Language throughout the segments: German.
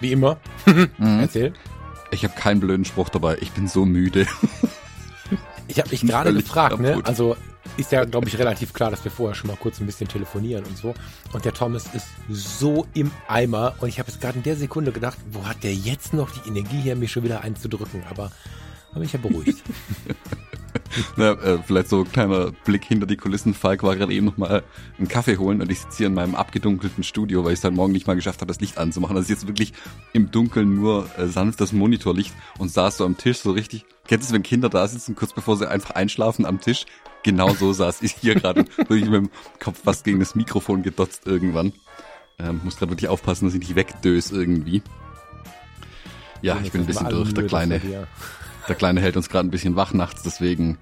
Wie immer. Mhm. Erzähl. Ich habe keinen blöden Spruch dabei. Ich bin so müde. Ich habe mich gerade gefragt, ne? Also ist ja, glaube ich, relativ klar, dass wir vorher schon mal kurz ein bisschen telefonieren und so. Und der Thomas ist so im Eimer. Und ich habe jetzt gerade in der Sekunde gedacht, wo hat der jetzt noch die Energie her, mich schon wieder einzudrücken? Aber habe mich ja beruhigt. Na, äh, vielleicht so ein kleiner Blick hinter die Kulissen. Falk war gerade eben noch mal einen Kaffee holen und ich sitze hier in meinem abgedunkelten Studio, weil ich es heute Morgen nicht mal geschafft habe, das Licht anzumachen. Das ist jetzt wirklich im Dunkeln nur äh, sanftes Monitorlicht und saß so am Tisch so richtig. Kennst du es, wenn Kinder da sitzen, kurz bevor sie einfach einschlafen am Tisch? Genau so saß ich hier gerade, wirklich mit dem Kopf fast gegen das Mikrofon gedotzt irgendwann. Ähm, muss gerade wirklich aufpassen, dass ich nicht wegdös irgendwie. Ja, ich bin ein bisschen durch. Der Kleine, der Kleine hält uns gerade ein bisschen wach nachts, deswegen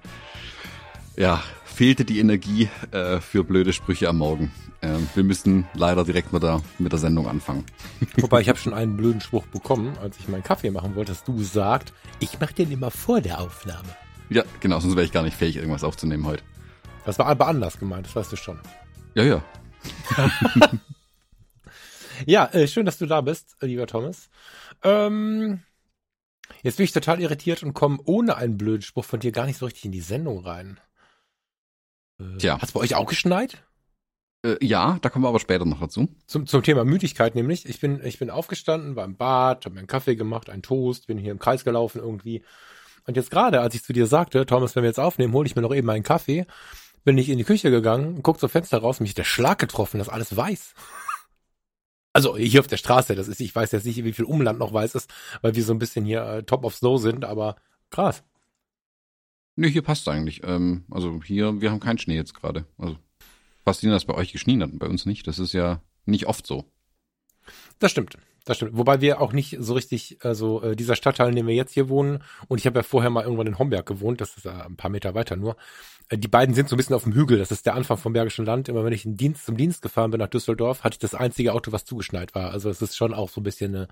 ja, fehlte die Energie äh, für blöde Sprüche am Morgen. Ähm, wir müssen leider direkt mit der, mit der Sendung anfangen. Wobei ich habe schon einen blöden Spruch bekommen, als ich meinen Kaffee machen wollte, dass du sagt, ich mache den immer vor der Aufnahme. Ja, genau, sonst wäre ich gar nicht fähig, irgendwas aufzunehmen heute. Das war aber anders gemeint, das weißt du schon. Ja, ja. Ja, äh, schön, dass du da bist, äh, lieber Thomas. Ähm, jetzt bin ich total irritiert und komme ohne einen blöden Spruch von dir gar nicht so richtig in die Sendung rein. Äh, Tja. Hat's bei euch auch geschneit? Äh, ja, da kommen wir aber später noch dazu. Zum, zum Thema Müdigkeit nämlich. Ich bin, ich bin aufgestanden, war im Bad, habe mir einen Kaffee gemacht, einen Toast, bin hier im Kreis gelaufen irgendwie. Und jetzt gerade, als ich zu dir sagte, Thomas, wenn wir jetzt aufnehmen, hole ich mir noch eben einen Kaffee, bin ich in die Küche gegangen, guck zum Fenster raus, mich hat der Schlag getroffen, das alles weiß. Also hier auf der Straße, das ist, ich weiß jetzt nicht, wie viel Umland noch weiß ist, weil wir so ein bisschen hier äh, top of snow sind, aber krass. Nö, hier passt eigentlich. Ähm, also hier, wir haben keinen Schnee jetzt gerade. Also faszinierend, dass bei euch geschnien hat und bei uns nicht. Das ist ja nicht oft so. Das stimmt. Das stimmt. Wobei wir auch nicht so richtig, also äh, dieser Stadtteil, in dem wir jetzt hier wohnen, und ich habe ja vorher mal irgendwann in Homberg gewohnt, das ist ja ein paar Meter weiter nur. Äh, die beiden sind so ein bisschen auf dem Hügel, das ist der Anfang vom Bergischen Land. Immer wenn ich in Dienst, zum Dienst gefahren bin nach Düsseldorf, hatte ich das einzige Auto, was zugeschneit war. Also es ist schon auch so ein bisschen eine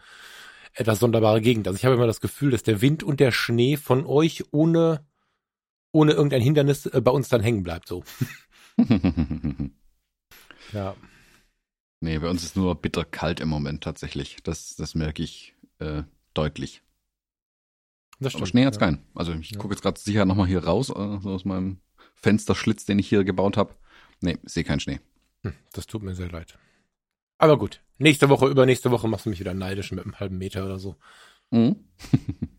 etwas sonderbare Gegend. Also ich habe immer das Gefühl, dass der Wind und der Schnee von euch ohne, ohne irgendein Hindernis äh, bei uns dann hängen bleibt. So. Ja. Nee, bei uns ist nur bitter kalt im Moment tatsächlich. Das, das merke ich äh, deutlich. Das Aber Schnee hat's keinen. Also ich Ja. gucke jetzt gerade sicher nochmal hier raus, äh, so aus meinem Fensterschlitz, den ich hier gebaut habe. Nee, sehe keinen Schnee. Hm, Das tut mir sehr leid. Aber gut. Nächste Woche, übernächste Woche machst du mich wieder neidisch mit einem halben Meter oder so. Mhm.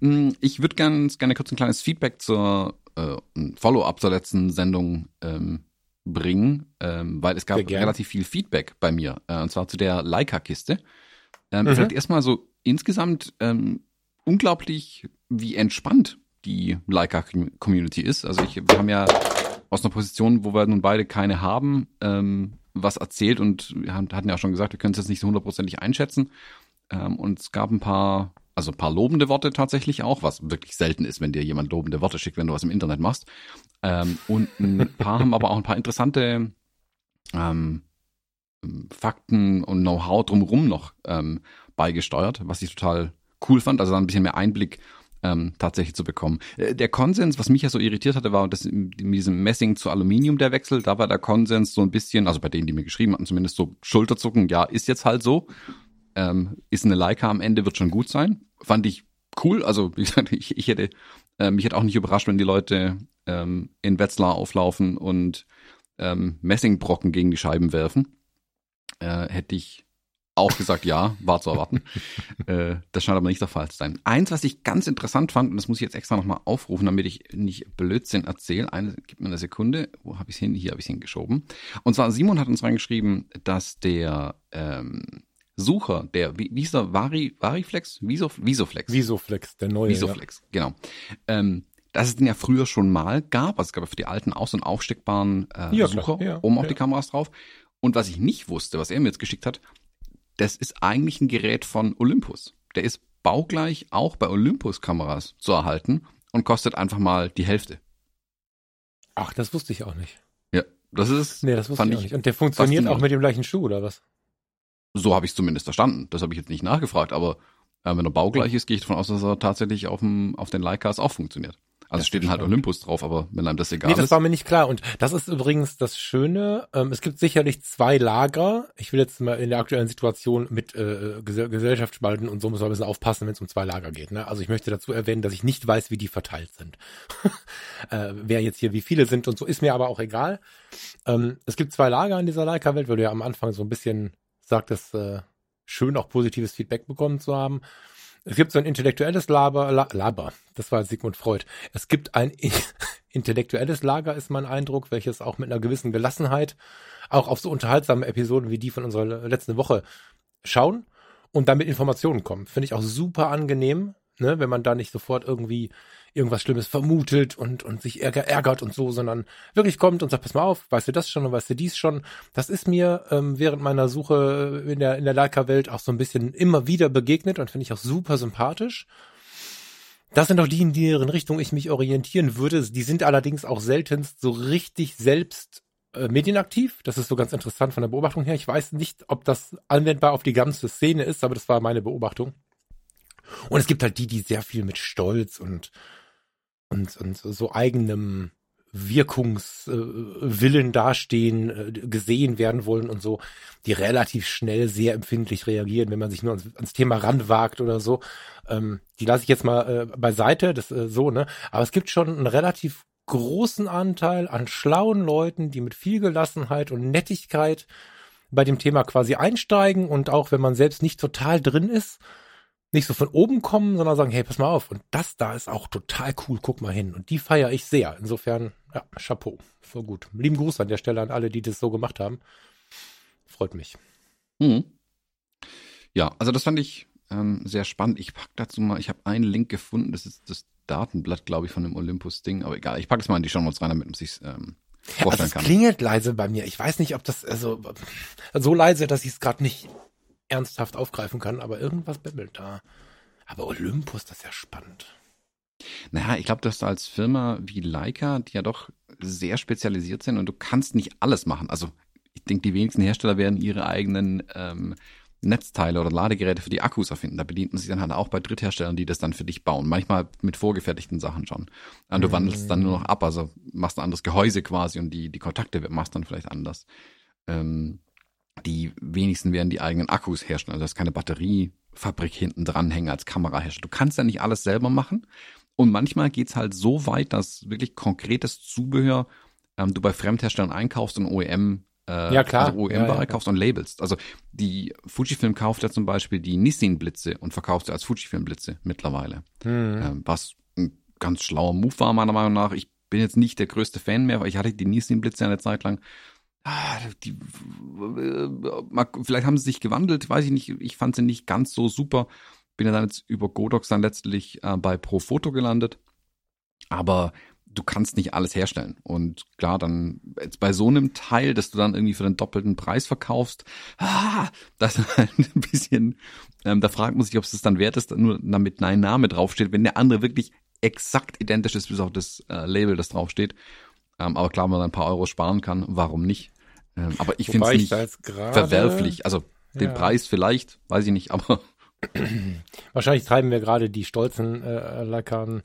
Mm, ich würde ganz gerne kurz ein kleines Feedback zur äh, Follow-up zur letzten Sendung ähm, bringen, ähm, weil es gab relativ viel Feedback bei mir, äh, und zwar zu der Leica-Kiste. Ähm, Mhm. Vielleicht erstmal so insgesamt ähm, unglaublich, wie entspannt die Leica-Community ist. Also ich, wir haben ja aus einer Position, wo wir nun beide keine haben, ähm, was erzählt und wir haben, hatten ja auch schon gesagt, wir können es jetzt nicht so hundertprozentig einschätzen. Ähm, und es gab ein paar, also ein paar lobende Worte tatsächlich auch, was wirklich selten ist, wenn dir jemand lobende Worte schickt, wenn du was im Internet machst. Ähm, und ein paar haben aber auch ein paar interessante ähm, Fakten und Know-how drumherum noch ähm, beigesteuert, was ich total cool fand. Also da ein bisschen mehr Einblick ähm, tatsächlich zu bekommen. Äh, Der Konsens, was mich ja so irritiert hatte, war das mit diesem Messing zu Aluminium der Wechsel. Da war der Konsens so ein bisschen, also bei denen, die mir geschrieben hatten, zumindest so Schulterzucken, ja, ist jetzt halt so. Ähm, ist eine Leica am Ende, wird schon gut sein. Fand ich cool. Also, wie gesagt, ich, ich hätte, äh, mich hätte auch nicht überrascht, wenn die Leute ähm, in Wetzlar auflaufen und ähm, Messingbrocken gegen die Scheiben werfen. Äh, hätte ich auch gesagt, ja, war zu erwarten. äh, das scheint aber nicht der Fall zu sein. Eins, was ich ganz interessant fand, und das muss ich jetzt extra nochmal aufrufen, damit ich nicht Blödsinn erzähle. Eine, gib mir eine Sekunde. Wo habe ich hin? Hier habe ich hingeschoben. Und zwar Simon hat uns reingeschrieben, dass der ähm, Sucher, der, wie, wie hieß der, Vari, Variflex? Viso, Visoflex. Visoflex, der neue. Visoflex, genau. Ähm, dass es den ja früher schon mal gab. Also es gab ja für die alten auch so einen aufsteckbaren äh, Ja, Sucher. Ja, oben auf ja. die Kameras drauf. Und was ich nicht wusste, was er mir jetzt geschickt hat, das ist eigentlich ein Gerät von Olympus. Der ist baugleich auch bei Olympus-Kameras zu erhalten und kostet einfach mal die Hälfte. Ach, das wusste ich auch nicht. Ja, das ist. Nee, das wusste ich auch nicht. Und der funktioniert auch mit dem gleichen Schuh, oder was? So habe ich es zumindest verstanden. Das habe ich jetzt nicht nachgefragt, aber äh, wenn er baugleich ist, gehe ich davon aus, dass er tatsächlich auf, dem, auf den Leicas auch funktioniert. Also das steht dann halt Olympus drauf, aber wenn einem das egal ist. Nee, das war mir nicht klar. Und das ist übrigens das Schöne. Ähm, es gibt sicherlich zwei Lager. Ich will jetzt mal in der aktuellen Situation mit äh, Gesellschaftsspalten und so muss man ein bisschen aufpassen, wenn es um zwei Lager geht. Ne? Also ich möchte dazu erwähnen, dass ich nicht weiß, wie die verteilt sind. äh, wer jetzt hier wie viele sind und so, ist mir aber auch egal. Ähm, es gibt zwei Lager in dieser Leica-Welt, weil du ja am Anfang so ein bisschen sagtest, äh, schön auch positives Feedback bekommen zu haben. Es gibt so ein intellektuelles Laber, La, Laber, das war Sigmund Freud. Es gibt ein intellektuelles Lager, ist mein Eindruck, welches auch mit einer gewissen Gelassenheit auch auf so unterhaltsame Episoden wie die von unserer letzten Woche schauen und damit Informationen kommen. Finde ich auch super angenehm, ne, wenn man da nicht sofort irgendwie irgendwas Schlimmes vermutet und, und sich ärger, ärgert und so, sondern wirklich kommt und sagt, pass mal auf, weißt du das schon und weißt du dies schon. Das ist mir ähm, während meiner Suche in der, in der Leica-Welt auch so ein bisschen immer wieder begegnet und finde ich auch super sympathisch. Das sind auch die, in deren Richtung ich mich orientieren würde. Die sind allerdings auch seltenst so richtig selbst äh, medienaktiv. Das ist so ganz interessant von der Beobachtung her. Ich weiß nicht, ob das anwendbar auf die ganze Szene ist, aber das war meine Beobachtung. Und es gibt halt die, die sehr viel mit Stolz und und, und so eigenem Wirkungswillen dastehen, äh, gesehen werden wollen und so, die relativ schnell sehr empfindlich reagieren, wenn man sich nur ans, ans Thema ranwagt oder so. Ähm, die lasse ich jetzt mal äh, beiseite, das äh, so, ne? Aber es gibt schon einen relativ großen Anteil an schlauen Leuten, die mit viel Gelassenheit und Nettigkeit bei dem Thema quasi einsteigen und auch wenn man selbst nicht total drin ist, nicht so von oben kommen, sondern sagen, hey, pass mal auf. Und das da ist auch total cool, guck mal hin. Und die feiere ich sehr. Insofern, ja, Chapeau. So gut. Lieben Gruß an der Stelle an alle, die das so gemacht haben. Freut mich. Mhm. Ja, also das fand ich ähm, sehr spannend. Ich pack dazu mal, ich habe einen Link gefunden, das ist das Datenblatt, glaube ich, von dem Olympus-Ding, aber egal, ich packe das mal in die Show Notes rein, damit man sich ähm, vorstellen also es kann. klingelt leise bei mir. Ich weiß nicht, ob das, also so leise, dass ich es gerade nicht ernsthaft aufgreifen kann, aber irgendwas bimmelt da. Aber Olympus, das ist ja spannend. Naja, ich glaube, dass du als Firma wie Leica, die ja doch sehr spezialisiert sind und du kannst nicht alles machen. Also ich denke, die wenigsten Hersteller werden ihre eigenen ähm, Netzteile oder Ladegeräte für die Akkus erfinden. Da bedient man sich dann halt auch bei Drittherstellern, die das dann für dich bauen. Manchmal mit vorgefertigten Sachen schon. Und du wandelst dann nur noch ab, also machst ein anderes Gehäuse quasi und die, die Kontakte machst dann vielleicht anders. Ähm, die wenigsten werden die eigenen Akkus herstellen. Also da ist keine Batteriefabrik hinten dranhängen als Kamerahersteller. Du kannst ja nicht alles selber machen. Und manchmal geht's halt so weit, dass wirklich konkretes Zubehör ähm, du bei Fremdherstellern einkaufst und OEM äh, ja, klar. also OEM-Ware ja, kaufst und labelst. Also die Fujifilm kauft ja zum Beispiel die Nissin-Blitze und verkauft sie als Fujifilm-Blitze mittlerweile. Mhm. Ähm, was ein ganz schlauer Move war, meiner Meinung nach. Ich bin jetzt nicht der größte Fan mehr, weil ich hatte die Nissin-Blitze eine Zeit lang die, vielleicht haben sie sich gewandelt, weiß ich nicht. Ich fand sie nicht ganz so super. Bin ja dann jetzt über Godox dann letztlich äh, bei Profoto gelandet. Aber du kannst nicht alles herstellen. Und klar, dann jetzt bei so einem Teil, dass du dann irgendwie für den doppelten Preis verkaufst, ah, das ist halt ein bisschen, ähm, da fragt man sich, ob es das dann wert ist, nur damit dein Name draufsteht, wenn der andere wirklich exakt identisch ist, bis auf das äh, Label, das draufsteht. Ähm, aber klar, wenn man ein paar Euro sparen kann, warum nicht? Ähm, aber ich finde es nicht verwerflich. Also den ja. Preis vielleicht, weiß ich nicht, aber. Wahrscheinlich treiben wir gerade die stolzen äh, Lacan,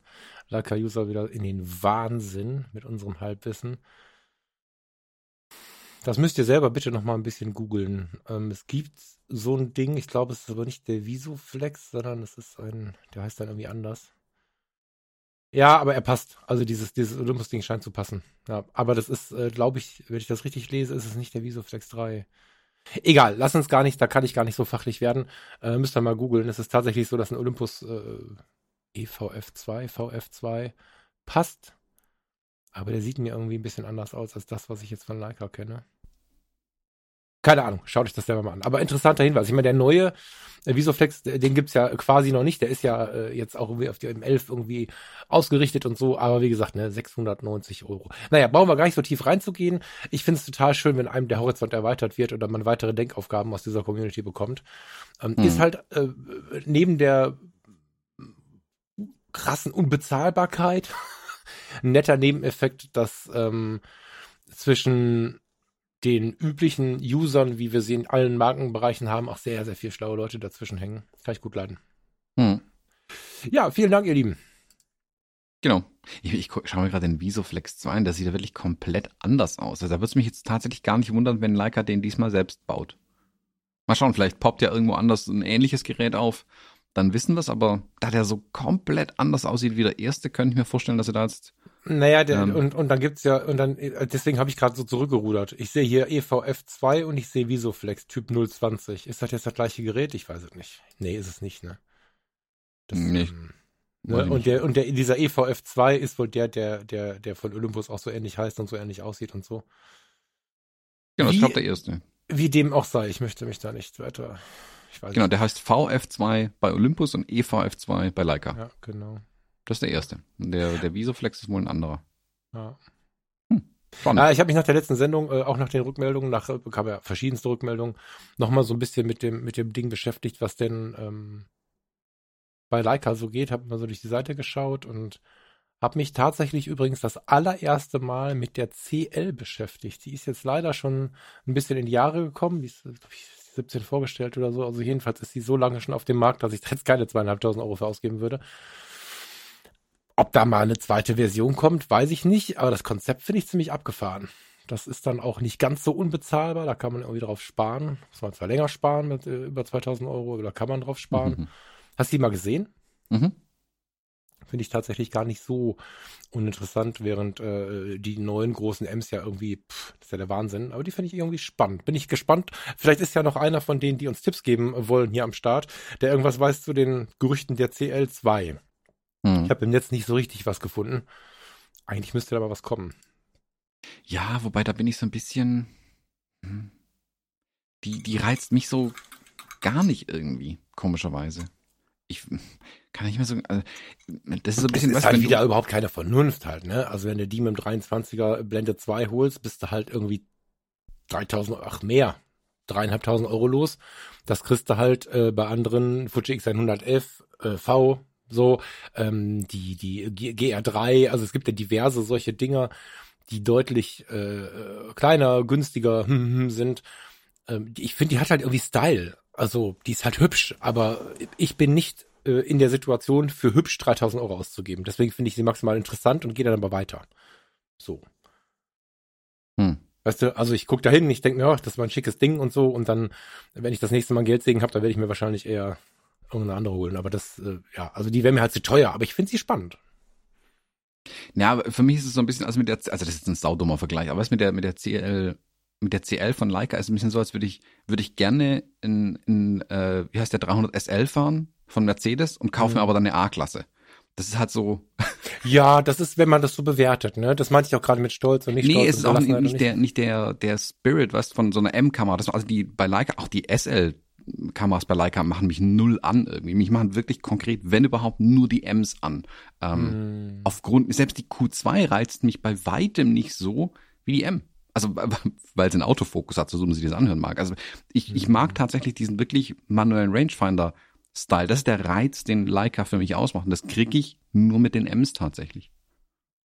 Lacan-User wieder in den Wahnsinn mit unserem Halbwissen. Das müsst ihr selber bitte noch mal ein bisschen googeln. Ähm, es gibt so ein Ding, ich glaube, es ist aber nicht der Visoflex, sondern es ist ein, der heißt dann irgendwie anders. Ja, aber er passt. Also dieses, dieses Olympus-Ding scheint zu passen. Ja, aber das ist, äh, glaube ich, wenn ich das richtig lese, ist es nicht der Visoflex 3. Egal, lass uns gar nicht, da kann ich gar nicht so fachlich werden. Äh, müsst ihr mal googeln. Es ist tatsächlich so, dass ein Olympus äh, EVF2, VF2 passt. Aber der sieht mir irgendwie ein bisschen anders aus als das, was ich jetzt von Leica kenne. Keine Ahnung, schaut euch das selber mal an. Aber interessanter Hinweis. Ich meine, der neue äh, Visoflex, den gibt's ja quasi noch nicht. Der ist ja äh, jetzt auch irgendwie auf die M11 irgendwie ausgerichtet und so. Aber wie gesagt, ne, 690 Euro. Naja, brauchen wir gar nicht so tief reinzugehen. Ich finde es total schön, wenn einem der Horizont erweitert wird oder man weitere Denkaufgaben aus dieser Community bekommt. Ähm, mhm. Ist halt äh, neben der krassen Unbezahlbarkeit ein netter Nebeneffekt, dass ähm, zwischen den üblichen Usern, wie wir sie in allen Markenbereichen haben, auch sehr, sehr viel schlaue Leute dazwischen hängen. Kann ich gut leiden. Hm. Ja, vielen Dank, ihr Lieben. Genau. Ich, ich schaue mir gerade den Visoflex 2 an, der sieht ja wirklich komplett anders aus. Also da würde es mich jetzt tatsächlich gar nicht wundern, wenn Leica den diesmal selbst baut. Mal schauen, vielleicht poppt ja irgendwo anders ein ähnliches Gerät auf. Dann wissen wir es, aber da der so komplett anders aussieht wie der erste, könnte ich mir vorstellen, dass er da jetzt naja, der, ähm, und, und dann gibt's ja, und dann, deswegen habe ich gerade so zurückgerudert. Ich sehe hier EVF2 und ich sehe Visoflex Typ 020. Ist das jetzt das gleiche Gerät? Ich weiß es nicht. Nee, ist es nicht, ne? Das, nicht. Ähm, ne? Und der, und der, dieser EVF2 ist wohl der, der, der, der von Olympus auch so ähnlich heißt und so ähnlich aussieht und so. Genau, wie, ich glaube der erste. Wie dem auch sei, ich möchte mich da nicht weiter. Ich weiß genau, nicht. der heißt VF2 bei Olympus und EVF2 bei Leica. Ja, genau. Das ist der erste. Der, der Visoflex ist wohl ein anderer. Ja. Hm, ja, ich habe mich nach der letzten Sendung, äh, auch nach den Rückmeldungen, nach äh, bekam ja verschiedenste Rückmeldungen, nochmal so ein bisschen mit dem, mit dem Ding beschäftigt, was denn ähm, bei Leica so geht. Habe mal so durch die Seite geschaut und habe mich tatsächlich übrigens das allererste Mal mit der CL beschäftigt. Die ist jetzt leider schon ein bisschen in die Jahre gekommen. Die ist, glaube ich, 17 vorgestellt oder so. Also jedenfalls ist sie so lange schon auf dem Markt, dass ich jetzt keine zweieinhalbtausend Euro für ausgeben würde. Ob da mal eine zweite Version kommt, weiß ich nicht, aber das Konzept finde ich ziemlich abgefahren. Das ist dann auch nicht ganz so unbezahlbar, da kann man irgendwie drauf sparen. Muss man zwar länger sparen mit äh, über 2000 Euro, aber da kann man drauf sparen. Mhm. Hast du die mal gesehen? Mhm. Finde ich tatsächlich gar nicht so uninteressant, während äh, die neuen großen M's ja irgendwie, pff, das ist ja der Wahnsinn, aber die finde ich irgendwie spannend. Bin ich gespannt. Vielleicht ist ja noch einer von denen, die uns Tipps geben wollen hier am Start, der irgendwas weiß zu den Gerüchten der CL2. Hm. Ich habe im Netz nicht so richtig was gefunden. Eigentlich müsste da mal was kommen. Ja, wobei da bin ich so ein bisschen. Hm, die, die reizt mich so gar nicht irgendwie, komischerweise. Ich kann nicht mehr so. Also, das ist so ein bisschen das ist was. halt wieder überhaupt keine Vernunft halt, ne? Also wenn du die mit dem 23er Blende 2 holst, bist du halt irgendwie 3000, ach mehr, dreieinhalbtausend Euro los. Das kriegst du halt äh, bei anderen Fuji X111 äh, V so ähm, die die GR3, also es gibt ja diverse solche Dinger, die deutlich äh, kleiner, günstiger hm, hm, sind. Ähm, ich finde, die hat halt irgendwie Style. Also die ist halt hübsch, aber ich bin nicht äh, in der Situation, für hübsch 3000 Euro auszugeben. Deswegen finde ich sie maximal interessant und gehe dann aber weiter. So. Hm. Weißt du, also ich gucke da hin, ich denke mir, oh, das war ein schickes Ding und so. Und dann, wenn ich das nächste Mal Geld segen habe, dann werde ich mir wahrscheinlich eher irgendeine andere holen. Aber das, äh, ja, also die wäre mir halt zu teuer, aber ich finde sie spannend. Ja, für mich ist es so ein bisschen, also mit der, also das ist ein saudummer Vergleich, aber was mit der, mit der CL, mit der CL von Leica ist ein bisschen so, als würde ich, würde ich gerne in, in äh, wie heißt der 300 SL fahren von Mercedes und kaufe mhm. mir aber dann eine A-Klasse. Das ist halt so. Ja, das ist, wenn man das so bewertet, ne? Das meinte ich auch gerade mit Stolz und nicht nee, Stolz. Nee, es ist auch nicht, nicht, der, nicht der, der Spirit, was von so einer M-Kamera. Also die bei Leica, auch die SL Kameras bei Leica machen mich null an irgendwie. Mich machen wirklich konkret, wenn überhaupt, nur die Ms an. Ähm, mm. Aufgrund, selbst die Q2 reizt mich bei weitem nicht so wie die M. Also, weil es einen Autofokus hat, so man sich das anhören mag. Also, ich, ich mag tatsächlich diesen wirklich manuellen Rangefinder-Style. Das ist der Reiz, den Leica für mich ausmacht. Und das kriege ich nur mit den Ms tatsächlich.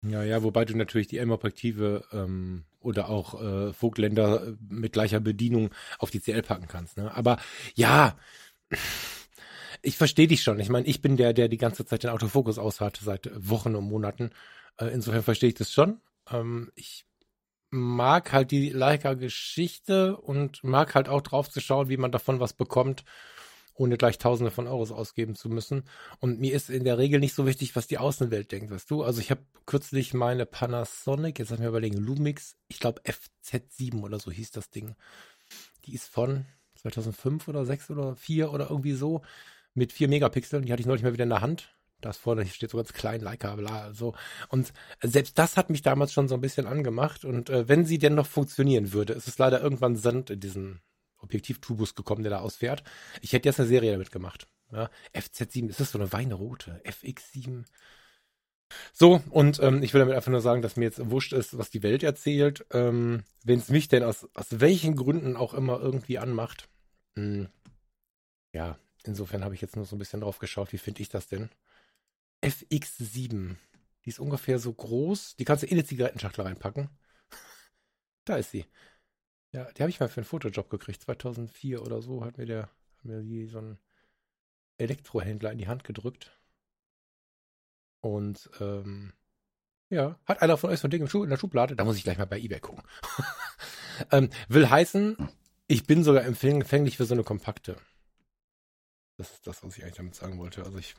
Ja, ja, wobei du natürlich die M-Objektive ähm, oder auch äh, Vogtländer äh, mit gleicher Bedienung auf die CL packen kannst. Ne? Aber ja, ich verstehe dich schon. Ich meine, ich bin der, der die ganze Zeit den Autofokus aushat seit Wochen und Monaten. Äh, insofern verstehe ich das schon. Ähm, ich mag halt die Leica-Geschichte und mag halt auch drauf zu schauen, wie man davon was bekommt ohne gleich Tausende von Euros ausgeben zu müssen. Und mir ist in der Regel nicht so wichtig, was die Außenwelt denkt, weißt du? Also ich habe kürzlich meine Panasonic, jetzt lass mir überlegen, Lumix, ich glaube FZ7 oder so hieß das Ding. Die ist von 2005 oder 6 oder 4 oder irgendwie so mit 4 Megapixeln. Die hatte ich neulich mal wieder in der Hand. Da ist vorne, hier steht so ganz klein, Leica, bla, so. Und selbst das hat mich damals schon so ein bisschen angemacht. Und äh, wenn sie denn noch funktionieren würde, ist es leider irgendwann Sand in diesen Objektivtubus gekommen, der da ausfährt. Ich hätte jetzt eine Serie damit gemacht. Ja, FZ7, ist das so eine Weinerote? FX7? So, und ähm, ich will damit einfach nur sagen, dass mir jetzt wurscht ist, was die Welt erzählt. Ähm, Wenn es mich denn aus, aus welchen Gründen auch immer irgendwie anmacht. Mh, hm, ja, insofern habe ich jetzt nur so ein bisschen drauf geschaut, wie finde ich das denn? FX7. Die ist ungefähr so groß. Die kannst du in eine Zigarettenschachtel reinpacken. da ist sie. Ja, die habe ich mal für einen Fotojob gekriegt. 2004 oder so hat mir der, hat mir die so ein Elektrohändler in die Hand gedrückt. Und ähm, ja, hat einer von euch so ein Ding in der Schublade? Da muss ich gleich mal bei eBay gucken. ähm, will heißen, ich bin sogar empfänglich für so eine kompakte. Das ist das, was ich eigentlich damit sagen wollte. Also ich,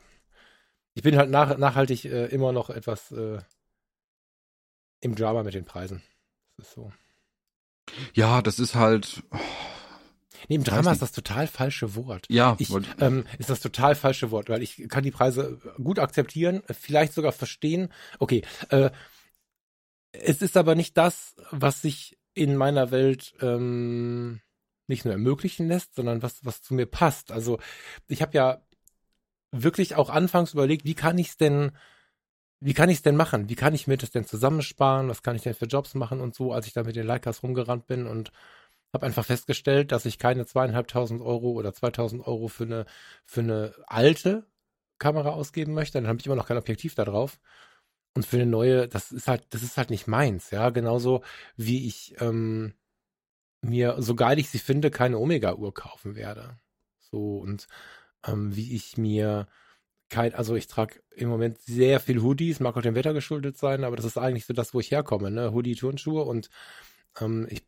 ich bin halt nach, nachhaltig äh, immer noch etwas äh, im Drama mit den Preisen. Das ist so. Ja, das ist halt. Oh Neben Drama ist das total falsche Wort. Ja, ich, ähm, ist das total falsche Wort, weil ich kann die Preise gut akzeptieren, vielleicht sogar verstehen. Okay, äh, es ist aber nicht das, was sich in meiner Welt ähm, nicht nur ermöglichen lässt, sondern was was zu mir passt. Also ich habe ja wirklich auch anfangs überlegt, wie kann ich es denn wie kann ich es denn machen? Wie kann ich mir das denn zusammensparen? Was kann ich denn für Jobs machen und so, als ich da mit den Leicas rumgerannt bin und habe einfach festgestellt, dass ich keine zweieinhalbtausend Euro oder 2000 Euro für eine, für eine alte Kamera ausgeben möchte. Dann habe ich immer noch kein Objektiv da drauf. Und für eine neue, das ist halt, das ist halt nicht meins, ja. Genauso wie ich ähm, mir, so geil ich sie finde, keine Omega-Uhr kaufen werde. So und ähm, wie ich mir kein, also ich trage im Moment sehr viel Hoodies, mag auch dem Wetter geschuldet sein, aber das ist eigentlich so das, wo ich herkomme, ne? Hoodie, Turnschuhe und ähm, ich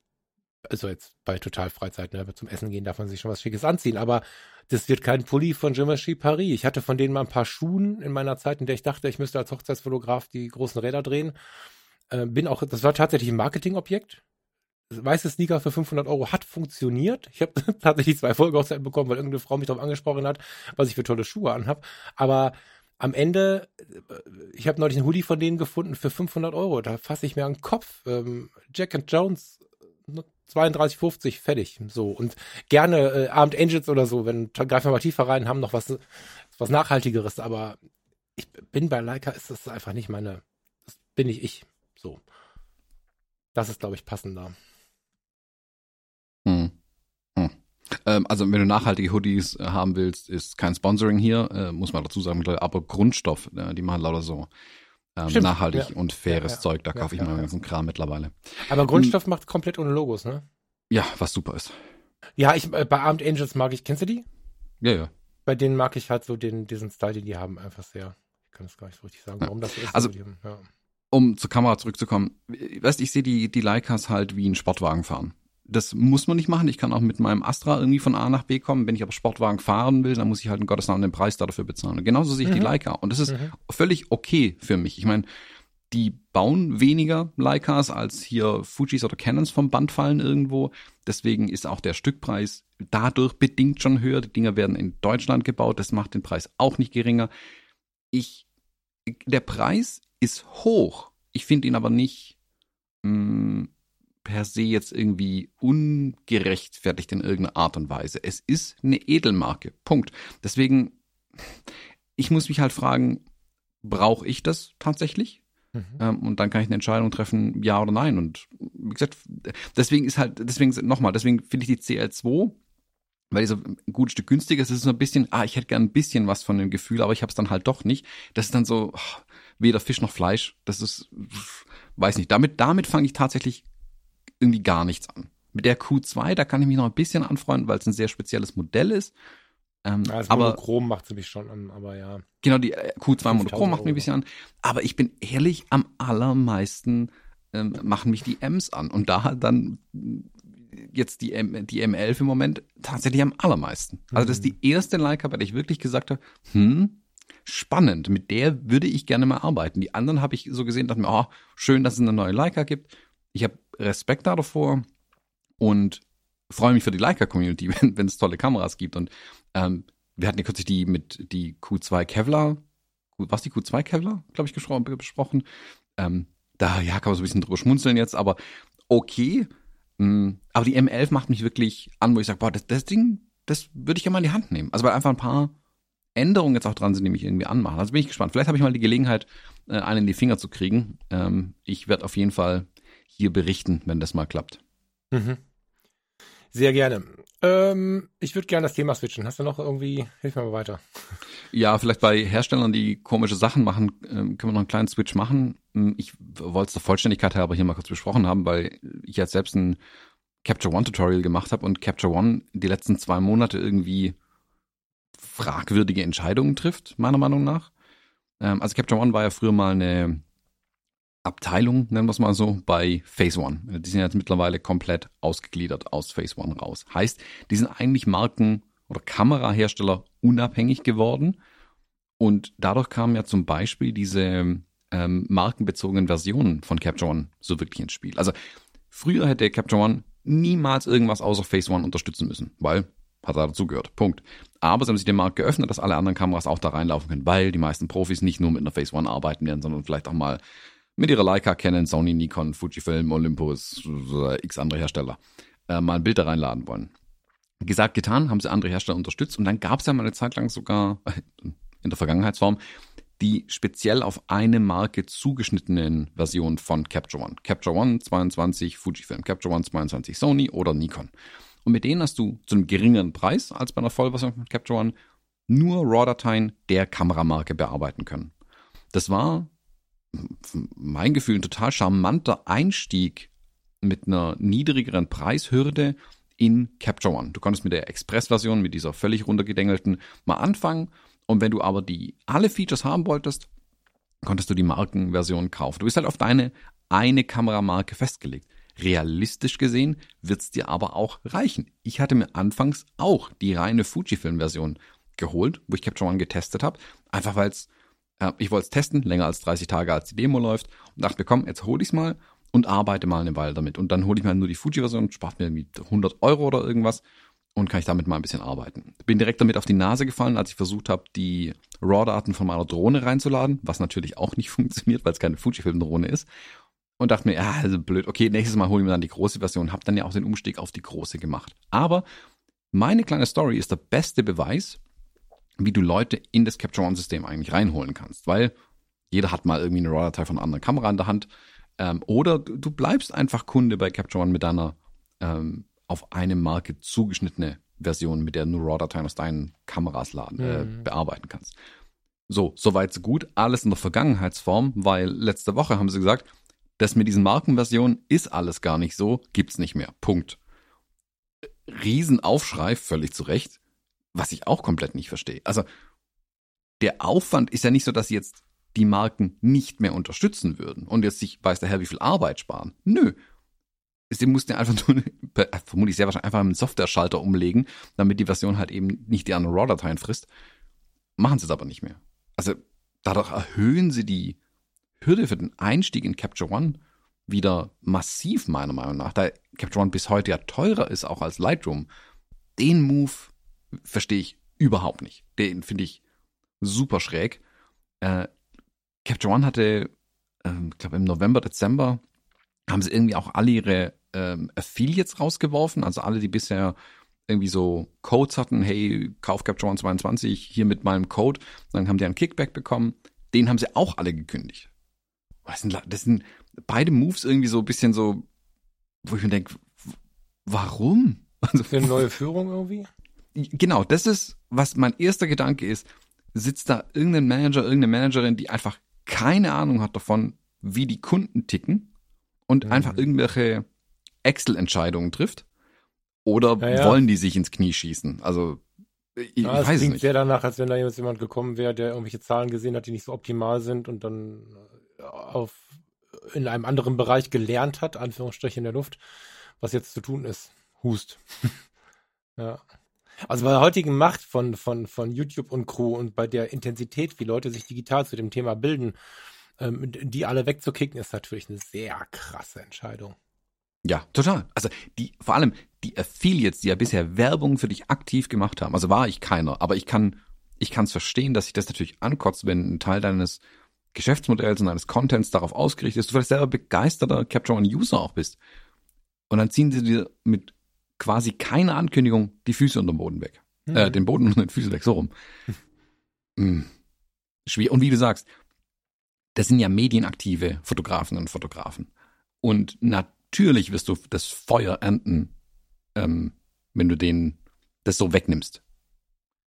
also jetzt bei total Freizeit, ne, zum Essen gehen darf man sich schon was Schickes anziehen, aber das wird kein Pulli von Givenchy Paris. Ich hatte von denen mal ein paar Schuhen in meiner Zeit, in der ich dachte, ich müsste als Hochzeitsfotograf die großen Räder drehen. Äh, bin auch, das war tatsächlich ein Marketingobjekt. Weiße Sneaker für 500 Euro hat funktioniert. Ich habe tatsächlich zwei Folgehochzeiten bekommen, weil irgendeine Frau mich darauf angesprochen hat, was ich für tolle Schuhe anhab. Aber am Ende, ich habe neulich einen Hoodie von denen gefunden für 500 Euro. Da fasse ich mir an den Kopf. Ähm, Jack and Jones 32,50 fertig. So. Und gerne äh, Armed Angels oder so, wenn greifen wir mal tiefer rein, haben noch was, was Nachhaltigeres, aber ich bin bei Leica, ist das einfach nicht meine, das bin nicht ich. So. Das ist, glaube ich, passender. Hm. Hm. Ähm, also, wenn du nachhaltige Hoodies äh, haben willst, ist kein Sponsoring hier, äh, muss man dazu sagen, aber Grundstoff, äh, die machen lauter so ähm, nachhaltig ja. und faires ja, Zeug. Da kaufe ich meinen ganzen Kram mittlerweile. Aber Grundstoff um, macht komplett ohne Logos, ne? Ja, was super ist. Ja, ich äh, bei Armed Angels mag ich, kennst du die? Ja, ja. Bei denen mag ich halt so den, diesen Style, den die haben, einfach sehr. Ich kann es gar nicht so richtig sagen, warum das so ist. Also, um zur Kamera zurückzukommen, weißt ich sehe die, die Leicas halt wie ein Sportwagen fahren das muss man nicht machen. Ich kann auch mit meinem Astra irgendwie von A nach B kommen. Wenn ich aber Sportwagen fahren will, dann muss ich halt in Gottes Namen den Preis dafür bezahlen. Und genauso sehe ich mhm. die Leica. Und das ist mhm. völlig okay für mich. Ich meine, die bauen weniger Leicas als hier Fujis oder Canons vom Band fallen irgendwo. Deswegen ist auch der Stückpreis dadurch bedingt schon höher. Die Dinger werden in Deutschland gebaut. Das macht den Preis auch nicht geringer. Ich, der Preis ist hoch. Ich finde ihn aber nicht, mh, mm, per se jetzt irgendwie ungerechtfertigt in irgendeiner Art und Weise. Es ist eine Edelmarke. Punkt. Deswegen, ich muss mich halt fragen, brauche ich das tatsächlich? Mhm. Ähm, und dann kann ich eine Entscheidung treffen, ja oder nein. Und wie gesagt, deswegen ist halt, deswegen nochmal, deswegen finde ich die CL2 weil die so ein gutes Stück günstiger ist, ist so ein bisschen, ah, ich hätte gern ein bisschen was von dem Gefühl, aber ich habe es dann halt doch nicht. Das ist dann so oh, weder Fisch noch Fleisch. Das ist, weiß nicht. Damit, damit fange ich tatsächlich irgendwie gar nichts an. Mit der Q2, da kann ich mich noch ein bisschen anfreunden, weil es ein sehr spezielles Modell ist. Ähm, ja, also aber Monochrom macht sie mich schon an, aber ja. Genau, die äh, Q2 Monochrom macht mich ein bisschen an. Aber ich bin ehrlich, am allermeisten ähm, machen mich die Ms an. Und da dann jetzt die, M, die M11 im Moment tatsächlich am allermeisten. Also das ist die mhm. erste Leica, bei der ich wirklich gesagt habe, hm, spannend, mit der würde ich gerne mal arbeiten. Die anderen habe ich so gesehen, dachte mir, oh, schön, dass es eine neue Leica gibt. Ich habe Respekt davor und freue mich für die Leica-Community, wenn, es tolle Kameras gibt. Und ähm, wir hatten ja kürzlich die mit die Q2 Kevlar was die Q2 Kevlar, glaube ich, besprochen. Ähm, da ja kann man so ein bisschen drüber schmunzeln jetzt, aber okay. Ähm, aber die M11 macht mich wirklich an, wo ich sage, boah, das, das Ding, das würde ich ja mal in die Hand nehmen. Also weil einfach ein paar Änderungen jetzt auch dran sind, die mich irgendwie anmachen. Also bin ich gespannt. Vielleicht habe ich mal die Gelegenheit, äh, einen in die Finger zu kriegen. Ähm, ich werde auf jeden Fall hier berichten, wenn das mal klappt. Mhm. Sehr gerne. Ähm, ich würde gerne das Thema switchen. Hast du noch irgendwie, hilf mir mal weiter. Ja, vielleicht bei Herstellern, die komische Sachen machen, ähm, können wir noch einen kleinen Switch machen. Ähm, ich wollte es der Vollständigkeit halber hier mal kurz besprochen haben, weil ich jetzt selbst ein Capture One Tutorial gemacht habe und Capture One die letzten zwei Monate irgendwie fragwürdige Entscheidungen trifft, meiner Meinung nach. Ähm, also Capture One war ja früher mal eine Abteilung, nennen wir es mal so, bei Phase One. Die sind jetzt mittlerweile komplett ausgegliedert aus Phase One raus. Heißt, die sind eigentlich Marken- oder Kamerahersteller unabhängig geworden. Und dadurch kamen ja zum Beispiel diese ähm, markenbezogenen Versionen von Capture One so wirklich ins Spiel. Also früher hätte Capture One niemals irgendwas außer Phase One unterstützen müssen, weil hat da dazugehört. Punkt. Aber sie haben sich den Markt geöffnet, dass alle anderen Kameras auch da reinlaufen können, weil die meisten Profis nicht nur mit einer Phase One arbeiten werden, sondern vielleicht auch mal mit ihrer Leica, Canon, Sony, Nikon, Fujifilm, Olympus, x andere Hersteller äh, mal ein Bild da reinladen wollen. Gesagt, getan, haben sie andere Hersteller unterstützt und dann gab es ja mal eine Zeit lang sogar in der Vergangenheitsform die speziell auf eine Marke zugeschnittenen Versionen von Capture One. Capture One 22 Fujifilm, Capture One 22 Sony oder Nikon. Und mit denen hast du zu einem geringeren Preis als bei einer Vollversion von Capture One nur RAW-Dateien der Kameramarke bearbeiten können. Das war mein Gefühl ein total charmanter Einstieg mit einer niedrigeren Preishürde in Capture One. Du konntest mit der Express-Version, mit dieser völlig runtergedengelten, mal anfangen. Und wenn du aber die alle Features haben wolltest, konntest du die Markenversion kaufen. Du bist halt auf deine eine Kameramarke festgelegt. Realistisch gesehen wird's dir aber auch reichen. Ich hatte mir anfangs auch die reine Fujifilm-Version geholt, wo ich Capture One getestet habe, einfach weil es äh, ich wollte es testen, länger als 30 Tage, als die Demo läuft und dachte mir, komm, jetzt hole ich's mal und arbeite mal eine Weile damit. Und dann hole ich mir nur die Fuji-Version, spart mir irgendwie 100 Euro oder irgendwas und kann ich damit mal ein bisschen arbeiten. Bin direkt damit auf die Nase gefallen, als ich versucht habe, die RAW-Daten von meiner Drohne reinzuladen, was natürlich auch nicht funktioniert, weil es keine Fujifilm-Drohne ist. Und dachte mir, ja, also blöd, okay, nächstes Mal hole ich mir dann die große Version, habe dann ja auch den Umstieg auf die große gemacht. Aber meine kleine Story ist der beste Beweis, wie du Leute in das Capture One-System eigentlich reinholen kannst, weil jeder hat mal irgendwie eine RAW-Datei von einer anderen Kamera in der Hand. Ähm, oder du, bleibst einfach Kunde bei Capture One mit deiner ähm, auf eine Marke zugeschnittene Version, mit der du nur RAW-Dateien aus deinen Kameras laden, äh, mhm. bearbeiten kannst. So, soweit so gut. Alles in der Vergangenheitsform, weil letzte Woche haben sie gesagt, das mit diesen Markenversionen ist alles gar nicht so, gibt's nicht mehr. Punkt. Riesenaufschrei, völlig zu Recht was ich auch komplett nicht verstehe. Also der Aufwand ist ja nicht so, dass jetzt die Marken nicht mehr unterstützen würden und jetzt sich weiß der Herr wie viel Arbeit sparen. Nö. Sie mussten ja einfach nur, vermutlich sehr wahrscheinlich einfach einen Software-Schalter umlegen, damit die Version halt eben nicht die anderen RAW-Dateien frisst. Machen sie es aber nicht mehr. Also dadurch erhöhen sie die Hürde für den Einstieg in Capture One wieder massiv, meiner Meinung nach, da Capture One bis heute ja teurer ist, auch als Lightroom. Den Move verstehe ich überhaupt nicht. Den finde ich super schräg. Äh, Capture One hatte, ähm, ich glaube im November, Dezember, haben sie irgendwie auch alle ihre ähm, Affiliates rausgeworfen, also alle, die bisher irgendwie so Codes hatten, hey, kauf Capture One 22 hier mit meinem Code, dann haben die einen Kickback bekommen. Den haben sie auch alle gekündigt. Das sind, das sind beide Moves irgendwie so ein bisschen so, wo ich mir denke, warum? Also, Für eine neue Führung irgendwie? Genau, das ist, was mein erster Gedanke ist. Sitzt da irgendein Manager, irgendeine Managerin, die einfach keine Ahnung hat davon, wie die Kunden ticken und mhm. einfach irgendwelche Excel-Entscheidungen trifft? Oder ja, ja. wollen die sich ins Knie schießen? Also, ich ja, weiß es klingt nicht. sehr danach, als wenn da jemand gekommen wäre, der irgendwelche Zahlen gesehen hat, die nicht so optimal sind und dann äh, auf, in einem anderen Bereich gelernt hat, Anführungsstriche in der Luft, was jetzt zu tun ist. Hust. ja. Also bei der heutigen Macht von, von, von YouTube und Crew und bei der Intensität, wie Leute sich digital zu dem Thema bilden, ähm, die alle wegzukicken, ist natürlich eine sehr krasse Entscheidung. Ja, total. Also die, vor allem die Affiliates, die ja bisher Werbung für dich aktiv gemacht haben, also war ich keiner, aber ich kann Ich kann es verstehen, dass sich das natürlich ankotzt, wenn ein Teil deines Geschäftsmodells und deines Contents darauf ausgerichtet ist, du vielleicht selber begeisterter Capture One-User auch bist. Und dann ziehen sie dir mit quasi keiner Ankündigung die Füße unter den Boden weg. Mhm. Äh, den Boden unter den Füßen weg, so rum. mhm. Schwierig. Und wie du sagst, das sind ja medienaktive Fotografen und Fotografen. Und natürlich wirst du das Feuer ernten, ähm, wenn du denen das so wegnimmst.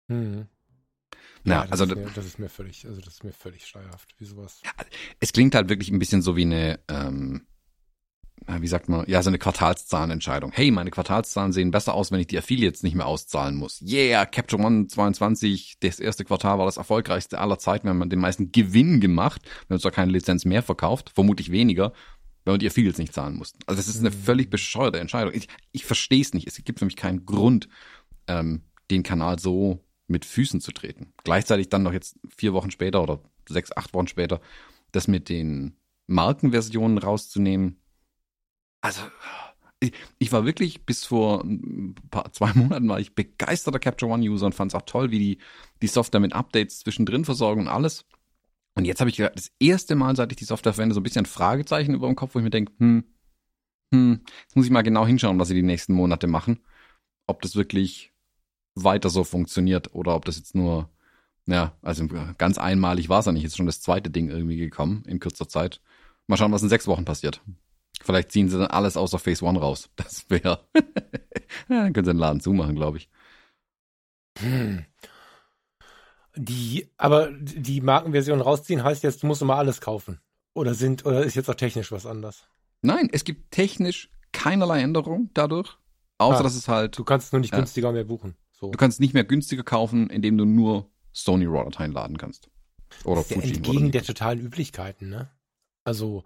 Hm. Ja, das also ist mir, das ist mir völlig, also das ist mir völlig schleierhaft, wie sowas. Es klingt halt wirklich ein bisschen so wie eine, ähm, wie sagt man, ja, so eine Quartalszahlenentscheidung. Hey, meine Quartalszahlen sehen besser aus, wenn ich die Affiliates nicht mehr auszahlen muss. Yeah, Capture One 22, das erste Quartal war das erfolgreichste aller Zeiten. Wir haben den meisten Gewinn gemacht. Wir haben zwar keine Lizenz mehr verkauft, vermutlich weniger, weil wir die Affiliates nicht zahlen mussten. Also das ist eine mhm. völlig bescheuerte Entscheidung. Ich, ich verstehe es nicht. Es gibt für mich keinen Grund, ähm, den Kanal so mit Füßen zu treten. Gleichzeitig dann noch jetzt vier Wochen später oder sechs, acht Wochen später, das mit den Markenversionen rauszunehmen. Also, ich, ich war wirklich bis vor ein paar, zwei Monaten war ich begeisterter Capture One User und fand es auch toll, wie die, die Software mit Updates zwischendrin versorgen und alles. Und jetzt habe ich das erste Mal, seit ich die Software verwende, so ein bisschen ein Fragezeichen über dem Kopf, wo ich mir denke, hm, hm, jetzt muss ich mal genau hinschauen, was sie die nächsten Monate machen. Ob das wirklich weiter so funktioniert oder ob das jetzt nur, ja, also ganz einmalig war es ja nicht. Jetzt schon das zweite Ding irgendwie gekommen in kürzer Zeit. Mal schauen, was in sechs Wochen passiert. Vielleicht ziehen sie dann alles außer Phase One raus. Das wäre, ja, dann können sie den Laden zumachen, glaube ich. Hm. Die, aber die Markenversion rausziehen heißt jetzt, du musst immer alles kaufen. Oder sind, oder ist jetzt auch technisch was anders? Nein, es gibt technisch keinerlei Änderung dadurch. Außer, ah, dass es halt. Du kannst es nur nicht ja. günstiger mehr buchen. So. Du kannst nicht mehr günstiger kaufen, indem du nur Sony RAW-Dateien laden kannst. Oder das ist Fuji. Entgegen oder der totalen Üblichkeiten, ne? Also,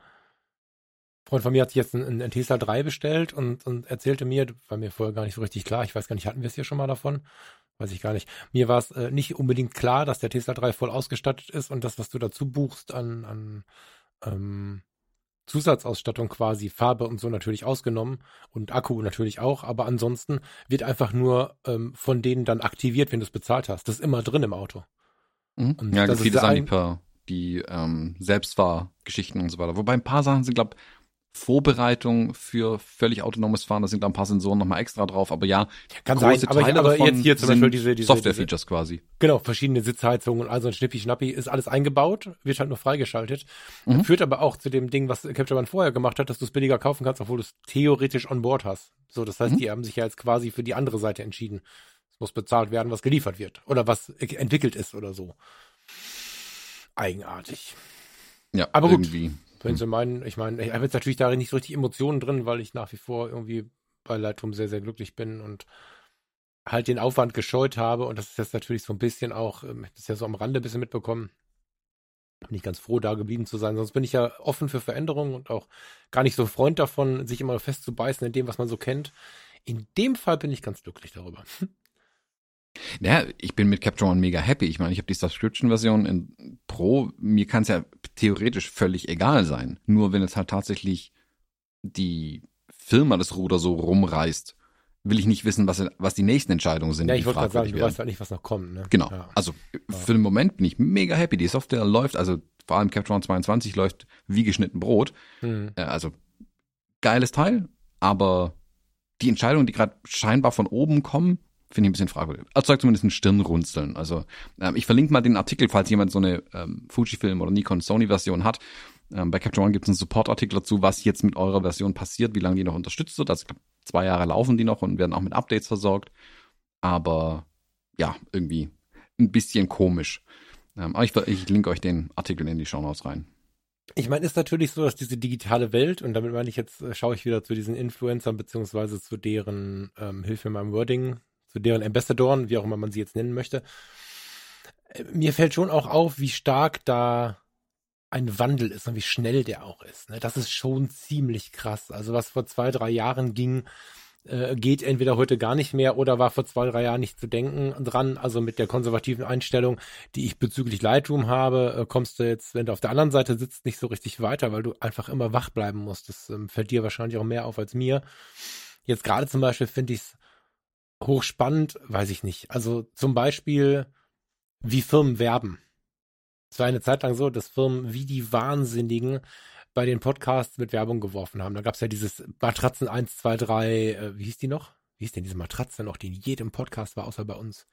Freund von mir hat sich jetzt einen, einen Tesla 3 bestellt und, und erzählte mir, war mir vorher gar nicht so richtig klar, ich weiß gar nicht, hatten wir es hier schon mal davon? Weiß ich gar nicht. Mir war es äh, nicht unbedingt klar, dass der Tesla 3 voll ausgestattet ist und das, was du dazu buchst an, an ähm, Zusatzausstattung quasi, Farbe und so natürlich ausgenommen und Akku natürlich auch, aber ansonsten wird einfach nur ähm, von denen dann aktiviert, wenn du es bezahlt hast. Das ist immer drin im Auto. Mhm. ja, viele Sachen, die, die ähm, Selbstfahrgeschichten und so weiter. Wobei ein paar Sachen sind, glaube Vorbereitung für völlig autonomes Fahren. Da sind da ein paar Sensoren nochmal extra drauf. Aber ja, kann sein. Aber, Teile aber jetzt hier zum Beispiel diese, diese Software-Features quasi. Genau, verschiedene Sitzheizungen, also ein Schnippi-Schnappi ist alles eingebaut, wird halt nur freigeschaltet. Mhm. Führt aber auch zu dem Ding, was Capture One vorher gemacht hat, dass du es billiger kaufen kannst, obwohl du es theoretisch on board hast. So, das heißt, mhm. die haben sich ja jetzt quasi für die andere Seite entschieden. Es muss bezahlt werden, was geliefert wird. Oder was entwickelt ist oder so. Eigenartig. Ja, aber gut. irgendwie. Wenn Sie meinen, ich meine, ich habe jetzt natürlich darin nicht so richtig Emotionen drin, weil ich nach wie vor irgendwie bei Lightroom sehr, sehr glücklich bin und halt den Aufwand gescheut habe. Und das ist jetzt natürlich so ein bisschen auch, ähm, ich habe das ja so am Rande ein bisschen mitbekommen. Bin ich ganz froh, da geblieben zu sein. Sonst bin ich ja offen für Veränderungen und auch gar nicht so ein Freund davon, sich immer festzubeißen in dem, was man so kennt. In dem Fall bin ich ganz glücklich darüber. Ja, ich bin mit Capture One mega happy. Ich meine, ich habe die Subscription-Version in Pro. Mir kann es ja theoretisch völlig egal sein. Nur wenn es halt tatsächlich die Firma das Ruder so rumreißt, will ich nicht wissen, was, was die nächsten Entscheidungen sind. Ja, ich wollte gerade sagen, du weißt halt nicht, was noch kommt. Ne? Genau. Ja. Also für den Moment bin ich mega happy. Die Software läuft, also vor allem Capture One 22 läuft wie geschnitten Brot. Hm. Also geiles Teil, aber die Entscheidungen, die gerade scheinbar von oben kommen, finde ich ein bisschen fragwürdig. Erzeugt zumindest ein Stirnrunzeln. Also ähm, ich verlinke mal den Artikel, falls jemand so eine ähm, Fujifilm oder Nikon Sony Version hat. Ähm, bei Capture One gibt es einen Support-Artikel dazu, was jetzt mit eurer Version passiert, wie lange die noch unterstützt wird. Also zwei Jahre laufen die noch und werden auch mit Updates versorgt. Aber ja, irgendwie ein bisschen komisch. Ähm, aber ich, ich linke euch den Artikel in die Show rein. Ich meine, ist natürlich so, dass diese digitale Welt, und damit meine ich jetzt, äh, schaue ich wieder zu diesen Influencern beziehungsweise zu deren ähm, Hilfe in meinem Wording, zu deren Ambassadoren, wie auch immer man sie jetzt nennen möchte. Äh, mir fällt schon auch auf, wie stark da ein Wandel ist und wie schnell der auch ist. Ne? Das ist schon ziemlich krass. Also was vor zwei, drei Jahren ging, äh, geht entweder heute gar nicht mehr oder war vor zwei, drei Jahren nicht zu denken dran. Also mit der konservativen Einstellung, die ich bezüglich Lightroom habe, äh, kommst du jetzt, wenn du auf der anderen Seite sitzt, nicht so richtig weiter, weil du einfach immer wach bleiben musst. Das ähm, fällt dir wahrscheinlich auch mehr auf als mir. Jetzt gerade zum Beispiel finde ich es hochspannend, weiß ich nicht. Also zum Beispiel wie Firmen werben. Es war eine Zeit lang so, dass Firmen wie die Wahnsinnigen bei den Podcasts mit Werbung geworfen haben. Da gab es ja dieses Matratzen 1, 2, 3, äh, wie hieß die noch? Wie hieß denn diese Matratze noch, die in jedem Podcast war, außer bei uns?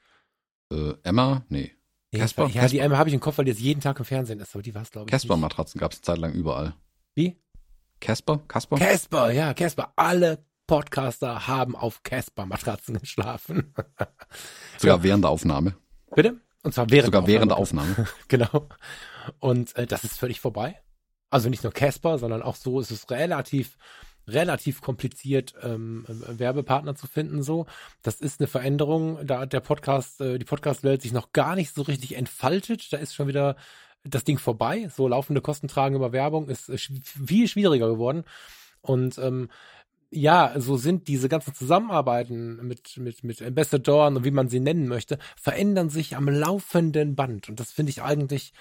Äh, Emma? Nee. Casper? Ja, die Emma habe ich im Kopf, weil die jetzt jeden Tag im Fernsehen ist, aber die war es, glaube ich. Casper-Matratzen gab es eine Zeit lang überall. Wie? Casper? Casper? Casper, ja, Casper. Alle Podcaster haben auf Casper-Matratzen geschlafen. Sogar während der Aufnahme. Bitte? Und zwar während Sogar der während der Aufnahme. genau. Und äh, das ist völlig vorbei. Also nicht nur Casper, sondern auch so ist es relativ relativ kompliziert, ähm, Werbepartner zu finden. So, das ist eine Veränderung. Da hat der Podcast, äh, die Podcast-Welt sich noch gar nicht so richtig entfaltet. Da ist schon wieder das Ding vorbei. So laufende Kosten tragen über Werbung ist äh, viel schwieriger geworden. Und ähm, ja, so sind diese ganzen Zusammenarbeiten mit, mit, mit Ambassadoren und wie man sie nennen möchte, verändern sich am laufenden Band. Und das finde ich eigentlich,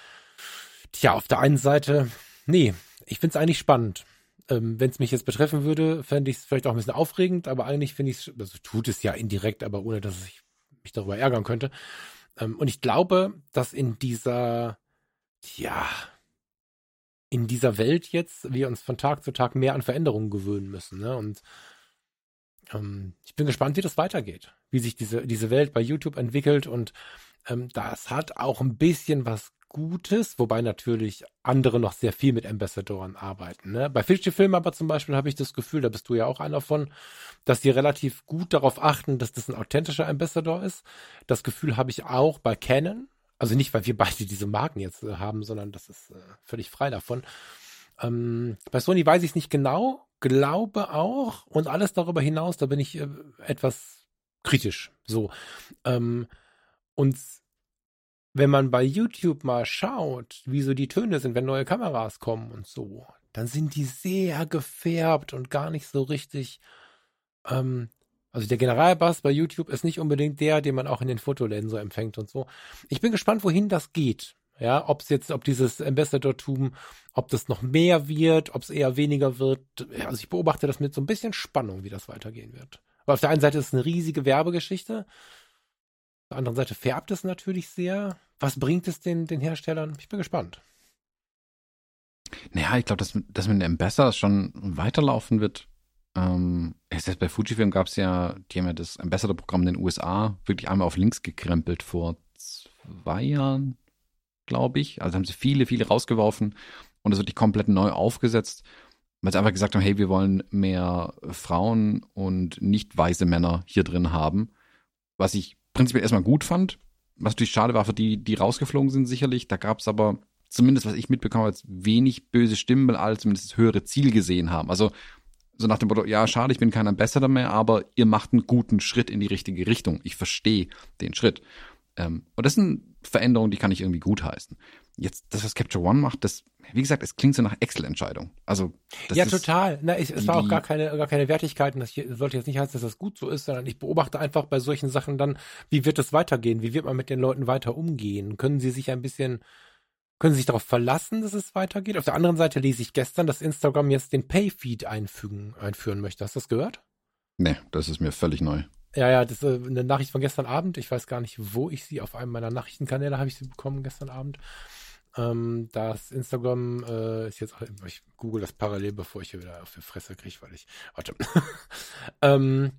tja, auf der einen Seite, nee, ich finde es eigentlich spannend. Ähm, Wenn es mich jetzt betreffen würde, fände ich es vielleicht auch ein bisschen aufregend, aber eigentlich finde ich es, also tut es ja indirekt, aber ohne dass ich mich darüber ärgern könnte. Ähm, und ich glaube, dass in dieser, ja, in dieser Welt jetzt wir uns von Tag zu Tag mehr an Veränderungen gewöhnen müssen. Ne? Und ähm, ich bin gespannt, wie das weitergeht, wie sich diese, diese Welt bei YouTube entwickelt. Und ähm, das hat auch ein bisschen was Gutes, wobei natürlich andere noch sehr viel mit Ambassadoren arbeiten. Ne? Bei Film aber zum Beispiel habe ich das Gefühl, da bist du ja auch einer von, dass die relativ gut darauf achten, dass das ein authentischer Ambassador ist. Das Gefühl habe ich auch bei Canon, also nicht, weil wir beide diese Marken jetzt äh, haben, sondern das ist äh, völlig frei davon. Ähm, bei Sony weiß ich es nicht genau, glaube auch und alles darüber hinaus, da bin ich äh, etwas kritisch. So. Ähm, und wenn man bei YouTube mal schaut, wie so die Töne sind, wenn neue Kameras kommen und so, dann sind die sehr gefärbt und gar nicht so richtig ähm, also der Generalbass bei YouTube ist nicht unbedingt der, den man auch in den Fotoläden so empfängt und so. Ich bin gespannt, wohin das geht. Ja, ob es jetzt, ob dieses Ambassador-Tum, ob das noch mehr wird, ob es eher weniger wird. Also ich beobachte das mit so ein bisschen Spannung, wie das weitergehen wird. Aber auf der einen Seite ist es eine riesige Werbegeschichte. Auf der anderen Seite färbt es natürlich sehr. Was bringt es den, den Herstellern? Ich bin gespannt. Naja, ich glaube, dass, dass mit dem Ambassador schon weiterlaufen wird. Ähm, selbst bei Fujifilm gab es ja, die haben ja das Ambassador-Programm in den USA wirklich einmal auf links gekrempelt vor zwei Jahren, glaube ich. Also haben sie viele, viele rausgeworfen und es wird komplett neu aufgesetzt, weil sie einfach gesagt haben, hey, wir wollen mehr Frauen und nicht weiße Männer hier drin haben. Was ich prinzipiell erstmal gut fand, was natürlich schade war für die, die rausgeflogen sind, sicherlich. Da gab es aber zumindest, was ich mitbekommen habe, wenig böse Stimmen, weil alle zumindest das höhere Ziel gesehen haben. Also so nach dem Motto, ja, schade, ich bin kein Ambassador mehr, aber ihr macht einen guten Schritt in die richtige Richtung. Ich verstehe den Schritt. Ähm, und das sind Veränderungen, die kann ich irgendwie gutheißen. Jetzt, das, was Capture One macht, das, wie gesagt, es klingt so nach Excel-Entscheidung. Also, ja, total. Na, ich, es war auch gar keine, gar keine Wertigkeit. Das sollte jetzt nicht heißen, dass das gut so ist, sondern ich beobachte einfach bei solchen Sachen dann, wie wird es weitergehen? Wie wird man mit den Leuten weiter umgehen? Können sie sich ein bisschen können Sie sich darauf verlassen, dass es weitergeht? Auf der anderen Seite lese ich gestern, dass Instagram jetzt den Pay-Feed einfügen, einführen möchte. Hast du das gehört? Nee, das ist mir völlig neu. Ja, ja, das ist äh, eine Nachricht von gestern Abend. Ich weiß gar nicht, wo ich sie, auf einem meiner Nachrichtenkanäle habe ich sie bekommen gestern Abend. Ähm, das Instagram äh, ist jetzt, ich google das parallel, bevor ich hier wieder auf die Fresse kriege, weil ich, warte, ähm,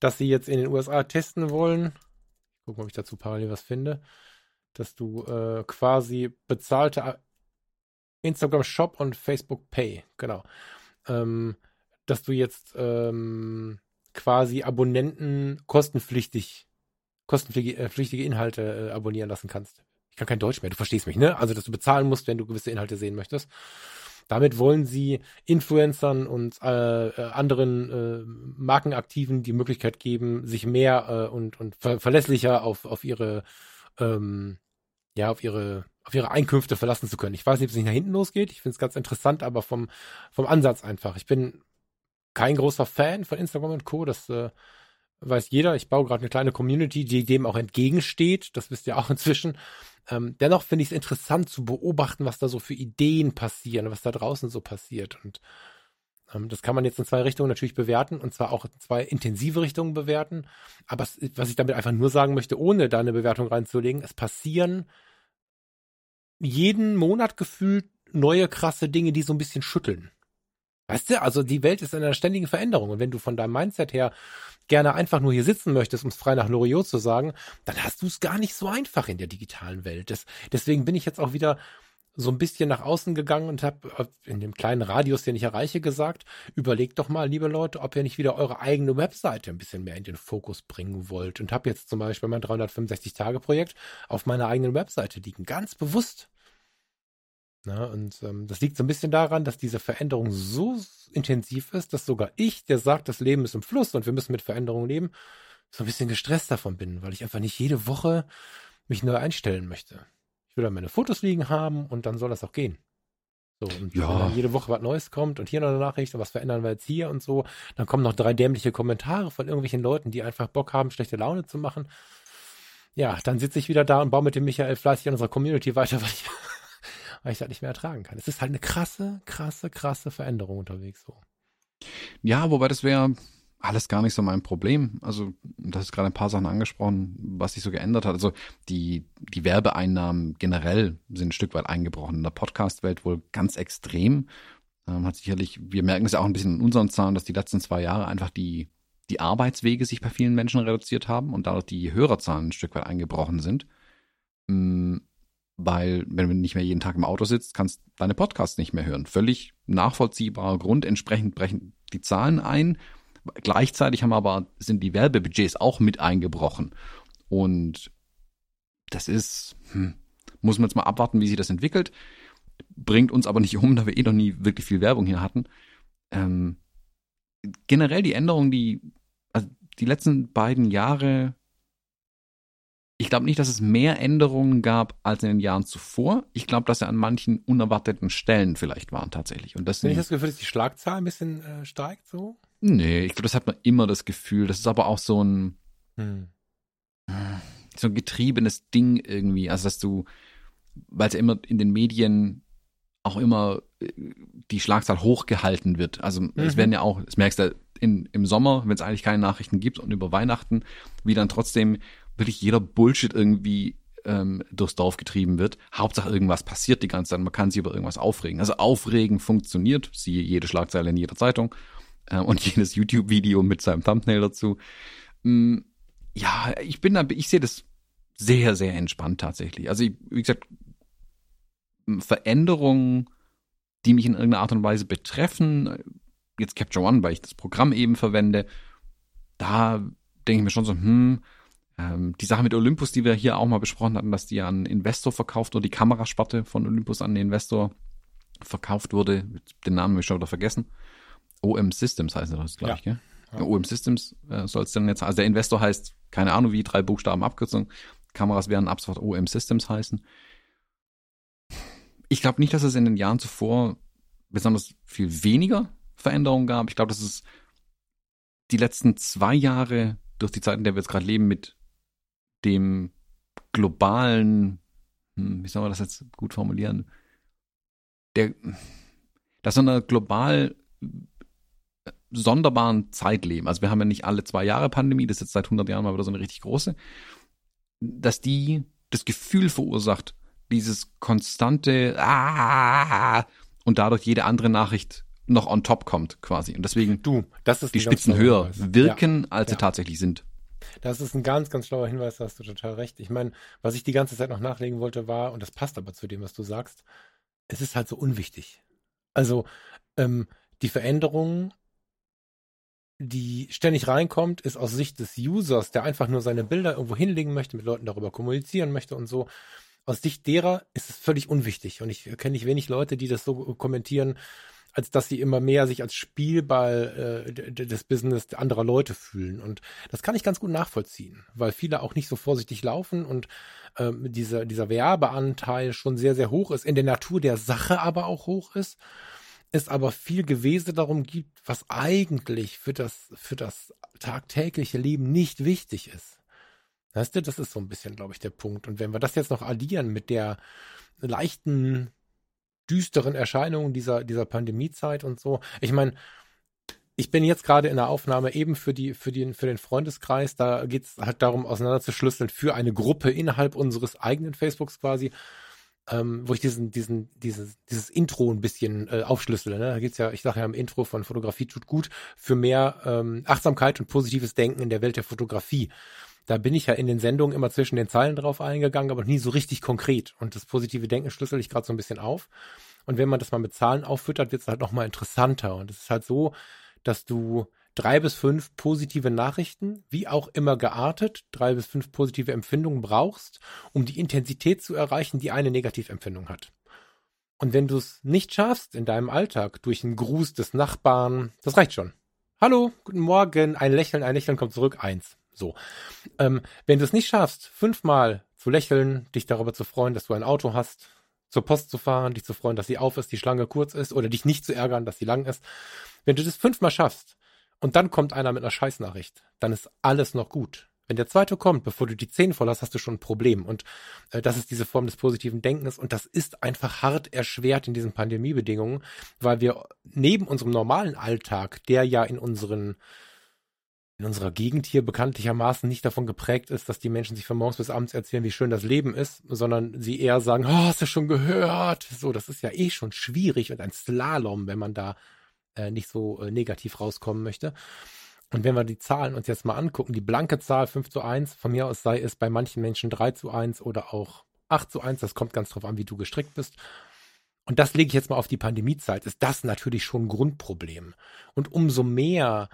dass sie jetzt in den USA testen wollen. Gucken, ob ich dazu parallel was finde dass du äh, quasi bezahlte Instagram Shop und Facebook Pay, genau, ähm, dass du jetzt ähm, quasi Abonnenten kostenpflichtig, kostenpflichtige äh, Inhalte äh, abonnieren lassen kannst. Ich kann kein Deutsch mehr, du verstehst mich, ne? Also, dass du bezahlen musst, wenn du gewisse Inhalte sehen möchtest. Damit wollen sie Influencern und äh, äh anderen äh, Markenaktiven die Möglichkeit geben, sich mehr äh, und, und ver verlässlicher auf, auf ihre ähm, ja, auf ihre, auf ihre Einkünfte verlassen zu können. Ich weiß nicht, ob es nicht nach hinten losgeht. Ich finde es ganz interessant, aber vom, vom Ansatz einfach. Ich bin kein großer Fan von Instagram und Co. Das äh, weiß jeder. Ich baue gerade eine kleine Community, die dem auch entgegensteht. Das wisst ihr auch inzwischen. Ähm, dennoch finde ich es interessant zu beobachten, was da so für Ideen passieren, was da draußen so passiert. Und Ähm, das kann man jetzt in zwei Richtungen natürlich bewerten und zwar auch in zwei intensive Richtungen bewerten. Aber was ich damit einfach nur sagen möchte, ohne da eine Bewertung reinzulegen, es passieren jeden Monat gefühlt neue krasse Dinge, die so ein bisschen schütteln. Weißt du, also die Welt ist in einer ständigen Veränderung und wenn du von deinem Mindset her gerne einfach nur hier sitzen möchtest, um es frei nach Loriot zu sagen, dann hast du es gar nicht so einfach in der digitalen Welt. Das, deswegen bin ich jetzt auch wieder so ein bisschen nach außen gegangen und habe in dem kleinen Radius, den ich erreiche, gesagt, überlegt doch mal, liebe Leute, ob ihr nicht wieder eure eigene Webseite ein bisschen mehr in den Fokus bringen wollt. Und habe jetzt zum Beispiel mein 365-Tage-Projekt auf meiner eigenen Webseite liegen, ganz bewusst. Na, und ähm, das liegt so ein bisschen daran, dass diese Veränderung so intensiv ist, dass sogar ich, der sagt, das Leben ist im Fluss und wir müssen mit Veränderungen leben, so ein bisschen gestresst davon bin, weil ich einfach nicht jede Woche mich neu einstellen möchte. Ich will da meine Fotos liegen haben und dann soll das auch gehen. So, und ja. wenn dann jede Woche was Neues kommt und hier noch eine Nachricht und was verändern wir jetzt hier und so, dann kommen noch drei dämliche Kommentare von irgendwelchen Leuten, die einfach Bock haben, schlechte Laune zu machen. Ja, dann sitze ich wieder da und baue mit dem Michael fleißig an unserer Community weiter, weil ich weil ich das nicht mehr ertragen kann. Es ist halt eine krasse, krasse, krasse Veränderung unterwegs so. Ja, wobei das wäre alles gar nicht so mein Problem. Also, das ist gerade ein paar Sachen angesprochen, was sich so geändert hat. Also, die, die Werbeeinnahmen generell sind ein Stück weit eingebrochen. In der Podcast-Welt wohl ganz extrem. Ähm, hat sicherlich, wir merken es ja auch ein bisschen in unseren Zahlen, dass die letzten zwei Jahre einfach die, die Arbeitswege sich bei vielen Menschen reduziert haben und dadurch die Hörerzahlen ein Stück weit eingebrochen sind. Mm, weil wenn du nicht mehr jeden Tag im Auto sitzt, kannst deine Podcasts nicht mehr hören. Völlig nachvollziehbarer Grund. Entsprechend brechen die Zahlen ein. Gleichzeitig haben aber sind die Werbebudgets auch mit eingebrochen. Und das ist, hm, muss man jetzt mal abwarten, wie sich das entwickelt. Bringt uns aber nicht um, da wir eh noch nie wirklich viel Werbung hier hatten. Ähm, generell die Änderungen, die, also die letzten beiden Jahre ich glaube nicht, dass es mehr Änderungen gab als in den Jahren zuvor. Ich glaube, dass er an manchen unerwarteten Stellen vielleicht waren tatsächlich. Und das Wenn ich das Gefühl, dass die Schlagzahl ein bisschen äh, steigt so? Nee, ich glaube, das hat man immer das Gefühl. Das ist aber auch so ein hm. so ein getriebenes Ding irgendwie. Also dass du, weil es ja immer in den Medien auch immer äh, die Schlagzahl hochgehalten wird. Also mhm. es werden ja auch, das merkst du in, im Sommer, wenn es eigentlich keine Nachrichten gibt und über Weihnachten, wie dann trotzdem wirklich jeder Bullshit irgendwie ähm, durchs Dorf getrieben wird. Hauptsache irgendwas passiert die ganze Zeit, man kann sich über irgendwas aufregen. Also aufregen funktioniert, siehe jede Schlagzeile in jeder Zeitung äh, und jedes YouTube-Video mit seinem Thumbnail dazu. Ähm, ja, ich bin da, ich sehe das sehr, sehr entspannt tatsächlich. Also ich, wie gesagt, Veränderungen, die mich in irgendeiner Art und Weise betreffen, jetzt Capture One, weil ich das Programm eben verwende, da denke ich mir schon so, hm, ähm, die Sache mit Olympus, die wir hier auch mal besprochen hatten, dass die an Investor verkauft oder die Kamerasparte von Olympus an den Investor verkauft wurde. Den Namen habe ich schon wieder vergessen. OM Systems heißt das, glaube ja. ich, gell? Ja. OM Systems äh, soll es denn jetzt, also der Investor heißt, keine Ahnung wie, drei Buchstaben Abkürzung. Kameras werden ab sofort OM Systems heißen. Ich glaube nicht, dass es in den Jahren zuvor besonders viel weniger Veränderungen gab. Ich glaube, dass es die letzten zwei Jahre durch die Zeit, in der wir jetzt gerade leben, mit dem globalen, hm, wie soll man das jetzt gut formulieren, der, dass so einer global sonderbaren Zeit leben. Also wir haben ja nicht alle zwei Jahre Pandemie, das ist jetzt seit 100 Jahren mal wieder so eine richtig große, dass die das Gefühl verursacht, dieses konstante ah, und dadurch jede andere Nachricht noch on top kommt quasi. Und deswegen du, das ist die Spitzen höher wirken, ja. als ja. sie tatsächlich sind. Das ist ein ganz, ganz schlauer Hinweis, da hast du total recht. Ich meine, was ich die ganze Zeit noch nachlegen wollte, war, und das passt aber zu dem, was du sagst, es ist halt so unwichtig. Also, ähm, die Veränderung, die ständig reinkommt, ist aus Sicht des Users, der einfach nur seine Bilder irgendwo hinlegen möchte, mit Leuten darüber kommunizieren möchte und so. Aus Sicht derer ist es völlig unwichtig. Und ich kenne nicht wenig Leute, die das so kommentieren, als dass sie immer mehr sich als Spielball äh, des Business anderer Leute fühlen. Und das kann ich ganz gut nachvollziehen, weil viele auch nicht so vorsichtig laufen und ähm, dieser, dieser Werbeanteil schon sehr, sehr hoch ist, in der Natur der Sache aber auch hoch ist, es aber viel Gewese darum gibt, was eigentlich für das, für das tagtägliche Leben nicht wichtig ist. Weißt du, das ist so ein bisschen, glaube ich, der Punkt. Und wenn wir das jetzt noch addieren mit der leichten düsteren Erscheinungen dieser, dieser Pandemiezeit und so. Ich meine, ich bin jetzt gerade in der Aufnahme eben für die, für den, für den Freundeskreis. Da geht es halt darum, auseinanderzuschlüsseln für eine Gruppe innerhalb unseres eigenen Facebooks quasi, ähm, wo ich diesen, diesen, dieses, dieses Intro ein bisschen äh, aufschlüssele. Ne? Da geht's ja, ich sage ja im Intro von Fotografie tut gut für mehr ähm, Achtsamkeit und positives Denken in der Welt der Fotografie. Da bin ich ja in den Sendungen immer zwischen den Zeilen drauf eingegangen, aber nie so richtig konkret. Und das positive Denken schlüssel ich gerade so ein bisschen auf. Und wenn man das mal mit Zahlen auffüttert, wird es halt nochmal interessanter. Und es ist halt so, dass du drei bis fünf positive Nachrichten, wie auch immer geartet, drei bis fünf positive Empfindungen brauchst, um die Intensität zu erreichen, die eine Negativempfindung hat. Und wenn du es nicht schaffst in deinem Alltag durch einen Gruß des Nachbarn, das reicht schon. Hallo, guten Morgen, ein Lächeln, ein Lächeln kommt zurück, eins. So. Ähm, wenn du es nicht schaffst, fünfmal zu lächeln, dich darüber zu freuen, dass du ein Auto hast, zur Post zu fahren, dich zu freuen, dass sie auf ist, die Schlange kurz ist oder dich nicht zu ärgern, dass sie lang ist. Wenn du das fünfmal schaffst und dann kommt einer mit einer Scheißnachricht, dann ist alles noch gut. Wenn der zweite kommt, bevor du die zehn voll hast, hast du schon ein Problem. Und äh, das ist diese Form des positiven Denkens. Und das ist einfach hart erschwert in diesen Pandemiebedingungen, weil wir neben unserem normalen Alltag, der ja in unseren in unserer Gegend hier bekanntlichermaßen nicht davon geprägt ist, dass die Menschen sich von morgens bis abends erzählen, wie schön das Leben ist, sondern sie eher sagen, oh, hast du schon gehört? So, das ist ja eh schon schwierig und ein Slalom, wenn man da äh, nicht so äh, negativ rauskommen möchte. Und wenn wir die Zahlen uns jetzt mal angucken, die blanke Zahl 5 zu 1, von mir aus sei es bei manchen Menschen 3 zu 1 oder auch 8 zu 1, das kommt ganz drauf an, wie du gestrickt bist. Und das lege ich jetzt mal auf die Pandemiezeit, ist das natürlich schon ein Grundproblem. Und umso mehr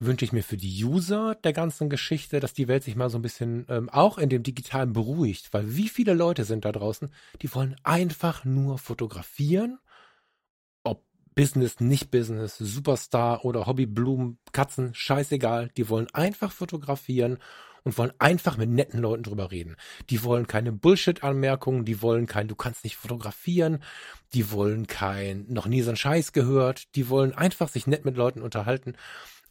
wünsche ich mir für die User der ganzen Geschichte, dass die Welt sich mal so ein bisschen ähm, auch in dem Digitalen beruhigt, weil wie viele Leute sind da draußen, die wollen einfach nur fotografieren, Business, nicht Business, Superstar oder Hobbyblumen, Katzen, scheißegal, die wollen einfach fotografieren und wollen einfach mit netten Leuten drüber reden. Die wollen keine Bullshit-Anmerkungen, die wollen kein, du kannst nicht fotografieren, die wollen kein, noch nie so ein Scheiß gehört, die wollen einfach sich nett mit Leuten unterhalten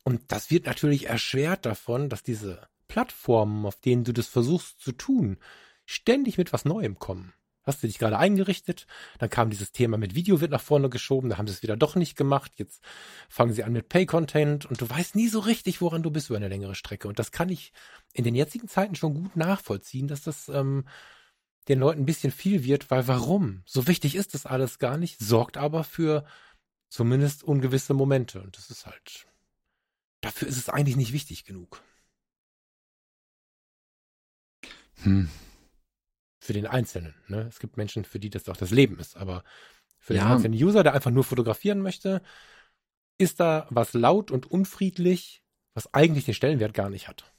und das wird natürlich erschwert davon, dass diese Plattformen, auf denen du das versuchst zu tun, ständig mit was Neuem kommen. Hast du dich gerade eingerichtet? Dann kam dieses Thema mit Video wird nach vorne geschoben, da haben sie es wieder doch nicht gemacht. Jetzt fangen sie an mit Pay-Content und du weißt nie so richtig, woran du bist über eine längere Strecke. Und das kann ich in den jetzigen Zeiten schon gut nachvollziehen, dass das ähm, den Leuten ein bisschen viel wird, weil warum? So wichtig ist das alles gar nicht, sorgt aber für zumindest ungewisse Momente. Und das ist halt dafür ist es eigentlich nicht wichtig genug. Hm. Für den Einzelnen. Ne? Es gibt Menschen, für die das auch das Leben ist, aber für ja. den einzelnen User, der einfach nur fotografieren möchte, ist da was laut und unfriedlich, was eigentlich den Stellenwert gar nicht hat.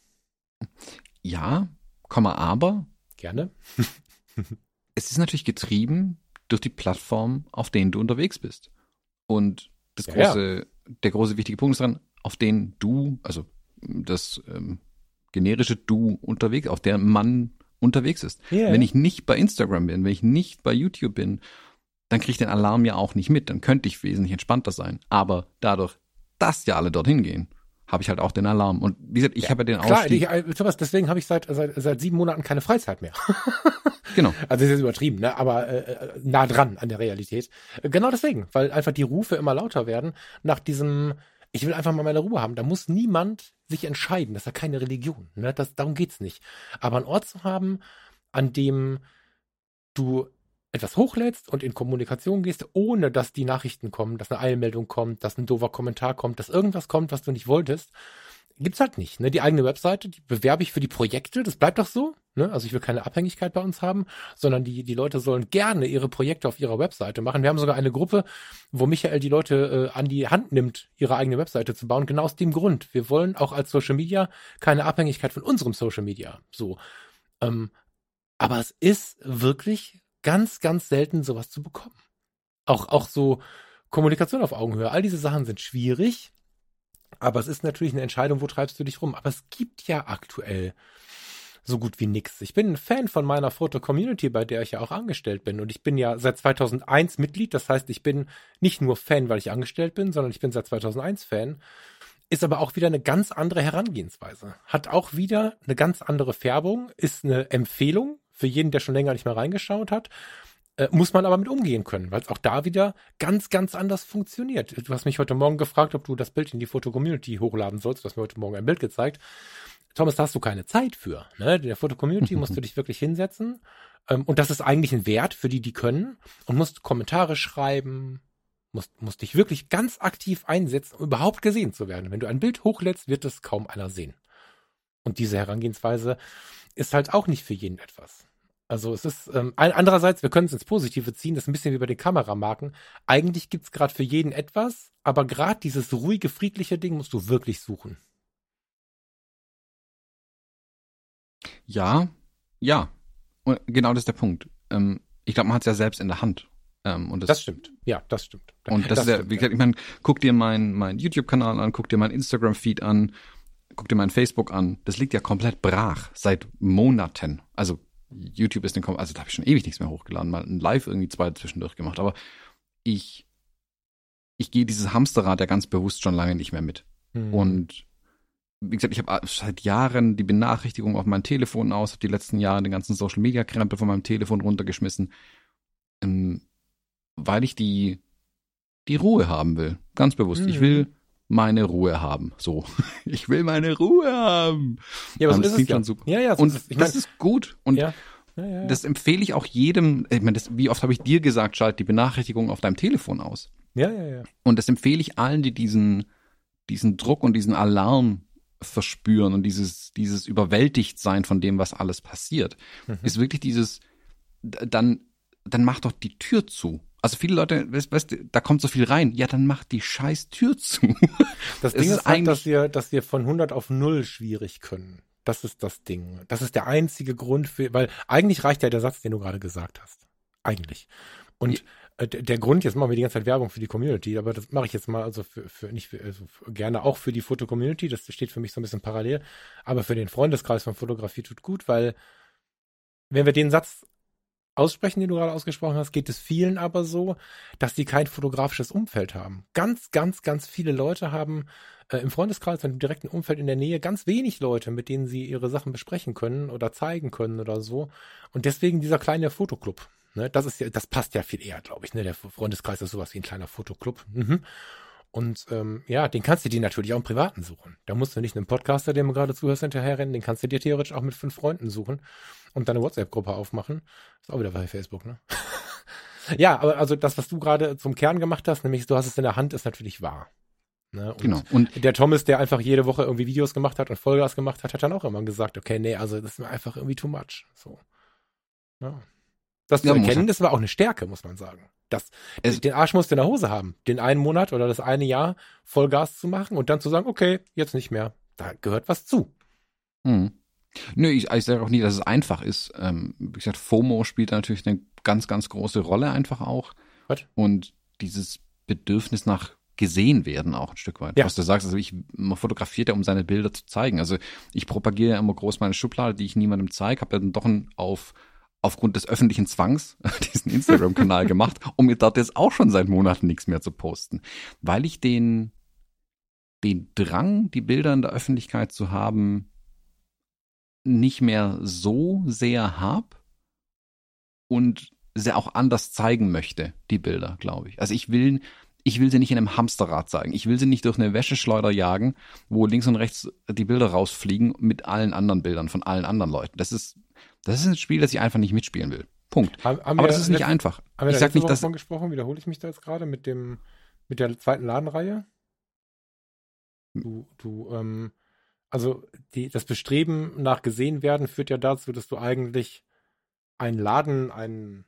Ja, Komma, aber. Gerne. es ist natürlich getrieben durch die Plattform, auf denen du unterwegs bist. Und das ja, große, ja. der große wichtige Punkt ist dran, auf denen du, also das ähm, generische Du unterwegs, auf der man unterwegs ist. Yeah. Wenn ich nicht bei Instagram bin, wenn ich nicht bei YouTube bin, dann kriege ich den Alarm ja auch nicht mit. Dann könnte ich wesentlich entspannter sein. Aber dadurch, dass ja alle dorthin gehen, habe ich halt auch den Alarm. Und wie gesagt, ich ja, habe ja den klar, Ausstieg. Klar, äh, Thomas, deswegen habe ich seit, seit, seit sieben Monaten keine Freizeit mehr. genau. Also das ist übertrieben, ne? aber äh, äh, nah dran an der Realität. Genau deswegen, weil einfach die Rufe immer lauter werden nach diesem ich will einfach mal meine Ruhe haben. Da muss niemand sich entscheiden. Das ist ja keine Religion. Ne? Das, darum geht's nicht. Aber einen Ort zu haben, an dem du etwas hochlädst und in Kommunikation gehst, ohne dass die Nachrichten kommen, dass eine Eilmeldung kommt, dass ein doofer Kommentar kommt, dass irgendwas kommt, was du nicht wolltest, gibt's halt nicht. Ne? Die eigene Webseite, die bewerbe ich für die Projekte, das bleibt doch so. Ne? Also ich will keine Abhängigkeit bei uns haben, sondern die, die Leute sollen gerne ihre Projekte auf ihrer Webseite machen. Wir haben sogar eine Gruppe, wo Michael die Leute äh, an die Hand nimmt, ihre eigene Webseite zu bauen, genau aus dem Grund. Wir wollen auch als Social Media keine Abhängigkeit von unserem Social Media. So. Ähm, aber es ist wirklich ganz, ganz selten, sowas zu bekommen. Auch, auch so Kommunikation auf Augenhöhe. All diese Sachen sind schwierig. Aber es ist natürlich eine Entscheidung, wo treibst du dich rum. Aber es gibt ja aktuell so gut wie nix. Ich bin ein Fan von meiner Foto-Community, bei der ich ja auch angestellt bin. Und ich bin ja seit 2001 Mitglied. Das heißt, ich bin nicht nur Fan, weil ich angestellt bin, sondern ich bin seit 2001 Fan. Ist aber auch wieder eine ganz andere Herangehensweise. Hat auch wieder eine ganz andere Färbung. Ist eine Empfehlung für jeden, der schon länger nicht mehr reingeschaut hat. Äh, muss man aber mit umgehen können, weil es auch da wieder ganz, ganz anders funktioniert. Du hast mich heute Morgen gefragt, ob du das Bild in die Foto-Community hochladen sollst. Du hast mir heute Morgen ein Bild gezeigt. Thomas, da hast du keine Zeit für. Ne? In der Foto-Community musst du dich wirklich hinsetzen. Ähm, und das ist eigentlich ein Wert für die, die können. Und musst Kommentare schreiben, musst, musst dich wirklich ganz aktiv einsetzen, um überhaupt gesehen zu werden. Wenn du ein Bild hochlädst, wird es kaum einer sehen. Und diese Herangehensweise ist halt auch nicht für jeden etwas. Also es ist ähm, andererseits, wir können es ins Positive ziehen, das ist ein bisschen wie bei den Kameramarken. Eigentlich gibt's gerade für jeden etwas, aber gerade dieses ruhige, friedliche Ding musst du wirklich suchen. Ja, ja. Und genau das ist der Punkt. Ähm, ich glaube, man hat es ja selbst in der Hand. Ähm, und das, das stimmt. Ja, das stimmt. Und das, das ist ja, wie gesagt, ich meine, guck dir meinen mein YouTube-Kanal an, guck dir mein Instagram-Feed an, guck dir mein Facebook an. Das liegt ja komplett brach seit Monaten. Also YouTube ist den, also da habe ich schon ewig nichts mehr hochgeladen, mal ein Live irgendwie zwei zwischendurch gemacht, aber ich, ich gehe dieses Hamsterrad ja ganz bewusst schon lange nicht mehr mit. Mhm. Und wie gesagt, ich habe seit Jahren die Benachrichtigung auf mein Telefon aus, habe die letzten Jahre den ganzen Social Media Krempel von meinem Telefon runtergeschmissen, ähm, weil ich die die Ruhe haben will, ganz bewusst. Mhm. Ich will meine Ruhe haben. So, ich will meine Ruhe haben. Ja, aber so das ist es ja. super. Ja, ja, so und ist ich mein, das ist gut und ja. Ja, ja, das empfehle ich auch jedem. Ich meine, das, wie oft habe ich dir gesagt, schalt die Benachrichtigung auf deinem Telefon aus. Ja, ja, ja. Und das empfehle ich allen, die diesen diesen Druck und diesen Alarm verspüren und dieses dieses überwältigt sein von dem, was alles passiert, mhm. ist wirklich dieses dann dann mach doch die Tür zu. Also viele Leute, weißt, weißt, da kommt so viel rein. Ja, dann mach die scheiß Tür zu. Das Ding ist, ist halt, dass wir, dass wir von 100 auf 0 schwierig können. Das ist das Ding. Das ist der einzige Grund für, weil eigentlich reicht ja der Satz, den du gerade gesagt hast. Eigentlich. Und äh, der Grund, jetzt machen wir die ganze Zeit Werbung für die Community, aber das mache ich jetzt mal also für, für nicht für, also für, gerne auch für die Foto-Community, das steht für mich so ein bisschen parallel, aber für den Freundeskreis von Fotografie tut gut, weil wenn wir den Satz aussprechen, den du gerade ausgesprochen hast, geht es vielen aber so, dass sie kein fotografisches Umfeld haben. Ganz, ganz, ganz viele Leute haben äh, im Freundeskreis, im direkten Umfeld in der Nähe, ganz wenig Leute, mit denen sie ihre Sachen besprechen können oder zeigen können oder so. Und deswegen dieser kleine Fotoclub. Ne, das ist ja, das passt ja viel eher, glaube ich. Ne? Der Freundeskreis ist sowas wie ein kleiner Fotoclub. Mhm. Und ähm, ja, den kannst du dir natürlich auch im Privaten suchen. Da musst du nicht einen Podcaster, dem du gerade zuhörst, hinterherrennen, den kannst du dir theoretisch auch mit fünf Freunden suchen und deine WhatsApp-Gruppe aufmachen. Ist auch wieder bei Facebook, ne? ja, aber also das, was du gerade zum Kern gemacht hast, nämlich du hast es in der Hand, ist natürlich wahr. Ne? Und genau. Und der Thomas, der einfach jede Woche irgendwie Videos gemacht hat und Vollgas gemacht hat, hat dann auch immer gesagt, okay, nee, also das ist mir einfach irgendwie too much. So. Ja. Das ja, zu erkennen, das war auch eine Stärke, muss man sagen. Das, es, den Arsch musst du in der Hose haben, den einen Monat oder das eine Jahr Vollgas zu machen und dann zu sagen, okay, jetzt nicht mehr. Da gehört was zu. Hm. Nö, ich, ich sage auch nie, dass es einfach ist. Ähm, wie gesagt, FOMO spielt natürlich eine ganz, ganz große Rolle einfach auch. Was? Und dieses Bedürfnis nach gesehen werden auch ein Stück weit. Ja. Was du sagst, also ich, man fotografiert ja, um seine Bilder zu zeigen. Also ich propagiere ja immer groß meine Schublade, die ich niemandem zeige, habe ja dann doch ein, auf aufgrund des öffentlichen Zwangs diesen Instagram-Kanal gemacht, um mir dort jetzt auch schon seit Monaten nichts mehr zu posten. Weil ich den, den Drang, die Bilder in der Öffentlichkeit zu haben, nicht mehr so sehr hab und sie auch anders zeigen möchte, die Bilder, glaube ich. Also ich will, ich will sie nicht in einem Hamsterrad zeigen. Ich will sie nicht durch eine Wäscheschleuder jagen, wo links und rechts die Bilder rausfliegen mit allen anderen Bildern von allen anderen Leuten. Das ist das ist ein Spiel, das ich einfach nicht mitspielen will. Punkt. Haben, haben Aber das ist nicht einfach. Haben wir ich sag nicht, dass davon gesprochen, wiederhole ich mich da jetzt gerade mit dem mit der zweiten Ladenreihe? Du du ähm, also die das Bestreben nach gesehen werden führt ja dazu, dass du eigentlich einen Laden, einen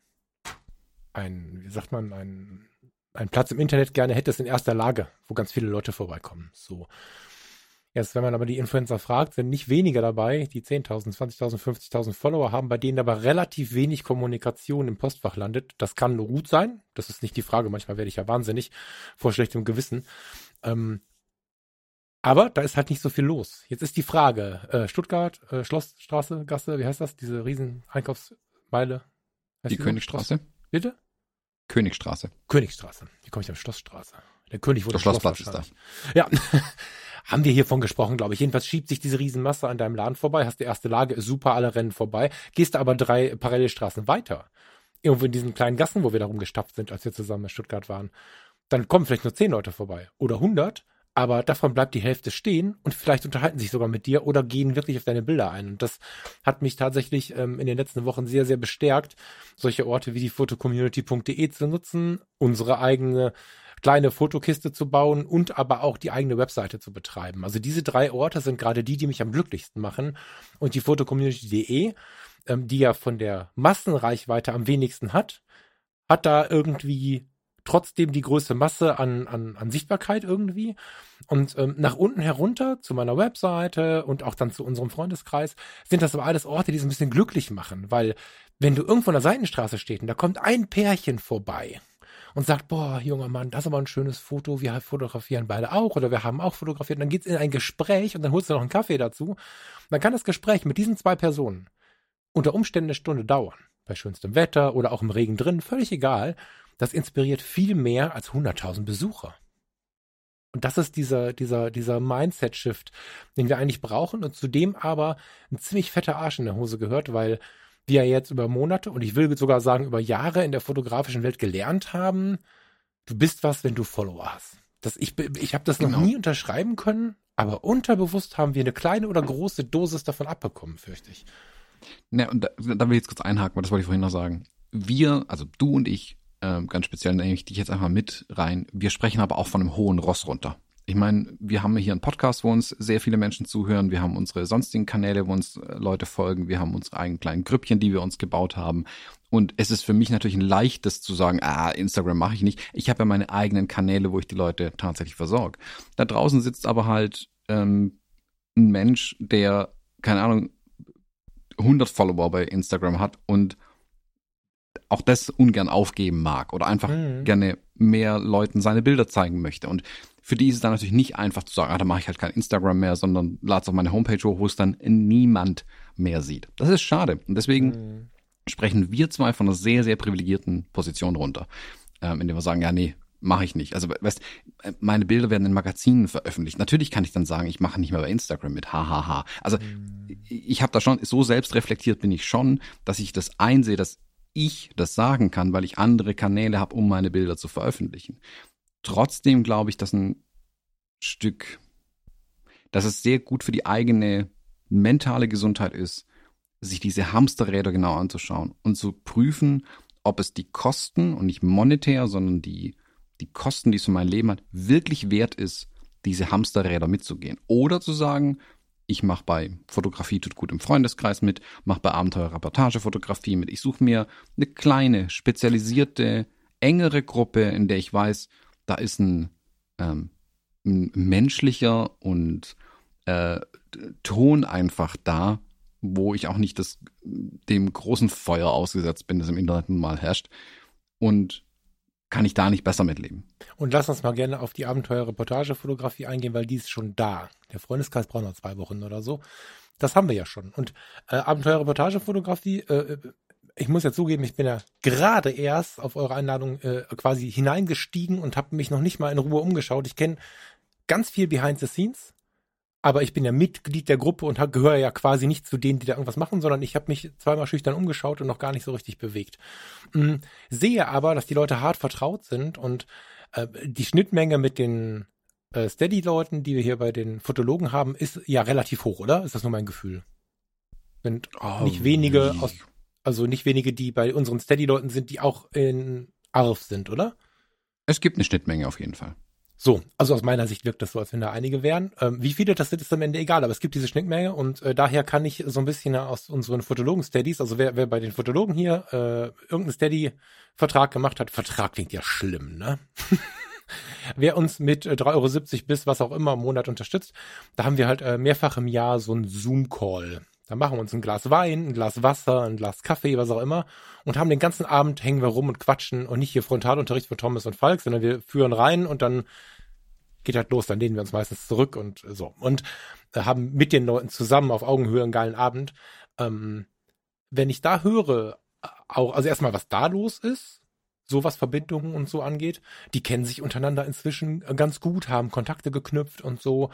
ein wie sagt man, ein einen Platz im Internet gerne hättest in erster Lage, wo ganz viele Leute vorbeikommen. So. Jetzt, wenn man aber die Influencer fragt, sind nicht weniger dabei, die 10.000, 20.000, 50.000 Follower haben, bei denen aber relativ wenig Kommunikation im Postfach landet. Das kann nur gut sein. Das ist nicht die Frage. Manchmal werde ich ja wahnsinnig vor schlechtem Gewissen. Ähm, aber da ist halt nicht so viel los. Jetzt ist die Frage, äh, Stuttgart, äh, Schlossstraße, Gasse, wie heißt das? Diese riesen Einkaufsmeile? die Königstraße. Bitte? Königstraße. Königstraße. Wie komme ich auf Schlossstraße? Der König wurde Der Schlossplatz ist da. Ja. haben wir hiervon gesprochen, glaube ich. Jedenfalls schiebt sich diese Riesenmasse an deinem Laden vorbei, hast die erste Lage, super, alle rennen vorbei, gehst aber drei Parallelstraßen weiter. irgendwo in diesen kleinen Gassen, wo wir da rumgestapft sind, als wir zusammen in Stuttgart waren, dann kommen vielleicht nur zehn Leute vorbei oder hundert, aber davon bleibt die Hälfte stehen und vielleicht unterhalten sich sogar mit dir oder gehen wirklich auf deine Bilder ein. Und das hat mich tatsächlich ähm, in den letzten Wochen sehr, sehr bestärkt, solche Orte wie die fotocommunity.de zu nutzen, unsere eigene kleine Fotokiste zu bauen und aber auch die eigene Webseite zu betreiben. Also diese drei Orte sind gerade die, die mich am glücklichsten machen. Und die fotocommunity.de, ähm, die ja von der Massenreichweite am wenigsten hat, hat da irgendwie trotzdem die größte Masse an, an, an Sichtbarkeit irgendwie. Und ähm, nach unten herunter zu meiner Webseite und auch dann zu unserem Freundeskreis sind das aber alles Orte, die es ein bisschen glücklich machen, weil wenn du irgendwo an der Seitenstraße stehst und da kommt ein Pärchen vorbei und sagt, boah, junger Mann, das ist aber ein schönes Foto, wir fotografieren beide auch oder wir haben auch fotografiert, und dann geht's in ein Gespräch und dann holst du noch einen Kaffee dazu. Dann kann das Gespräch mit diesen zwei Personen unter Umständen eine Stunde dauern. Bei schönstem Wetter oder auch im Regen drin, völlig egal. Das inspiriert viel mehr als 100.000 Besucher. Und das ist dieser, dieser, dieser Mindset-Shift, den wir eigentlich brauchen und zudem aber ein ziemlich fetter Arsch in der Hose gehört, weil wir jetzt über Monate und ich will sogar sagen über Jahre in der fotografischen Welt gelernt haben, du bist was, wenn du Follower hast. Das, ich ich habe das noch genau. nie unterschreiben können, aber unterbewusst haben wir eine kleine oder große Dosis davon abbekommen, fürchte ich. Ne, und da, da will ich jetzt kurz einhaken, weil das wollte ich vorhin noch sagen. Wir, also du und ich, ähm, ganz speziell nehme ich dich jetzt einfach mit rein, wir sprechen aber auch von einem hohen Ross runter ich meine, wir haben hier einen Podcast, wo uns sehr viele Menschen zuhören. Wir haben unsere sonstigen Kanäle, wo uns äh, Leute folgen. Wir haben unsere eigenen kleinen Grüppchen, die wir uns gebaut haben. Und es ist für mich natürlich ein leichtes zu sagen, ah, Instagram mache ich nicht. Ich habe ja meine eigenen Kanäle, wo ich die Leute tatsächlich versorge. Da draußen sitzt aber halt ähm, ein Mensch, der, keine Ahnung, 100 Follower bei Instagram hat und auch das ungern aufgeben mag oder einfach mhm. gerne mehr Leuten seine Bilder zeigen möchte. Und für die ist es dann natürlich nicht einfach zu sagen, ah, da mache ich halt kein Instagram mehr, sondern lade es auf meine Homepage hoch, wo es dann niemand mehr sieht. Das ist schade. Und deswegen mhm. sprechen wir zwei von einer sehr, sehr privilegierten Position runter, ähm, indem wir sagen, ja, nee, mache ich nicht. Also, weißt, meine Bilder werden in Magazinen veröffentlicht. Natürlich kann ich dann sagen, ich mache nicht mehr bei Instagram mit, hahaha. Also, mhm. ich habe da schon, so selbst reflektiert bin ich schon, dass ich das einsehe, dass ich das sagen kann, weil ich andere Kanäle habe, um meine Bilder zu veröffentlichen. Trotzdem glaube ich, dass ein Stück, dass es sehr gut für die eigene mentale Gesundheit ist, sich diese Hamsterräder genau anzuschauen und zu prüfen, ob es die Kosten und nicht monetär, sondern die, die Kosten, die es für mein Leben hat, wirklich wert ist, diese Hamsterräder mitzugehen. Oder zu sagen, ich mache bei Fotografie tut gut im Freundeskreis mit, mache bei Abenteuer-Reportage-Fotografie mit. Ich suche mir eine kleine, spezialisierte, engere Gruppe, in der ich weiß, da ist ein, ähm, ein menschlicher und äh, Ton einfach da, wo ich auch nicht das, dem großen Feuer ausgesetzt bin, das im Internet nun mal herrscht. Und kann ich da nicht besser mitleben. Und lass uns mal gerne auf die Abenteuer-Reportage-Fotografie eingehen, weil die ist schon da. Der Freundeskreis braucht noch zwei Wochen oder so. Das haben wir ja schon. Und äh, Abenteuer-Reportage-Fotografie äh, ich muss ja zugeben, ich bin ja gerade erst auf eure Einladung äh, quasi hineingestiegen und habe mich noch nicht mal in Ruhe umgeschaut. Ich kenne ganz viel Behind the Scenes, aber ich bin ja Mitglied der Gruppe und gehöre ja quasi nicht zu denen, die da irgendwas machen, sondern ich habe mich zweimal schüchtern umgeschaut und noch gar nicht so richtig bewegt. Mhm. Sehe aber, dass die Leute hart vertraut sind und äh, die Schnittmenge mit den äh, Steady-Leuten, die wir hier bei den Fotologen haben, ist ja relativ hoch, oder? Ist das nur mein Gefühl? Sind oh, nicht wenige aus also nicht wenige, die bei unseren Steady-Leuten sind, die auch in ARF sind, oder? Es gibt eine Schnittmenge auf jeden Fall. So, also aus meiner Sicht wirkt das so, als wenn da einige wären. Ähm, wie viele das sind, ist am Ende egal, aber es gibt diese Schnittmenge und äh, daher kann ich so ein bisschen aus unseren Fotologen-Steadies, also wer, wer bei den Fotologen hier äh, irgendeinen Steady-Vertrag gemacht hat, Vertrag klingt ja schlimm, ne? wer uns mit 3,70 äh, Euro bis was auch immer im Monat unterstützt, da haben wir halt äh, mehrfach im Jahr so einen Zoom-Call. Dann machen wir uns ein Glas Wein, ein Glas Wasser, ein Glas Kaffee, was auch immer und haben den ganzen Abend hängen wir rum und quatschen und nicht hier Frontalunterricht von Thomas und Falk, sondern wir führen rein und dann geht halt los, dann lehnen wir uns meistens zurück und so. Und äh, haben mit den Leuten zusammen auf Augenhöhe einen geilen Abend. Ähm, wenn ich da höre, äh, auch, also erstmal, was da los ist, so was Verbindungen und so angeht, die kennen sich untereinander inzwischen äh, ganz gut, haben Kontakte geknüpft und so.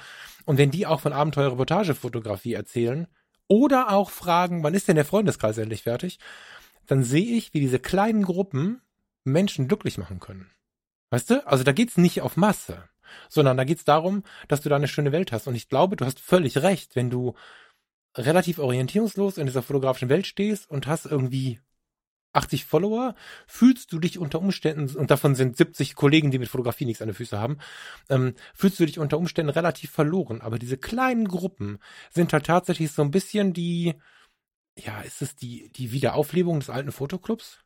Und wenn die auch von Abenteuer-Reportage-Fotografie erzählen, oder auch fragen, wann ist denn der Freundeskreis endlich fertig? dann sehe ich, wie diese kleinen Gruppen Menschen glücklich machen können. Weißt du? Also da geht's nicht auf Masse, sondern da geht's darum, dass du da eine schöne Welt hast. Und ich glaube, du hast völlig recht, wenn du relativ orientierungslos in dieser fotografischen Welt stehst und hast irgendwie 80 Follower, fühlst du dich unter Umständen, und davon sind 70 Kollegen, die mit Fotografie nichts an den Füßen haben, ähm, fühlst du dich unter Umständen relativ verloren. Aber diese kleinen Gruppen sind halt tatsächlich so ein bisschen die, ja, ist es die, die Wiederauflebung des alten Fotoclubs?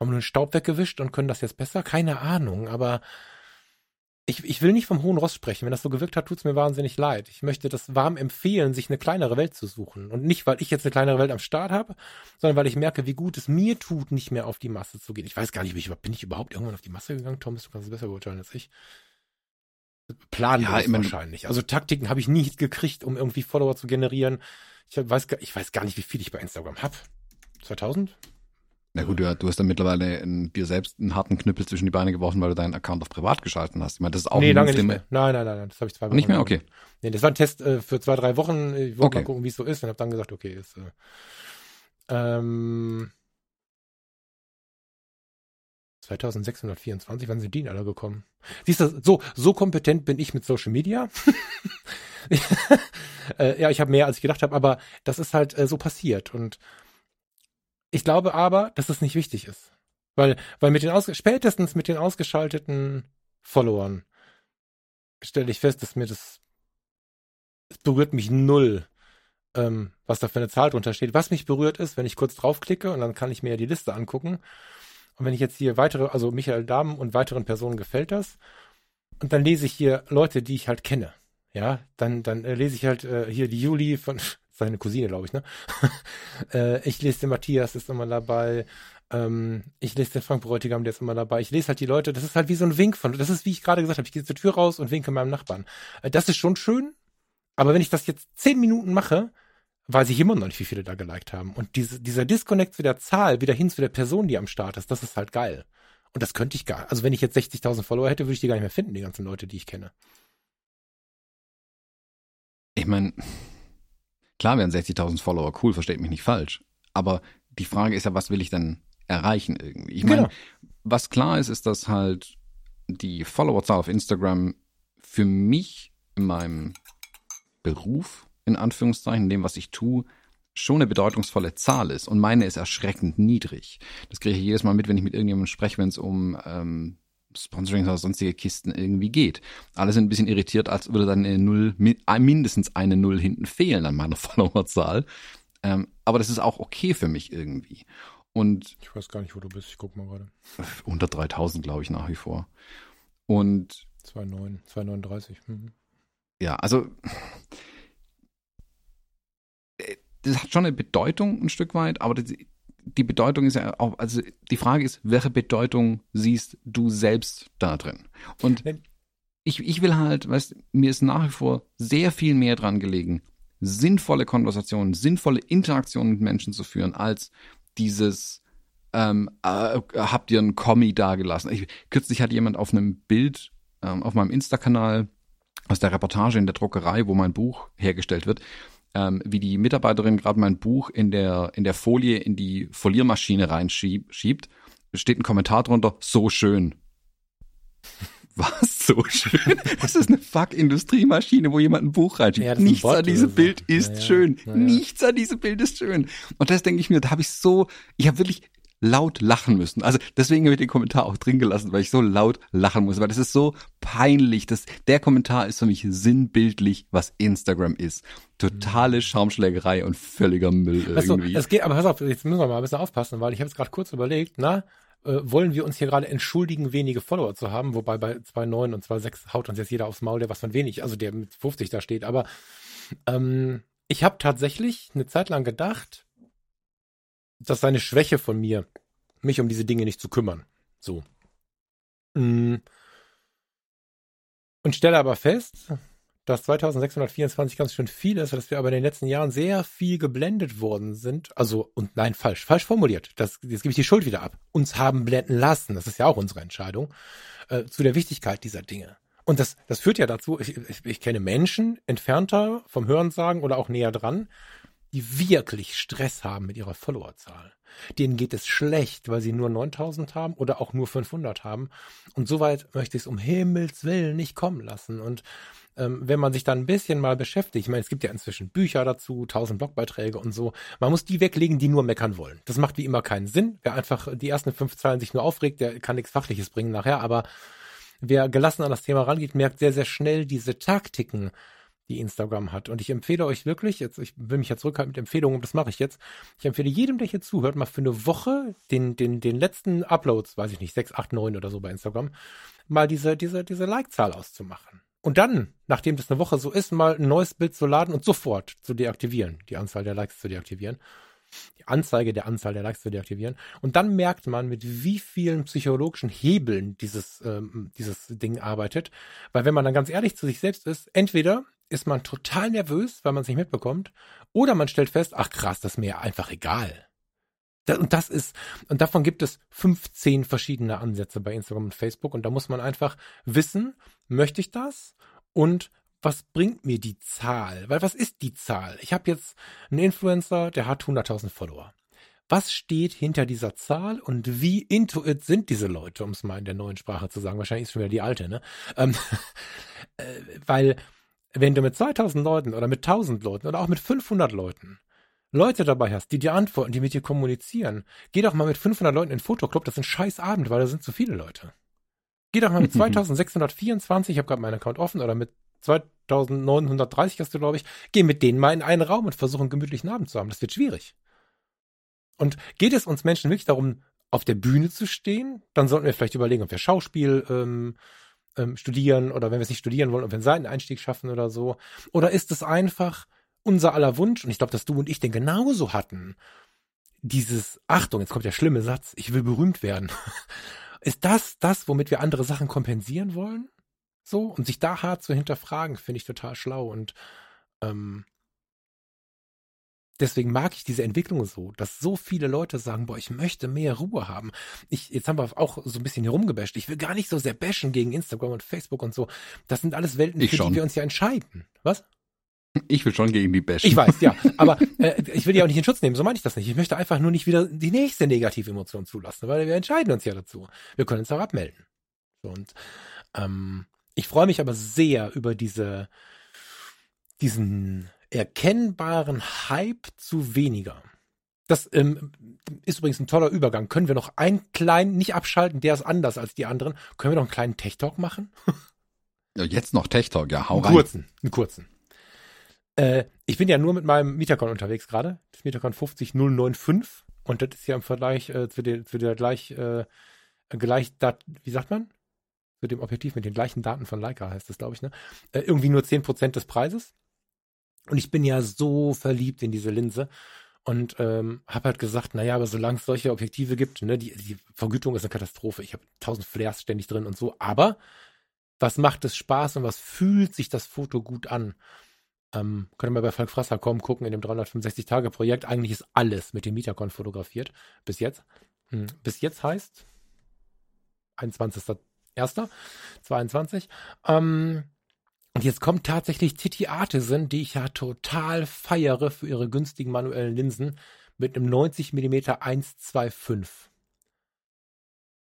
Haben wir den Staub weggewischt und können das jetzt besser? Keine Ahnung, aber ich, ich will nicht vom hohen Ross sprechen. Wenn das so gewirkt hat, tut's mir wahnsinnig leid. Ich möchte das warm empfehlen, sich eine kleinere Welt zu suchen. Und nicht, weil ich jetzt eine kleinere Welt am Start habe, sondern weil ich merke, wie gut es mir tut, nicht mehr auf die Masse zu gehen. Ich weiß gar nicht, bin ich, bin ich überhaupt irgendwann auf die Masse gegangen? Thomas, du kannst es besser beurteilen als ich. Plan ja, wahrscheinlich. Also Taktiken habe ich nie gekriegt, um irgendwie Follower zu generieren. Ich weiß, ich weiß gar nicht, wie viel ich bei Instagram habe. 2000? Na gut, du, du hast dann mittlerweile in, dir selbst einen harten Knüppel zwischen die Beine geworfen, weil du deinen Account auf privat geschalten hast. Ich meine, das ist auch nee, lange nicht mehr. Nein, nein, nein, das habe ich zwei Wochen. Nicht mehr, okay. Nee, das war ein Test äh, für zwei, drei Wochen. Ich wollte okay. mal gucken, wie es so ist und habe dann gesagt, okay, ist äh, ähm, 2624, wann sind die denn alle gekommen? Siehst du, so, so kompetent bin ich mit Social Media. äh, ja, ich habe mehr, als ich gedacht habe, aber das ist halt äh, so passiert und ich glaube aber, dass es nicht wichtig ist. Weil, weil mit den Aus spätestens mit den ausgeschalteten Followern stelle ich fest, dass mir das, es berührt mich null, ähm, was da für eine Zahl drunter steht. Was mich berührt ist, wenn ich kurz draufklicke und dann kann ich mir ja die Liste angucken. Und wenn ich jetzt hier weitere, also Michael Dahmen und weiteren Personen gefällt das, und dann lese ich hier Leute, die ich halt kenne. Ja, dann, dann äh, lese ich halt äh, hier die Juli von seine Cousine, glaube ich, ne? äh, ich lese den Matthias, ist immer dabei. Ähm, ich lese den Frank Bräutigam, der ist immer dabei. Ich lese halt die Leute, das ist halt wie so ein Wink von, das ist, wie ich gerade gesagt habe, ich gehe zur Tür raus und winke meinem Nachbarn. Äh, das ist schon schön, aber wenn ich das jetzt zehn Minuten mache, weiß ich immer noch nicht, wie viele da geliked haben. Und diese, dieser Disconnect zu der Zahl, wieder hin zu der Person, die am Start ist, das ist halt geil. Und das könnte ich gar, also wenn ich jetzt 60.000 Follower hätte, würde ich die gar nicht mehr finden, die ganzen Leute, die ich kenne. Ich meine, Klar wären 60.000 Follower cool, versteht mich nicht falsch. Aber die Frage ist ja, was will ich denn erreichen irgendwie? Ich meine, genau. was klar ist, ist, dass halt die Followerzahl auf Instagram für mich in meinem Beruf, in Anführungszeichen, in dem, was ich tue, schon eine bedeutungsvolle Zahl ist. Und meine ist erschreckend niedrig. Das kriege ich jedes Mal mit, wenn ich mit irgendjemandem spreche, wenn es um ähm, Sponsorings oder sonstige Kisten irgendwie geht. Alle sind ein bisschen irritiert, als würde dann eine Null, mindestens eine Null hinten fehlen an meiner Followerzahl. Ähm, aber das ist auch okay für mich irgendwie. Und ich weiß gar nicht, wo du bist. Ich guck mal gerade. Unter 3000, glaube ich, nach wie vor. Und 2,9, 2,39. Mhm. Ja, also äh, das hat schon eine Bedeutung ein Stück weit, aber das, die Bedeutung ist ja auch, also die Frage ist, welche Bedeutung siehst du selbst da drin? Und ich, ich will halt, weißt, mir ist nach wie vor sehr viel mehr dran gelegen, sinnvolle Konversationen, sinnvolle Interaktionen mit Menschen zu führen, als dieses, ähm, äh, habt ihr einen Kommi dagelassen? Ich, kürzlich hat jemand auf einem Bild ähm, auf meinem Insta-Kanal aus der Reportage in der Druckerei, wo mein Buch hergestellt wird, ähm, wie die Mitarbeiterin gerade mein Buch in der, in der Folie in die Foliermaschine reinschiebt, steht ein Kommentar drunter, so schön. Was? So schön? Das ist eine Fuck-Industriemaschine, wo jemand ein Buch reinschiebt. Ja, Nichts an diesem Bild ist ja, ja. schön. Nichts an diesem Bild ist schön. Und das denke ich mir, da habe ich so, ich habe wirklich laut lachen müssen. Also deswegen habe ich den Kommentar auch drin gelassen, weil ich so laut lachen muss, weil das ist so peinlich. Das, der Kommentar ist für mich sinnbildlich, was Instagram ist. Totale. Schaumschlägerei und völliger Müll irgendwie. So, es geht, aber pass auf, jetzt müssen wir mal ein bisschen aufpassen, weil ich habe es gerade kurz überlegt, na, äh, wollen wir uns hier gerade entschuldigen, wenige Follower zu haben, wobei bei 2,9 und 2,6 haut uns jetzt jeder aufs Maul, der was von wenig, also der mit 50 da steht, aber ähm, ich habe tatsächlich eine Zeit lang gedacht, das sei eine Schwäche von mir, mich um diese Dinge nicht zu kümmern. So. Mm. Und stelle aber fest, dass 2624 ganz schön viel ist, dass wir aber in den letzten Jahren sehr viel geblendet worden sind. Also, und nein, falsch, falsch formuliert. Das, jetzt gebe ich die Schuld wieder ab. Uns haben blenden lassen, das ist ja auch unsere Entscheidung, äh, zu der Wichtigkeit dieser Dinge. Und das, das führt ja dazu, ich, ich, ich kenne Menschen entfernter vom Hörensagen oder auch näher dran, die wirklich Stress haben mit ihrer Followerzahl. Denen geht es schlecht, weil sie nur 9000 haben oder auch nur 500 haben. Und soweit möchte ich es um Himmels Willen nicht kommen lassen. Und ähm, wenn man sich dann ein bisschen mal beschäftigt, ich meine, es gibt ja inzwischen Bücher dazu, 1000 Blogbeiträge und so, man muss die weglegen, die nur meckern wollen. Das macht wie immer keinen Sinn. Wer einfach die ersten fünf Zeilen sich nur aufregt, der kann nichts Fachliches bringen nachher, aber wer gelassen an das Thema rangeht, merkt sehr, sehr schnell diese Taktiken, die Instagram hat. Und ich empfehle euch wirklich, jetzt, ich will mich jetzt zurückhalten mit Empfehlungen, das mache ich jetzt. Ich empfehle jedem, der hier zuhört, mal für eine Woche den, den, den letzten Uploads, weiß ich nicht, 6, 8, 9 oder so bei Instagram, mal diese, diese, diese Like-Zahl auszumachen. Und dann, nachdem das eine Woche so ist, mal ein neues Bild zu laden und sofort zu deaktivieren, die Anzahl der Likes zu deaktivieren. Die Anzeige der Anzahl der Likes zu deaktivieren. Und dann merkt man, mit wie vielen psychologischen Hebeln dieses, ähm, dieses Ding arbeitet. Weil wenn man dann ganz ehrlich zu sich selbst ist, entweder ist man total nervös, weil man es nicht mitbekommt, oder man stellt fest, ach krass, das ist mir einfach egal. Und das ist, und davon gibt es 15 verschiedene Ansätze bei Instagram und Facebook. Und da muss man einfach wissen, möchte ich das? Und was bringt mir die Zahl? Weil was ist die Zahl? Ich habe jetzt einen Influencer, der hat 100.000 Follower. Was steht hinter dieser Zahl und wie intuit sind diese Leute, um es mal in der neuen Sprache zu sagen? Wahrscheinlich ist schon wieder die alte, ne? Ähm, äh, weil wenn du mit 2000 Leuten oder mit 1000 Leuten oder auch mit 500 Leuten Leute dabei hast, die dir antworten, die mit dir kommunizieren, geh doch mal mit 500 Leuten in den Fotoclub, das ist ein scheiß Abend, weil da sind zu viele Leute. Geh doch mal mit 2624, ich habe gerade meinen Account offen, oder mit 2930 hast du, glaube ich, geh mit denen mal in einen Raum und versuch einen gemütlichen Abend zu haben. Das wird schwierig. Und geht es uns Menschen wirklich darum, auf der Bühne zu stehen, dann sollten wir vielleicht überlegen, ob wir Schauspiel ähm, ähm, studieren oder wenn wir es nicht studieren wollen, ob wir einen Seiteneinstieg schaffen oder so. Oder ist es einfach unser aller Wunsch, und ich glaube, dass du und ich den genauso hatten, dieses, Achtung, jetzt kommt der schlimme Satz, ich will berühmt werden. Ist das das, womit wir andere Sachen kompensieren wollen? So, und sich da hart zu hinterfragen, finde ich total schlau. Und ähm, deswegen mag ich diese Entwicklung so, dass so viele Leute sagen, boah, ich möchte mehr Ruhe haben. Ich, jetzt haben wir auch so ein bisschen hier rumgebasht. Ich will gar nicht so sehr bashen gegen Instagram und Facebook und so. Das sind alles Welten, für die wir uns ja entscheiden. Was? Ich will schon gegen die bashen. Ich weiß, ja. Aber äh, ich will die auch nicht in Schutz nehmen, so meine ich das nicht. Ich möchte einfach nur nicht wieder die nächste negative Emotion zulassen, weil wir entscheiden uns ja dazu. Wir können uns auch abmelden. So, und ähm, ich freue mich aber sehr über diese, diesen erkennbaren Hype zu weniger. Das ähm, ist übrigens ein toller Übergang. Können wir noch einen kleinen, nicht abschalten, der ist anders als die anderen. Können wir noch einen kleinen Tech Talk machen? Ja, jetzt noch Tech Talk, ja, hau einen rein. Kurzen, einen kurzen. Äh, ich bin ja nur mit meinem Metacon unterwegs gerade. Das Metacon 50095. Und das ist ja im Vergleich äh, zu, der, zu der gleich, äh, gleich, dat, wie sagt man? Zu dem Objektiv mit den gleichen Daten von Leica heißt das, glaube ich, ne? Äh, irgendwie nur 10% des Preises. Und ich bin ja so verliebt in diese Linse und ähm, habe halt gesagt, naja, aber solange es solche Objektive gibt, ne, die, die Vergütung ist eine Katastrophe. Ich habe tausend Flares ständig drin und so. Aber was macht es Spaß und was fühlt sich das Foto gut an? Ähm, ihr mal bei Falk Frasser kommen, gucken in dem 365-Tage-Projekt. Eigentlich ist alles mit dem Metacon fotografiert. Bis jetzt. Hm. Bis jetzt heißt 21.01.22. Ähm, und jetzt kommt tatsächlich Titi Artisan, die ich ja total feiere für ihre günstigen manuellen Linsen mit einem 90 mm 125.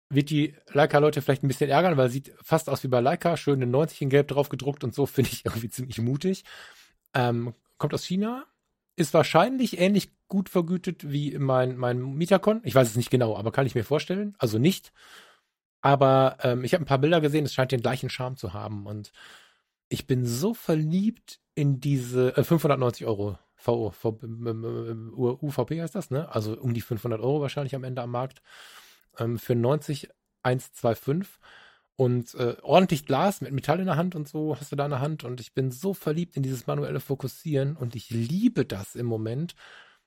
Wird die Leica-Leute vielleicht ein bisschen ärgern, weil sieht fast aus wie bei Leica, schön eine 90 in Gelb drauf gedruckt und so, finde ich irgendwie ziemlich mutig. Ähm, kommt aus China, ist wahrscheinlich ähnlich gut vergütet wie mein, mein Metacon. Ich weiß es nicht genau, aber kann ich mir vorstellen. Also nicht. Aber ähm, ich habe ein paar Bilder gesehen, es scheint den gleichen Charme zu haben und ich bin so verliebt in diese äh, 590 Euro VO, v, UVP heißt das, ne? Also um die 500 Euro wahrscheinlich am Ende am Markt ähm, für 90 125 und äh, ordentlich Glas mit Metall in der Hand und so hast du da in der Hand und ich bin so verliebt in dieses manuelle Fokussieren und ich liebe das im Moment,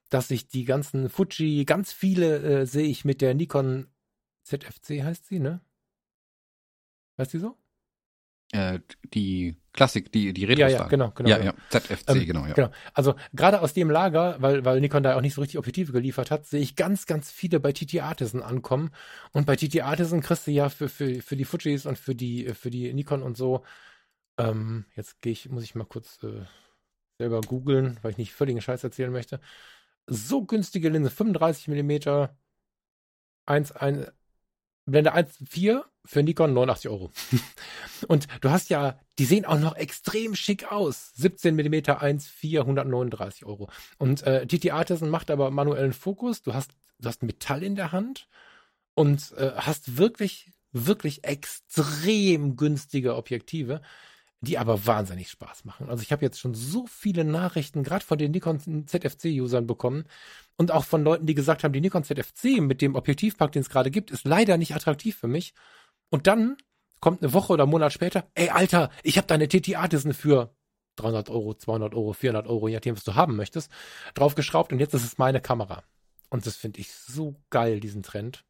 dass ich die ganzen Fuji, ganz viele äh, sehe ich mit der Nikon ZFC heißt sie, ne? Weißt du so? Äh, die Klassik, die, die retro Ja, ja, genau, genau. Ja, genau. ja, ZFC, Ähm, genau, ja. Genau. Also gerade aus dem Lager, weil, weil Nikon da auch nicht so richtig Objektive geliefert hat, sehe ich ganz, ganz viele bei TT Artisan ankommen. Und bei TT Artisan kriegst du ja für, für, für die Fujis und für die, für die Nikon und so, ähm, jetzt gehe ich, muss ich mal kurz äh, selber googeln, weil ich nicht völligen Scheiß erzählen möchte. So günstige Linse, 35 mm, 1, 1, Blende 1.4 für Nikon 89 Euro. und du hast ja, die sehen auch noch extrem schick aus. 17 mm 1.4, 139 Euro. Und äh, TT Artisan macht aber manuellen Fokus. Du hast, du hast Metall in der Hand und äh, hast wirklich, wirklich extrem günstige Objektive die aber wahnsinnig Spaß machen. Also ich habe jetzt schon so viele Nachrichten, gerade von den Nikon ZFC-Usern bekommen und auch von Leuten, die gesagt haben, die Nikon ZFC mit dem Objektivpack, den es gerade gibt, ist leider nicht attraktiv für mich. Und dann kommt eine Woche oder einen Monat später, ey Alter, ich habe deine TT Artisan für 300 Euro, 200 Euro, 400 Euro, je nachdem, was du haben möchtest, draufgeschraubt und jetzt ist es meine Kamera. Und das finde ich so geil, diesen Trend.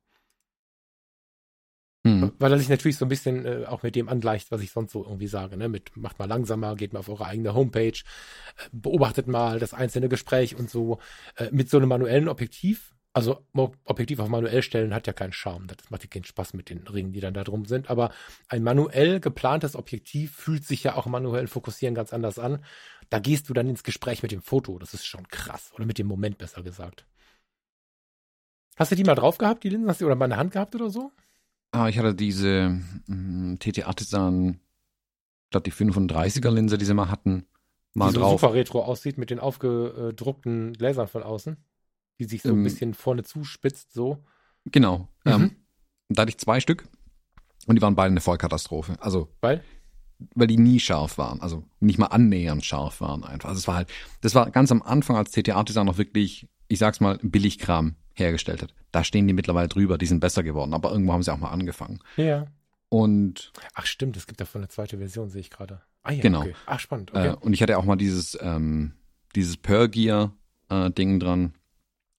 Mhm. Weil er sich natürlich so ein bisschen äh, auch mit dem angleicht, was ich sonst so irgendwie sage, ne? Mit macht mal langsamer, geht mal auf eure eigene Homepage, äh, beobachtet mal das einzelne Gespräch und so. Äh, mit so einem manuellen Objektiv, also Objektiv auf manuell stellen hat ja keinen Charme. Das macht ja keinen Spaß mit den Ringen, die dann da drum sind. Aber ein manuell geplantes Objektiv fühlt sich ja auch manuell fokussieren ganz anders an. Da gehst du dann ins Gespräch mit dem Foto. Das ist schon krass. Oder mit dem Moment besser gesagt. Hast du die mal drauf gehabt, die Linsen? Hast du oder mal in der Hand gehabt oder so? Ah, ich hatte diese mh, TT Artisan, statt die 35er Linse, die sie mal hatten, mal die so drauf. super retro aussieht mit den aufgedruckten Lasern von außen, die sich so ähm, ein bisschen vorne zuspitzt, so. Genau. Mhm. Ähm, da hatte ich zwei Stück und die waren beide eine Vollkatastrophe. Also. Weil? Weil die nie scharf waren, also nicht mal annähernd scharf waren einfach. Also es war halt, das war ganz am Anfang, als TT Artisan noch wirklich, ich sag's mal, Billigkram hergestellt hat. Da stehen die mittlerweile drüber, die sind besser geworden, aber irgendwo haben sie auch mal angefangen. Ja. Und ach stimmt, es gibt davon eine zweite Version, sehe ich gerade. Ah ja, genau. Okay. Ach spannend. Okay. Äh, und ich hatte auch mal dieses ähm, dieses Per Gear äh, Ding dran,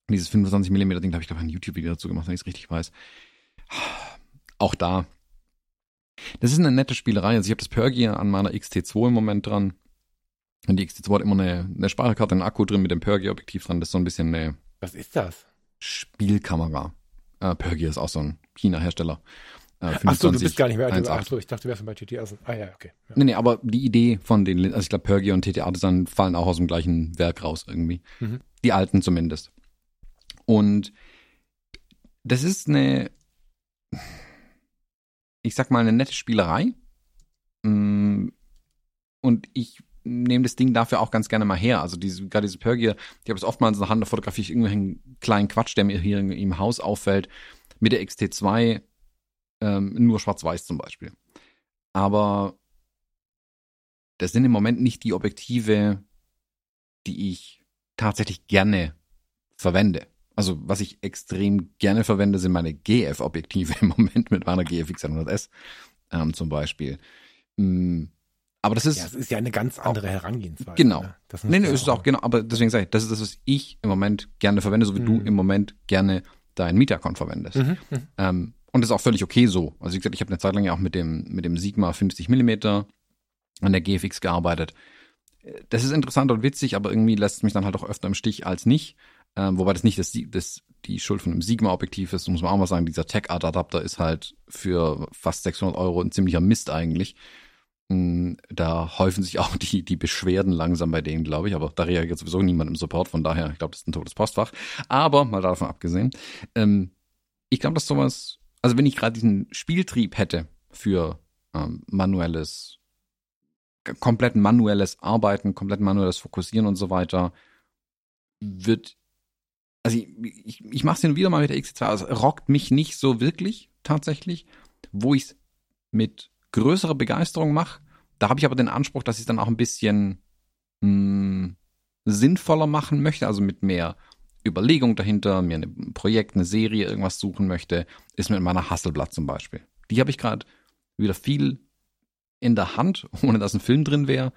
dieses 25 mm Ding, da habe ich glaube ein YouTube Video dazu gemacht, wenn ich es richtig weiß. Auch da. Das ist eine nette Spielerei. Also ich habe das Per Gear an meiner XT2 im Moment dran. Und die XT2 hat immer eine, eine Speicherkarte, einen Akku drin mit dem Per Gear Objektiv dran. Das ist so ein bisschen eine. Was ist das? Spielkamera. Äh, Pergy ist auch so ein China-Hersteller. Äh, Ach so, du bist gar nicht mehr. Ach so, ich dachte, du wärst schon bei TT Artisan. Ah ja, okay. Ja. Nee, nee, aber die Idee von den, also ich glaube, Pergy und TT Artisan fallen auch aus dem gleichen Werk raus irgendwie. Mhm. Die alten zumindest. Und das ist eine, ich sag mal, eine nette Spielerei. Mm, und ich nehme das Ding dafür auch ganz gerne mal her. Also diese, gerade diese Pergier, die habe ich oftmals in der Hand, da fotografiere ich irgendeinen kleinen Quatsch, der mir hier im Haus auffällt. Mit der XT2 ähm, nur schwarz-weiß zum Beispiel. Aber das sind im Moment nicht die Objektive, die ich tatsächlich gerne verwende. Also was ich extrem gerne verwende, sind meine GF-Objektive im Moment mit meiner GFX 100S ähm, zum Beispiel. Mm, aber das ist. Ja, es ist ja eine ganz andere Herangehensweise. Genau. Ne? Das nee, nee, ist es auch, genau. Aber deswegen sage ich, das ist das, was ich im Moment gerne verwende, so wie mhm. du im Moment gerne dein Metacon verwendest. Mhm. mhm. Ähm, und das ist auch völlig okay so. Also wie gesagt, ich habe eine Zeit lang ja auch mit dem, mit dem Sigma 50 Millimeter an der GFX gearbeitet. Das ist interessant und witzig, aber irgendwie lässt es mich dann halt auch öfter im Stich als nicht. Ähm, wobei das nicht das, das, die Schuld von einem Sigma-Objektiv ist, muss man auch mal sagen. Dieser Tech-Art-Adapter ist halt für fast 600 Euro ein ziemlicher Mist eigentlich. Da häufen sich auch die, die Beschwerden langsam bei denen, glaube ich. Aber da reagiert sowieso niemand im Support. Von daher, ich glaube, das ist ein totes Postfach. Aber mal davon abgesehen, ähm, ich glaube, dass sowas, also wenn ich gerade diesen Spieltrieb hätte für ähm, manuelles, komplett manuelles Arbeiten, komplett manuelles Fokussieren und so weiter, wird, also ich, ich, ich mache es hin wieder mal mit der XC2, also rockt mich nicht so wirklich tatsächlich, wo ich es mit größere Begeisterung mache. Da habe ich aber den Anspruch, dass ich es dann auch ein bisschen mh, hm, sinnvoller machen möchte, also mit mehr Überlegung dahinter, mir ein Projekt, eine Serie, irgendwas suchen möchte, ist mit meiner Hasselblatt zum Beispiel. Die habe ich gerade wieder viel in der Hand, ohne dass ein Film drin wäre,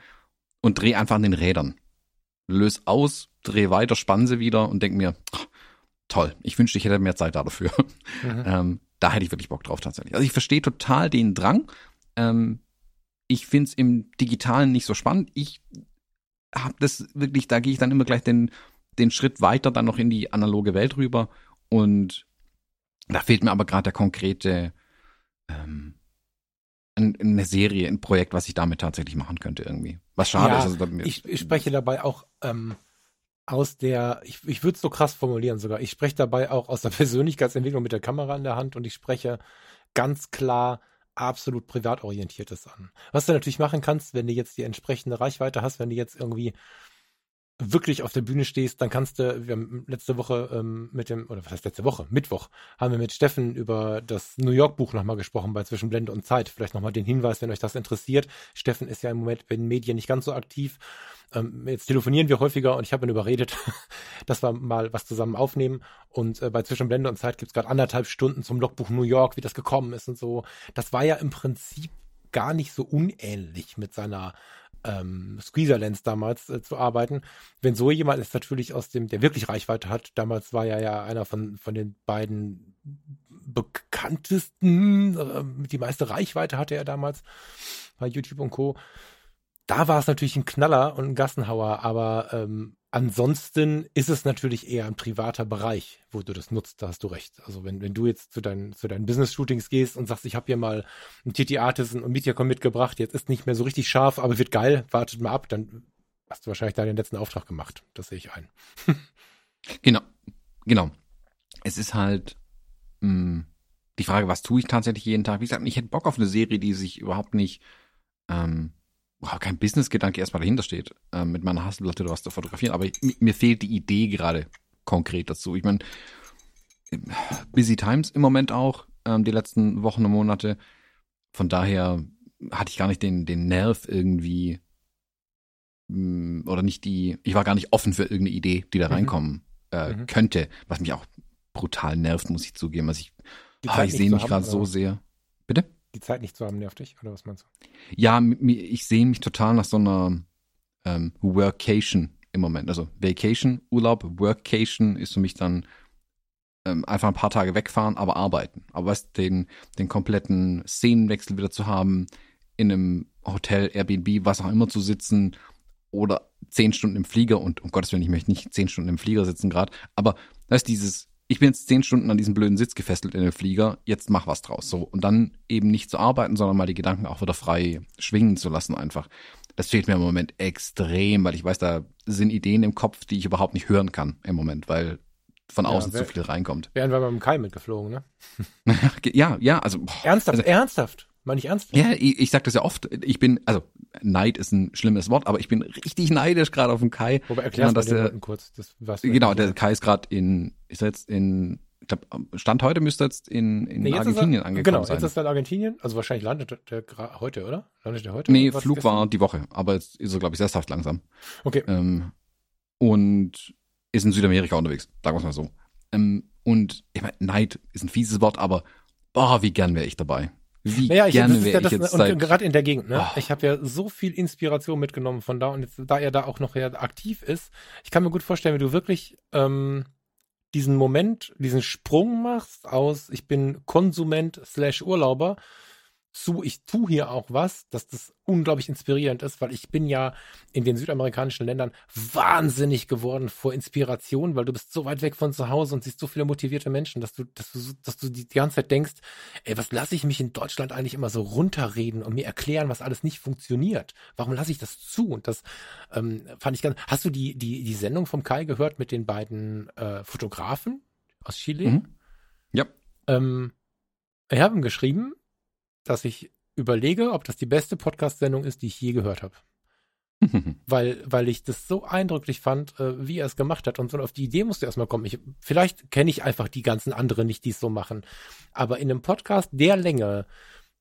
und drehe einfach an den Rädern. Löse aus, drehe weiter, spanne sie wieder und denke mir, ach, toll, ich wünschte, ich hätte mehr Zeit dafür. Mhm. ähm, da hätte ich wirklich Bock drauf tatsächlich. Also ich verstehe total den Drang, ähm, ich finde es im Digitalen nicht so spannend. Ich habe das wirklich, da gehe ich dann immer gleich den, den Schritt weiter dann noch in die analoge Welt rüber. Und da fehlt mir aber gerade der konkrete, ähm, ein, eine Serie, ein Projekt, was ich damit tatsächlich machen könnte irgendwie. Was schade Ja, ist. Also, damit- Ich, ich spreche dabei auch ähm, aus der, ich, ich würde es so krass formulieren sogar, ich spreche dabei auch aus der Persönlichkeitsentwicklung mit der Kamera in der Hand und ich spreche ganz klar absolut privat orientiertes an. Was du natürlich machen kannst, wenn du jetzt die entsprechende Reichweite hast, wenn du jetzt irgendwie wirklich auf der Bühne stehst, dann kannst du, wir haben letzte Woche ähm, mit dem, oder was heißt letzte Woche, Mittwoch, haben wir mit Steffen über das New York Buch nochmal gesprochen bei Zwischenblende und Zeit. Vielleicht nochmal den Hinweis, wenn euch das interessiert. Steffen ist ja im Moment bei den Medien nicht ganz so aktiv. Ähm, jetzt telefonieren wir häufiger und ich habe ihn überredet, dass wir mal was zusammen aufnehmen. Und äh, bei Zwischenblende und Zeit gibt's gerade anderthalb Stunden zum Logbuch New York, wie das gekommen ist und so. Das war ja im Prinzip gar nicht so unähnlich mit seiner ähm, Squeezer-Lens damals äh, zu arbeiten. Wenn so jemand ist natürlich aus dem, der wirklich Reichweite hat, damals war er ja einer von, von den beiden bekanntesten, äh, die meiste Reichweite hatte er damals bei YouTube und Co. Da war es natürlich ein Knaller und ein Gassenhauer, aber ähm, ansonsten ist es natürlich eher ein privater Bereich, wo du das nutzt, da hast du recht. Also wenn, wenn du jetzt zu deinen, zu deinen Business-Shootings gehst und sagst, ich habe hier mal einen TT Artisan und Mediacom mitgebracht, jetzt ist nicht mehr so richtig scharf, aber wird geil, wartet mal ab, dann hast du wahrscheinlich deinen letzten Auftrag gemacht. Das sehe ich ein. Genau, genau. Es ist halt mh, die Frage, was tue ich tatsächlich jeden Tag? Wie gesagt, ich hätte Bock auf eine Serie, die sich überhaupt nicht, ähm, boah, kein Business-Gedanke erstmal dahinter steht, ähm, mit meiner Hasselplatte oder was zu fotografieren. Aber ich, mi- mir fehlt die Idee gerade konkret dazu. Ich meine, busy times im Moment auch, ähm, die letzten Wochen und Monate. Von daher hatte ich gar nicht den, den Nerv irgendwie mh, oder nicht die, ich war gar nicht offen für irgendeine Idee, die da Mhm. reinkommen äh, Mhm. könnte, was mich auch brutal nervt, muss ich zugeben. Also ich, ah, ich sehe mich gerade so sehr. Die Zeit nicht zu haben, nervt dich, oder was meinst du? Ja, ich sehe mich total nach so einer ähm, Workation im Moment. Also Vacation, Urlaub, Workation ist für mich dann ähm, einfach ein paar Tage wegfahren, aber arbeiten. Aber weißt den, den kompletten Szenenwechsel wieder zu haben, in einem Hotel, Airbnb, was auch immer zu sitzen oder zehn Stunden im Flieger und um Gottes Willen, ich möchte nicht zehn Stunden im Flieger sitzen gerade, aber das ist dieses, ich bin jetzt zehn Stunden an diesem blöden Sitz gefesselt in dem Flieger, jetzt mach was draus. So. Und dann eben nicht zu arbeiten, sondern mal die Gedanken auch wieder frei schwingen zu lassen einfach. Das fehlt mir im Moment extrem, weil ich weiß, da sind Ideen im Kopf, die ich überhaupt nicht hören kann im Moment, weil von Ja, außen wer- zu viel reinkommt. Wären wir mit dem Kai mitgeflogen, ne? Ja, ja, also. boah, Ernsthaft, Also- ernsthaft. Meine ich ernsthaft? Ja, ich, ich sag das ja oft. Ich bin, also Neid ist ein schlimmes Wort, aber ich bin richtig neidisch gerade auf den Kai. Wobei erklärst dass du der- kurz. Das, was du Genau, der Kai ist gerade in, ist jetzt in, ich glaub, Stand heute müsste jetzt in, in Nee, jetzt Argentinien er, angekommen Genau, sein. jetzt ist er in Argentinien. Also wahrscheinlich landet der heute, oder? Landet der heute? nee, Flug war die Woche, aber jetzt ist er, glaube ich, sesshaft langsam. Okay. Ähm, und ist in Südamerika unterwegs, sagen wir es mal so. Ähm, und ich meine, Neid ist ein fieses Wort, aber boah, wie gern wäre ich dabei. Wie Naja, ich, gerne ist ja wäre ich jetzt und gerade in der Gegend, ne? Oh. Ich habe ja so viel Inspiration mitgenommen von da und jetzt, da er da auch noch ja aktiv ist, ich kann mir gut vorstellen, wenn du wirklich ähm, diesen Moment, diesen Sprung machst aus, ich bin Konsument slash Urlauber zu, ich tu hier auch was, dass das unglaublich inspirierend ist, weil ich bin ja in den südamerikanischen Ländern wahnsinnig geworden vor Inspiration, weil du bist so weit weg von zu Hause und siehst so viele motivierte Menschen, dass du, dass du, dass du die, die ganze Zeit denkst, ey, was lasse ich mich in Deutschland eigentlich immer so runterreden und mir erklären, was alles nicht funktioniert? Warum lasse ich das zu? Und das ähm, fand ich ganz. Hast du die, die, die Sendung vom Kai gehört mit den beiden äh, Fotografen aus Chile? Mhm. Ja. Ähm, ich habe ihm geschrieben, dass ich überlege, ob das die beste Podcast-Sendung ist, die ich je gehört habe. Weil, weil ich das so eindrücklich fand, äh, wie er es gemacht hat. Und so auf die Idee musste erstmal kommen. Ich, vielleicht kenne ich einfach die ganzen anderen nicht, die es so machen. Aber in einem Podcast der Länge,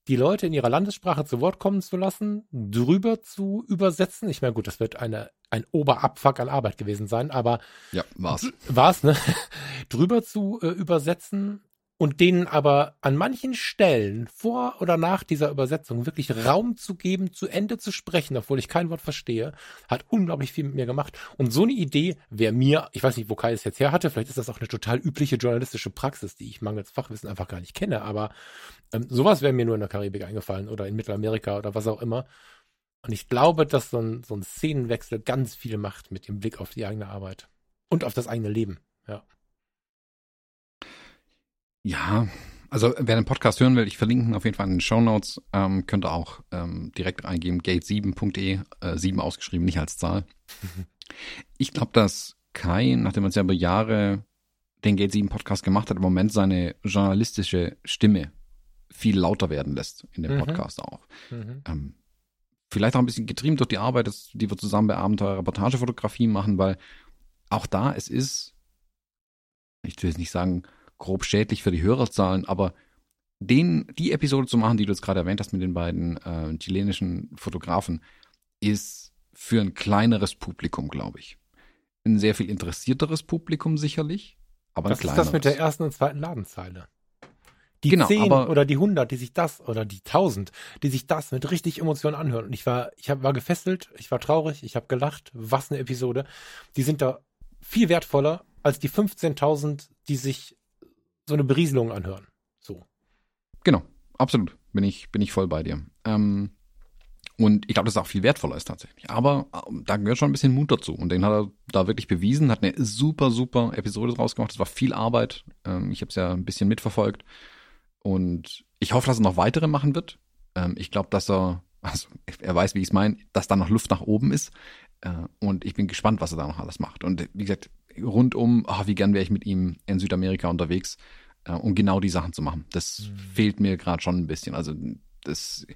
die Leute in ihrer Landessprache zu Wort kommen zu lassen, drüber zu übersetzen. Ich meine, gut, das wird eine, ein Oberabfuck an Arbeit gewesen sein, aber ja, war's. war's, ne? drüber zu äh, übersetzen und denen aber an manchen Stellen vor oder nach dieser Übersetzung wirklich Raum zu geben, zu Ende zu sprechen, obwohl ich kein Wort verstehe, hat unglaublich viel mit mir gemacht. Und so eine Idee wäre mir, ich weiß nicht, wo Kai es jetzt her hatte, vielleicht ist das auch eine total übliche journalistische Praxis, die ich mangels Fachwissen einfach gar nicht kenne, aber ähm, sowas wäre mir nur in der Karibik eingefallen oder in Mittelamerika oder was auch immer. Und ich glaube, dass so ein, so ein Szenenwechsel ganz viel macht mit dem Blick auf die eigene Arbeit und auf das eigene Leben. Ja. Ja, Also wer den Podcast hören will, ich verlinke ihn auf jeden Fall in den Show Notes. Ähm, könnt ihr auch ähm, direkt eingeben, gate7.de, äh, 7 ausgeschrieben, nicht als Zahl. ich glaube, dass Kai, nachdem er es ja über Jahre den Gate 7 Podcast gemacht hat, im Moment seine journalistische Stimme viel lauter werden lässt in dem mhm. Podcast auch. Mhm. Ähm, vielleicht auch ein bisschen getrieben durch die Arbeit, die wir zusammen bei Abenteuer Reportagefotografie machen, weil auch da es ist, ich will jetzt nicht sagen, grob schädlich für die Hörerzahlen, aber den, die Episode zu machen, die du jetzt gerade erwähnt hast mit den beiden äh, chilenischen Fotografen, ist für ein kleineres Publikum, glaube ich. Ein sehr viel interessierteres Publikum sicherlich, aber Was ein kleineres. ist das mit der ersten und zweiten Ladenzeile? Die genau, 10 oder die 100, die sich das oder die 1000, die sich das mit richtig Emotionen anhören. Und ich war, ich hab, war gefesselt, ich war traurig, ich habe gelacht. Was eine Episode. Die sind da viel wertvoller als die 15.000, die sich so eine Berieselung anhören. So. Genau, absolut. Bin ich, bin ich voll bei dir. Ähm, und ich glaube, dass es auch viel wertvoller ist tatsächlich. Aber ähm, da gehört schon ein bisschen Mut dazu. Und den hat er da wirklich bewiesen, hat eine super, super Episode draus gemacht. Das war viel Arbeit. Ähm, ich habe es ja ein bisschen mitverfolgt. Und ich hoffe, dass er noch weitere machen wird. Ähm, ich glaube, dass er, also er weiß, wie ich es meine, dass da noch Luft nach oben ist. Äh, und ich bin gespannt, was er da noch alles macht. Und wie gesagt, rundum, oh, wie gern wäre ich mit ihm in Südamerika unterwegs, äh, um genau die Sachen zu machen. Das mhm. fehlt mir gerade schon ein bisschen. Also das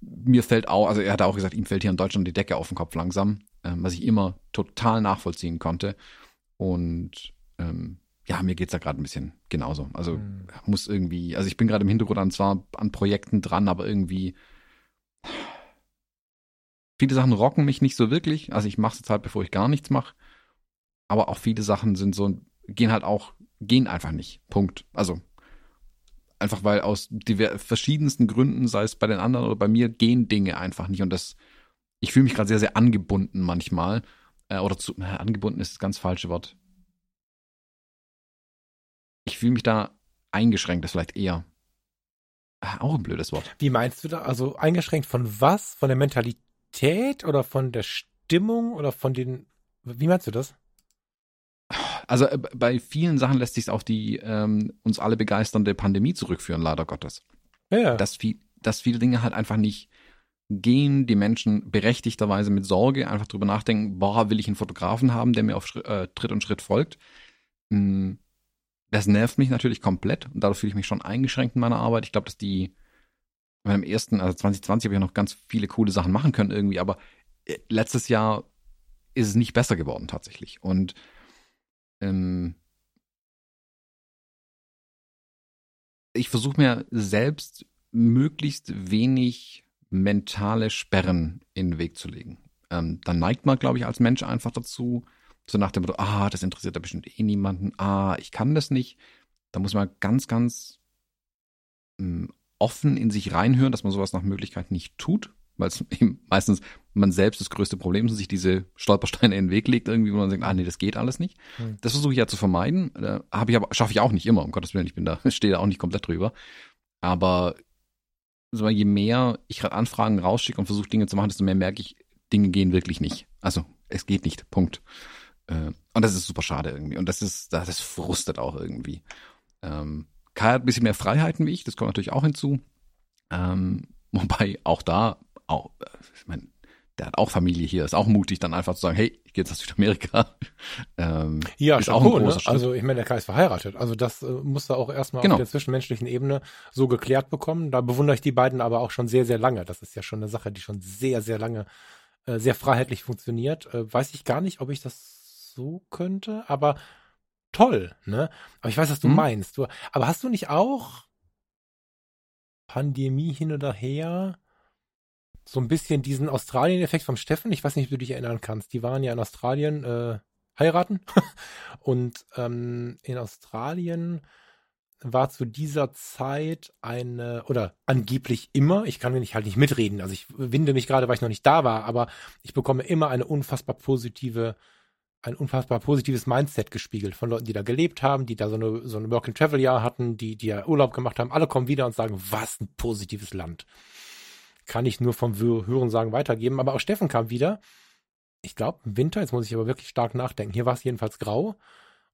mir fällt auch, also er hat auch gesagt, ihm fällt hier in Deutschland die Decke auf den Kopf langsam, äh, was ich immer total nachvollziehen konnte. Und ähm, ja, mir geht's da gerade ein bisschen genauso. Also mhm. muss irgendwie, also ich bin gerade im Hintergrund an zwar an Projekten dran, aber irgendwie viele Sachen rocken mich nicht so wirklich. Also ich mache es jetzt halt, bevor ich gar nichts mache. Aber auch viele Sachen sind so, gehen halt auch, gehen einfach nicht. Punkt. Also einfach weil aus verschiedensten Gründen, sei es bei den anderen oder bei mir, gehen Dinge einfach nicht. Und das, ich fühle mich gerade sehr, sehr angebunden manchmal. Äh, oder zu, äh, angebunden ist das ganz falsche Wort ich fühle mich da eingeschränkt, das vielleicht eher. Ah, auch ein blödes Wort. Wie meinst du da? Also eingeschränkt von was? Von der Mentalität oder von der Stimmung oder von den. Wie meinst du das? Also äh, bei vielen Sachen lässt sich auf die ähm, uns alle begeisternde Pandemie zurückführen, leider Gottes. Ja. Dass, viel, dass viele Dinge halt einfach nicht gehen, die Menschen berechtigterweise mit Sorge einfach drüber nachdenken, boah, will ich einen Fotografen haben, der mir auf Schritt, äh, Tritt und Schritt folgt. Hm, das nervt mich natürlich komplett und dadurch fühle ich mich schon eingeschränkt in meiner Arbeit. Ich glaube, dass die, meinem ersten, also 2020 habe ich noch ganz viele coole Sachen machen können irgendwie, aber äh, letztes Jahr ist es nicht besser geworden tatsächlich. Und ähm, ich versuche mir selbst möglichst wenig mentale Sperren in den Weg zu legen. Ähm, dann neigt man, glaube ich, als Mensch einfach dazu, so nach dem Motto, ah, das interessiert da bestimmt eh niemanden, ah, ich kann das nicht. Da muss man ganz, ganz mh, hm, offen in sich reinhören, dass man sowas nach Möglichkeit nicht tut, weil es eben meistens man selbst das größte Problem ist und sich diese Stolpersteine in den Weg legt, irgendwie, wo man denkt, ah nee, das geht alles nicht. Hm. Das versuche ich ja zu vermeiden. Äh, habe ich aber, schaffe ich auch nicht immer, um Gottes Willen, ich bin da, stehe da auch nicht komplett drüber. Aber so, je mehr ich gerade Anfragen rausschicke und versuche Dinge zu machen, desto mehr merke ich, Dinge gehen wirklich nicht. Also, es geht nicht. Punkt. Äh, und das ist super schade irgendwie. Und das ist, das frustet auch irgendwie. Ähm, Kai hat ein bisschen mehr Freiheiten wie ich, das kommt natürlich auch hinzu. Ähm, wobei auch da, auch, ich meine, der hat auch Familie hier, ist auch mutig, dann einfach zu sagen, hey, ich gehe jetzt nach Südamerika. Ähm, ja, ist auch ein großer ne? Also ich meine, der Kai ist verheiratet. Also das äh, muss er auch erstmal genau. auf der zwischenmenschlichen Ebene so geklärt bekommen. Da bewundere ich die beiden aber auch schon sehr, sehr lange. Das ist ja schon eine Sache, die schon sehr, sehr lange äh, sehr freiheitlich funktioniert. Äh, weiß ich gar nicht, ob ich das so könnte, aber toll, ne? Aber ich weiß, was du hm. meinst. Du, aber hast du nicht auch Pandemie hin oder her so ein bisschen diesen Australien-Effekt vom Steffen? Ich weiß nicht, ob du dich erinnern kannst. Die waren ja in Australien äh, heiraten und ähm, in Australien war zu dieser Zeit eine, oder angeblich immer, ich kann nicht halt nicht mitreden, also ich winde mich gerade, weil ich noch nicht da war, aber ich bekomme immer eine unfassbar positive ein unfassbar positives Mindset gespiegelt von Leuten, die da gelebt haben, die da so eine, so ein Work-and-Travel-Jahr hatten, die, die ja Urlaub gemacht haben. Alle kommen wieder und sagen, was ein positives Land. Kann ich nur vom Hören sagen weitergeben. Aber auch Steffen kam wieder. Ich glaube, im Winter, jetzt muss ich aber wirklich stark nachdenken. Hier war es jedenfalls grau.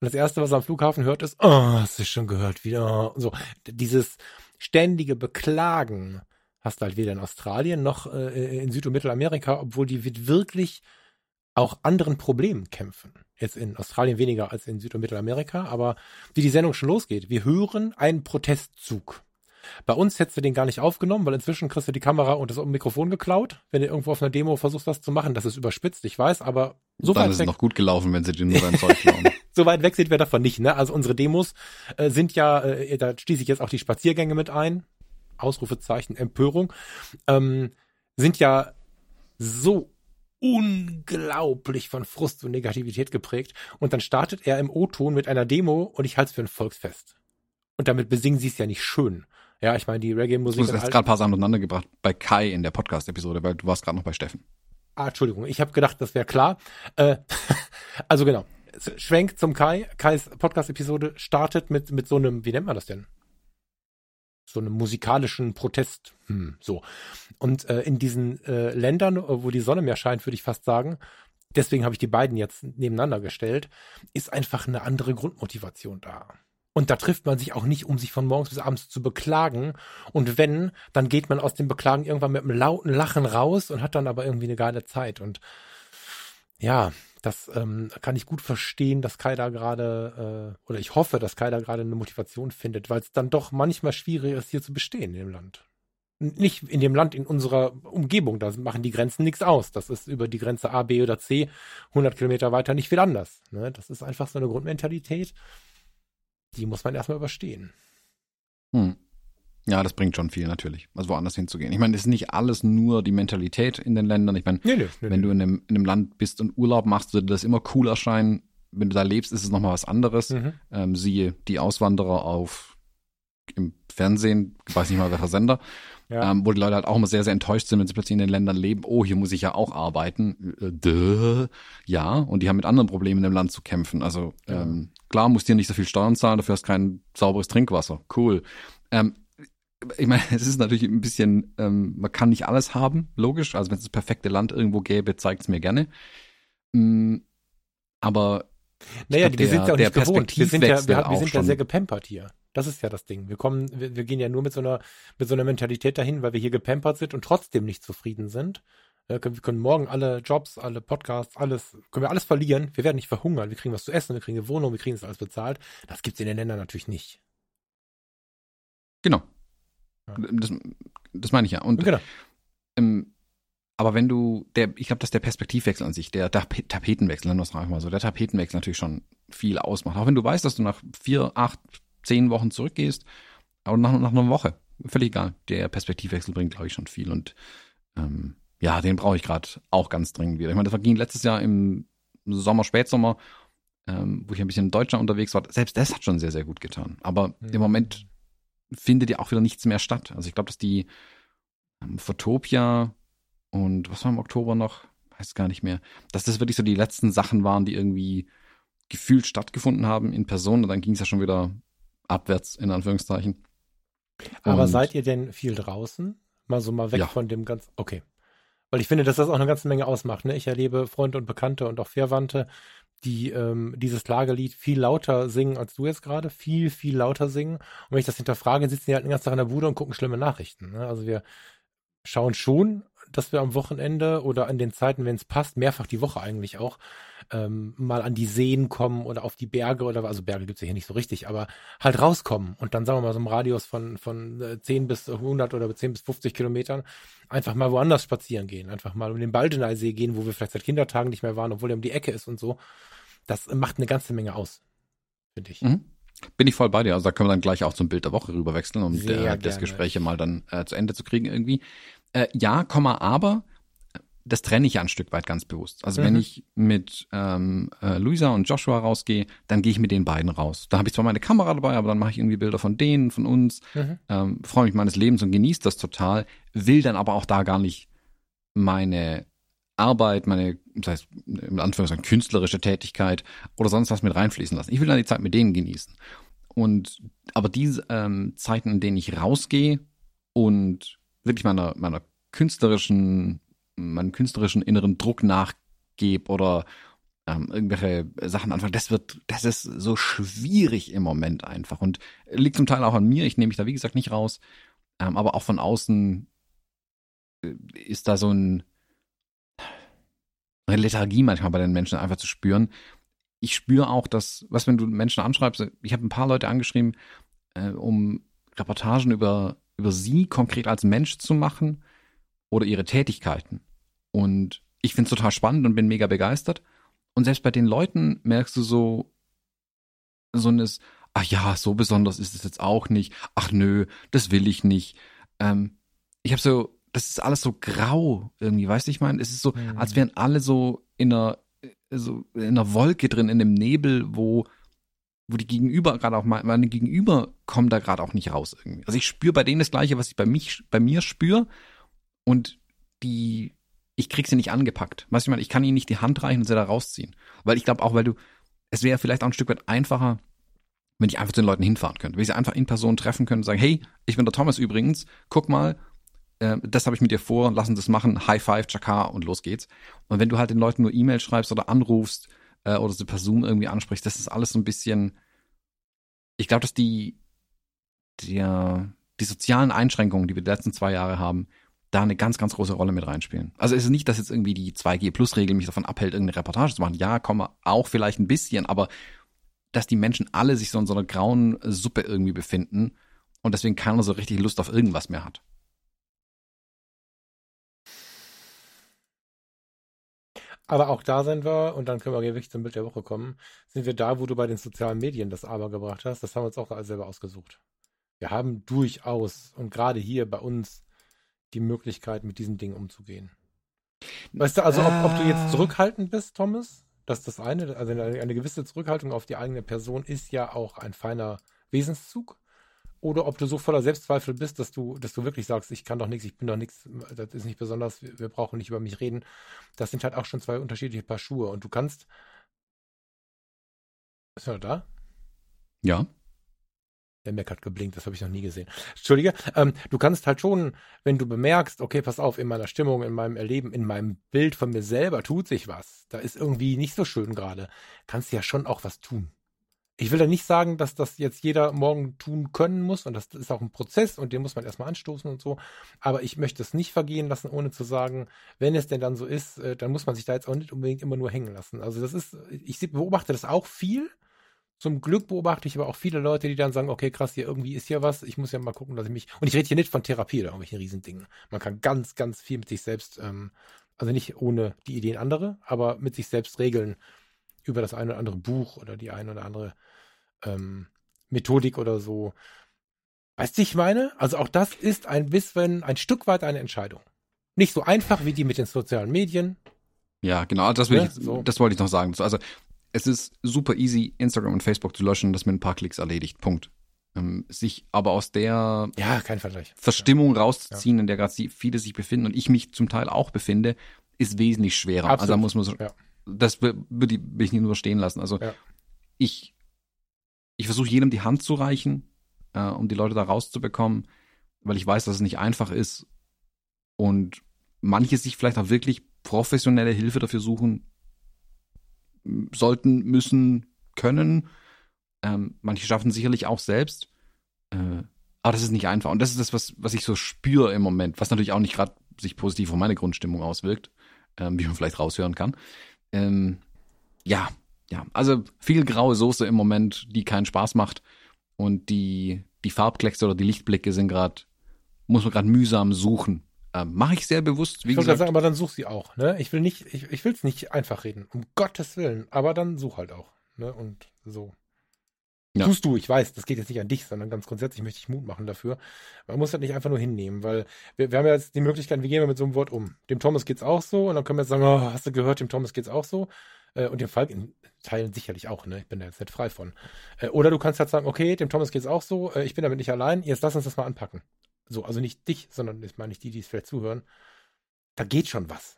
Und das Erste, was er am Flughafen hört, ist, oh, hast du schon gehört, wieder. So, dieses ständige Beklagen hast du halt weder in Australien noch äh, in Süd- und Mittelamerika, obwohl die wirklich auch anderen Problemen kämpfen. Jetzt in Australien weniger als in Süd- und Mittelamerika, aber wie die Sendung schon losgeht, wir hören einen Protestzug. Bei uns hättest du den gar nicht aufgenommen, weil inzwischen kriegst du die Kamera und das Mikrofon geklaut, wenn du irgendwo auf einer Demo versuchst, was zu machen. Das ist überspitzt, ich weiß, aber so Dann weit ist weg. es noch gut gelaufen, wenn sie dir nur dein Zeug klauen. so weit weg sind wir davon nicht, ne? Also unsere Demos äh, sind ja, äh, da schließe ich jetzt auch die Spaziergänge mit ein. Ausrufezeichen Empörung. Ähm, sind ja so unglaublich von Frust und Negativität geprägt. Und dann startet er im O-Ton mit einer Demo und ich halte es für ein Volksfest. Und damit besingen sie es ja nicht schön. Ja, ich meine, die Reggae-Musik. Du hast gerade ein paar Sachen miteinander gebracht bei Kai in der Podcast-Episode, weil du warst gerade noch bei Steffen. Ah, Entschuldigung, ich habe gedacht, das wäre klar. Äh, also genau, Schwenk zum Kai. Kais Podcast-Episode startet mit, mit so einem, wie nennt man das denn? So einem musikalischen Protest. Hm, so. Und äh, in diesen äh, Ländern, wo die Sonne mehr scheint, würde ich fast sagen, deswegen habe ich die beiden jetzt nebeneinander gestellt, ist einfach eine andere Grundmotivation da. Und da trifft man sich auch nicht, um sich von morgens bis abends zu beklagen. Und wenn, dann geht man aus dem Beklagen irgendwann mit einem lauten Lachen raus und hat dann aber irgendwie eine geile Zeit. Und ja, das ähm, kann ich gut verstehen, dass Kai da gerade, äh, oder ich hoffe, dass Kai da gerade eine Motivation findet, weil es dann doch manchmal schwierig ist, hier zu bestehen in dem Land. Nicht in dem Land, in unserer Umgebung, da machen die Grenzen nichts aus. Das ist über die Grenze A, B oder C 100 Kilometer weiter nicht viel anders. Ne? Das ist einfach so eine Grundmentalität die muss man erstmal überstehen. Hm. Ja, das bringt schon viel natürlich, also woanders hinzugehen. Ich meine, es ist nicht alles nur die Mentalität in den Ländern. Ich meine, nee, nee, nee, wenn du in einem, in einem Land bist und Urlaub machst, würde das immer cool erscheinen. Wenn du da lebst, ist es nochmal was anderes. Mhm. Ähm, siehe die Auswanderer auf im Fernsehen, ich weiß nicht mal welcher Sender, ja. ähm, wo die Leute halt auch immer sehr, sehr enttäuscht sind, wenn sie plötzlich in den Ländern leben, oh, hier muss ich ja auch arbeiten. Äh, duh. Ja, und die haben mit anderen Problemen in dem Land zu kämpfen. Also ja. ähm, klar, musst dir nicht so viel Steuern zahlen, dafür hast du kein sauberes Trinkwasser. Cool. Ähm, ich meine, es ist natürlich ein bisschen, ähm, man kann nicht alles haben, logisch. Also wenn es das perfekte Land irgendwo gäbe, zeigt es mir gerne. Mm, aber naja, glaub, wir sind ja auch nicht gewohnt. Wir sind ja, wir, wir sind ja sehr gepampert hier. Das ist ja das Ding. Wir kommen, wir, wir gehen ja nur mit so einer, mit so einer Mentalität dahin, weil wir hier gepampert sind und trotzdem nicht zufrieden sind. Wir können morgen alle Jobs, alle Podcasts, alles, können wir alles verlieren. Wir werden nicht verhungern. Wir kriegen was zu essen, wir kriegen eine Wohnung, wir kriegen das alles bezahlt. Das gibt's in den Ländern natürlich nicht. Genau. Ja. Das, das meine ich ja. Und genau. ähm, aber wenn du, der, ich glaube, dass der Perspektivwechsel an sich, der Tapetenwechsel, nennen wir es einfach mal so, der Tapetenwechsel natürlich schon viel ausmacht. Auch wenn du weißt, dass du nach vier, acht, zehn Wochen zurückgehst, aber nach, nach einer Woche, völlig egal. Der Perspektivwechsel bringt, glaube ich, schon viel. Und ähm, ja, den brauche ich gerade auch ganz dringend wieder. Ich meine, das ging letztes Jahr im Sommer, Spätsommer, ähm, wo ich ein bisschen in Deutschland unterwegs war. Selbst das hat schon sehr, sehr gut getan. Aber mhm. im Moment findet ja auch wieder nichts mehr statt. Also ich glaube, dass die ähm, Photopia und was war im Oktober noch? Weiß gar nicht mehr. Dass das wirklich so die letzten Sachen waren, die irgendwie gefühlt stattgefunden haben in Person. Und dann ging es ja schon wieder abwärts, in Anführungszeichen. Aber und, seid ihr denn viel draußen? Mal so mal weg ja. von dem ganzen. Okay. Weil ich finde, dass das auch eine ganze Menge ausmacht. Ne? Ich erlebe Freunde und Bekannte und auch Verwandte, die ähm, dieses Klagelied viel lauter singen als du jetzt gerade, viel, viel lauter singen. Und wenn ich das hinterfrage, sitzen die halt den ganzen Tag in der Bude und gucken schlimme Nachrichten. Ne? Also wir schauen schon, dass wir am Wochenende oder an den Zeiten, wenn es passt, mehrfach die Woche eigentlich auch, ähm, mal an die Seen kommen oder auf die Berge oder also Berge gibt's ja hier nicht so richtig, aber halt rauskommen und dann sagen wir mal so im Radius von, von 10 äh, bis 100 oder 10 bis 50 Kilometern einfach mal woanders spazieren gehen, einfach mal um den Baldeneysee gehen, wo wir vielleicht seit Kindertagen nicht mehr waren, obwohl er um die Ecke ist und so. Das macht eine ganze Menge aus, finde ich. Mhm. Bin ich voll bei dir. Also da können wir dann gleich auch zum Bild der Woche rüberwechseln, um äh, das Gespräch mal dann äh, zu Ende zu kriegen irgendwie. Äh, ja, Komma, aber das trenne ich ja ein Stück weit ganz bewusst. Also mhm. wenn ich mit ähm, äh, Luisa und Joshua rausgehe, dann gehe ich mit den beiden raus. Da habe ich zwar meine Kamera dabei, aber dann mache ich irgendwie Bilder von denen, von uns, mhm. ähm, freue mich meines Lebens und genieße das total, will dann aber auch da gar nicht meine Arbeit, meine, das heißt, in Anführungszeichen künstlerische Tätigkeit oder sonst was mit reinfließen lassen. Ich will dann die Zeit mit denen genießen. Und aber diese ähm, Zeiten, in denen ich rausgehe und wirklich meiner, meiner künstlerischen, meinem künstlerischen inneren Druck nachgebe oder ähm, irgendwelche Sachen anfangen. Das wird, das ist so schwierig im Moment einfach und liegt zum Teil auch an mir. Ich nehme mich da wie gesagt nicht raus, ähm, aber auch von außen äh, ist da so ein eine Lethargie manchmal bei den Menschen einfach zu spüren. Ich spüre auch, dass, was wenn du Menschen anschreibst, ich habe ein paar Leute angeschrieben, äh, um Reportagen über, über sie konkret als Mensch zu machen oder ihre Tätigkeiten. Und ich finde es total spannend und bin mega begeistert. Und selbst bei den Leuten merkst du so, so ein, ach ja, so besonders ist es jetzt auch nicht. Ach nö, das will ich nicht. Ähm, ich habe so, das ist alles so grau irgendwie, weißt du, ich meine, es ist so, mhm. als wären alle so in einer, so in einer Wolke drin, in dem Nebel, wo, wo die Gegenüber gerade auch, meine Gegenüber kommen da gerade auch nicht raus irgendwie. Also ich spüre bei denen das Gleiche, was ich bei mich, bei mir spüre und die, ich krieg sie nicht angepackt. Weißt du, ich meine, ich kann ihnen nicht die Hand reichen und sie da rausziehen. Weil ich glaube auch, weil du, es wäre vielleicht auch ein Stück weit einfacher, wenn ich einfach zu den Leuten hinfahren könnte. Wenn ich sie einfach in Person treffen könnte und sagen, hey, ich bin der Thomas übrigens, guck mal, äh, das habe ich mit dir vor, lass uns das machen, High Five, Chakar und los geht's. Und wenn du halt den Leuten nur E-Mail schreibst oder anrufst äh, oder sie per Zoom irgendwie ansprichst, das ist alles so ein bisschen, ich glaube, dass die, der, die sozialen Einschränkungen, die wir die letzten zwei Jahre haben, da eine ganz, ganz große Rolle mit reinspielen. Also es ist nicht, dass jetzt irgendwie die 2G-Plus-Regel mich davon abhält, irgendeine Reportage zu machen. Ja, komme auch vielleicht ein bisschen, aber dass die Menschen alle sich so in so einer grauen Suppe irgendwie befinden und deswegen keiner so richtig Lust auf irgendwas mehr hat. Aber auch da sind wir, und dann können wir wirklich zum Bild der Woche kommen, sind wir da, wo du bei den sozialen Medien das Aber gebracht hast. Das haben wir uns auch selber ausgesucht. Wir haben durchaus und gerade hier bei uns die Möglichkeit, mit diesen Dingen umzugehen. Weißt du, also ob, ob du jetzt ah. zurückhaltend bist, Thomas, das ist das eine. Also eine, eine gewisse Zurückhaltung auf die eigene Person ist ja auch ein feiner Wesenszug. Oder ob du so voller Selbstzweifel bist, dass du, dass du wirklich sagst, ich kann doch nichts, ich bin doch nichts, das ist nicht besonders, wir, wir brauchen nicht über mich reden. Das sind halt auch schon zwei unterschiedliche Paar Schuhe. Und du kannst. Ist er da? Ja. Der Mac hat geblinkt, das habe ich noch nie gesehen. Entschuldige. Ähm, du kannst halt schon, wenn du bemerkst, okay, pass auf, in meiner Stimmung, in meinem Erleben, in meinem Bild von mir selber tut sich was. Da ist irgendwie nicht so schön gerade. Kannst ja schon auch was tun. Ich will da nicht sagen, dass das jetzt jeder morgen tun können muss und das ist auch ein Prozess und den muss man erstmal anstoßen und so. Aber ich möchte es nicht vergehen lassen, ohne zu sagen, wenn es denn dann so ist, äh, dann muss man sich da jetzt auch nicht unbedingt immer nur hängen lassen. Also das ist, ich beobachte das auch viel zum Glück beobachte ich aber auch viele Leute, die dann sagen, okay, krass, hier irgendwie ist hier was, ich muss ja mal gucken, dass ich mich. Und ich rede hier nicht von Therapie oder irgendwelchen Riesendingen. Man kann ganz, ganz viel mit sich selbst, ähm, also nicht ohne die Ideen andere, aber mit sich selbst regeln über das eine oder andere Buch oder die eine oder andere ähm, Methodik oder so. Weißt du, ich meine? Also auch das ist ein bisschen, ein Stück weit eine Entscheidung. Nicht so einfach wie die mit den sozialen Medien. Ja, genau, das, will ja, ich, so. das wollte ich noch sagen. Also es ist super easy, Instagram und Facebook zu löschen, das mit ein paar Klicks erledigt. Punkt. Ähm, sich aber aus der ja. Verstimmung ja. rauszuziehen, in der gerade viele sich befinden und ich mich zum Teil auch befinde, ist wesentlich schwerer. Absolut. Also da muss man so, ja. Das würde ich nicht nur stehen lassen. Also ich, ich versuche jedem die Hand zu reichen, äh, um die Leute da rauszubekommen, weil ich weiß, dass es nicht einfach ist und manche sich vielleicht auch wirklich professionelle Hilfe dafür suchen, sollten, müssen, können. Ähm, manche schaffen sicherlich auch selbst. Äh, aber das ist nicht einfach. Und das ist das, was, was ich so spüre im Moment, was natürlich auch nicht gerade sich positiv auf meine Grundstimmung auswirkt, ähm, wie man vielleicht raushören kann. Ähm, ja, ja, also viel graue Soße im Moment, die keinen Spaß macht. Und die, die Farbkleckse oder die Lichtblicke sind gerade, muss man gerade mühsam suchen. Ähm, Mache ich sehr bewusst. Wie ich gesagt, sagen, aber dann such sie auch. Ne? Ich will nicht, ich, ich will es nicht einfach reden, um Gottes Willen. Aber dann such halt auch. Ne? Und so. Ja. Tust du, ich weiß, das geht jetzt nicht an dich, sondern ganz grundsätzlich möchte ich Mut machen dafür. Man muss das nicht einfach nur hinnehmen, weil wir, wir haben ja jetzt die Möglichkeit, wie gehen wir mit so einem Wort um? Dem Thomas geht's auch so und dann können wir jetzt sagen, oh, hast du gehört, dem Thomas geht's auch so. Äh, und dem Falk in Teilen sicherlich auch, ne? Ich bin da jetzt nicht frei von. Äh, oder du kannst halt sagen, okay, dem Thomas geht's auch so, äh, ich bin damit nicht allein, jetzt lass uns das mal anpacken. So, also nicht dich, sondern ich meine nicht die, die es vielleicht zuhören. Da geht schon was.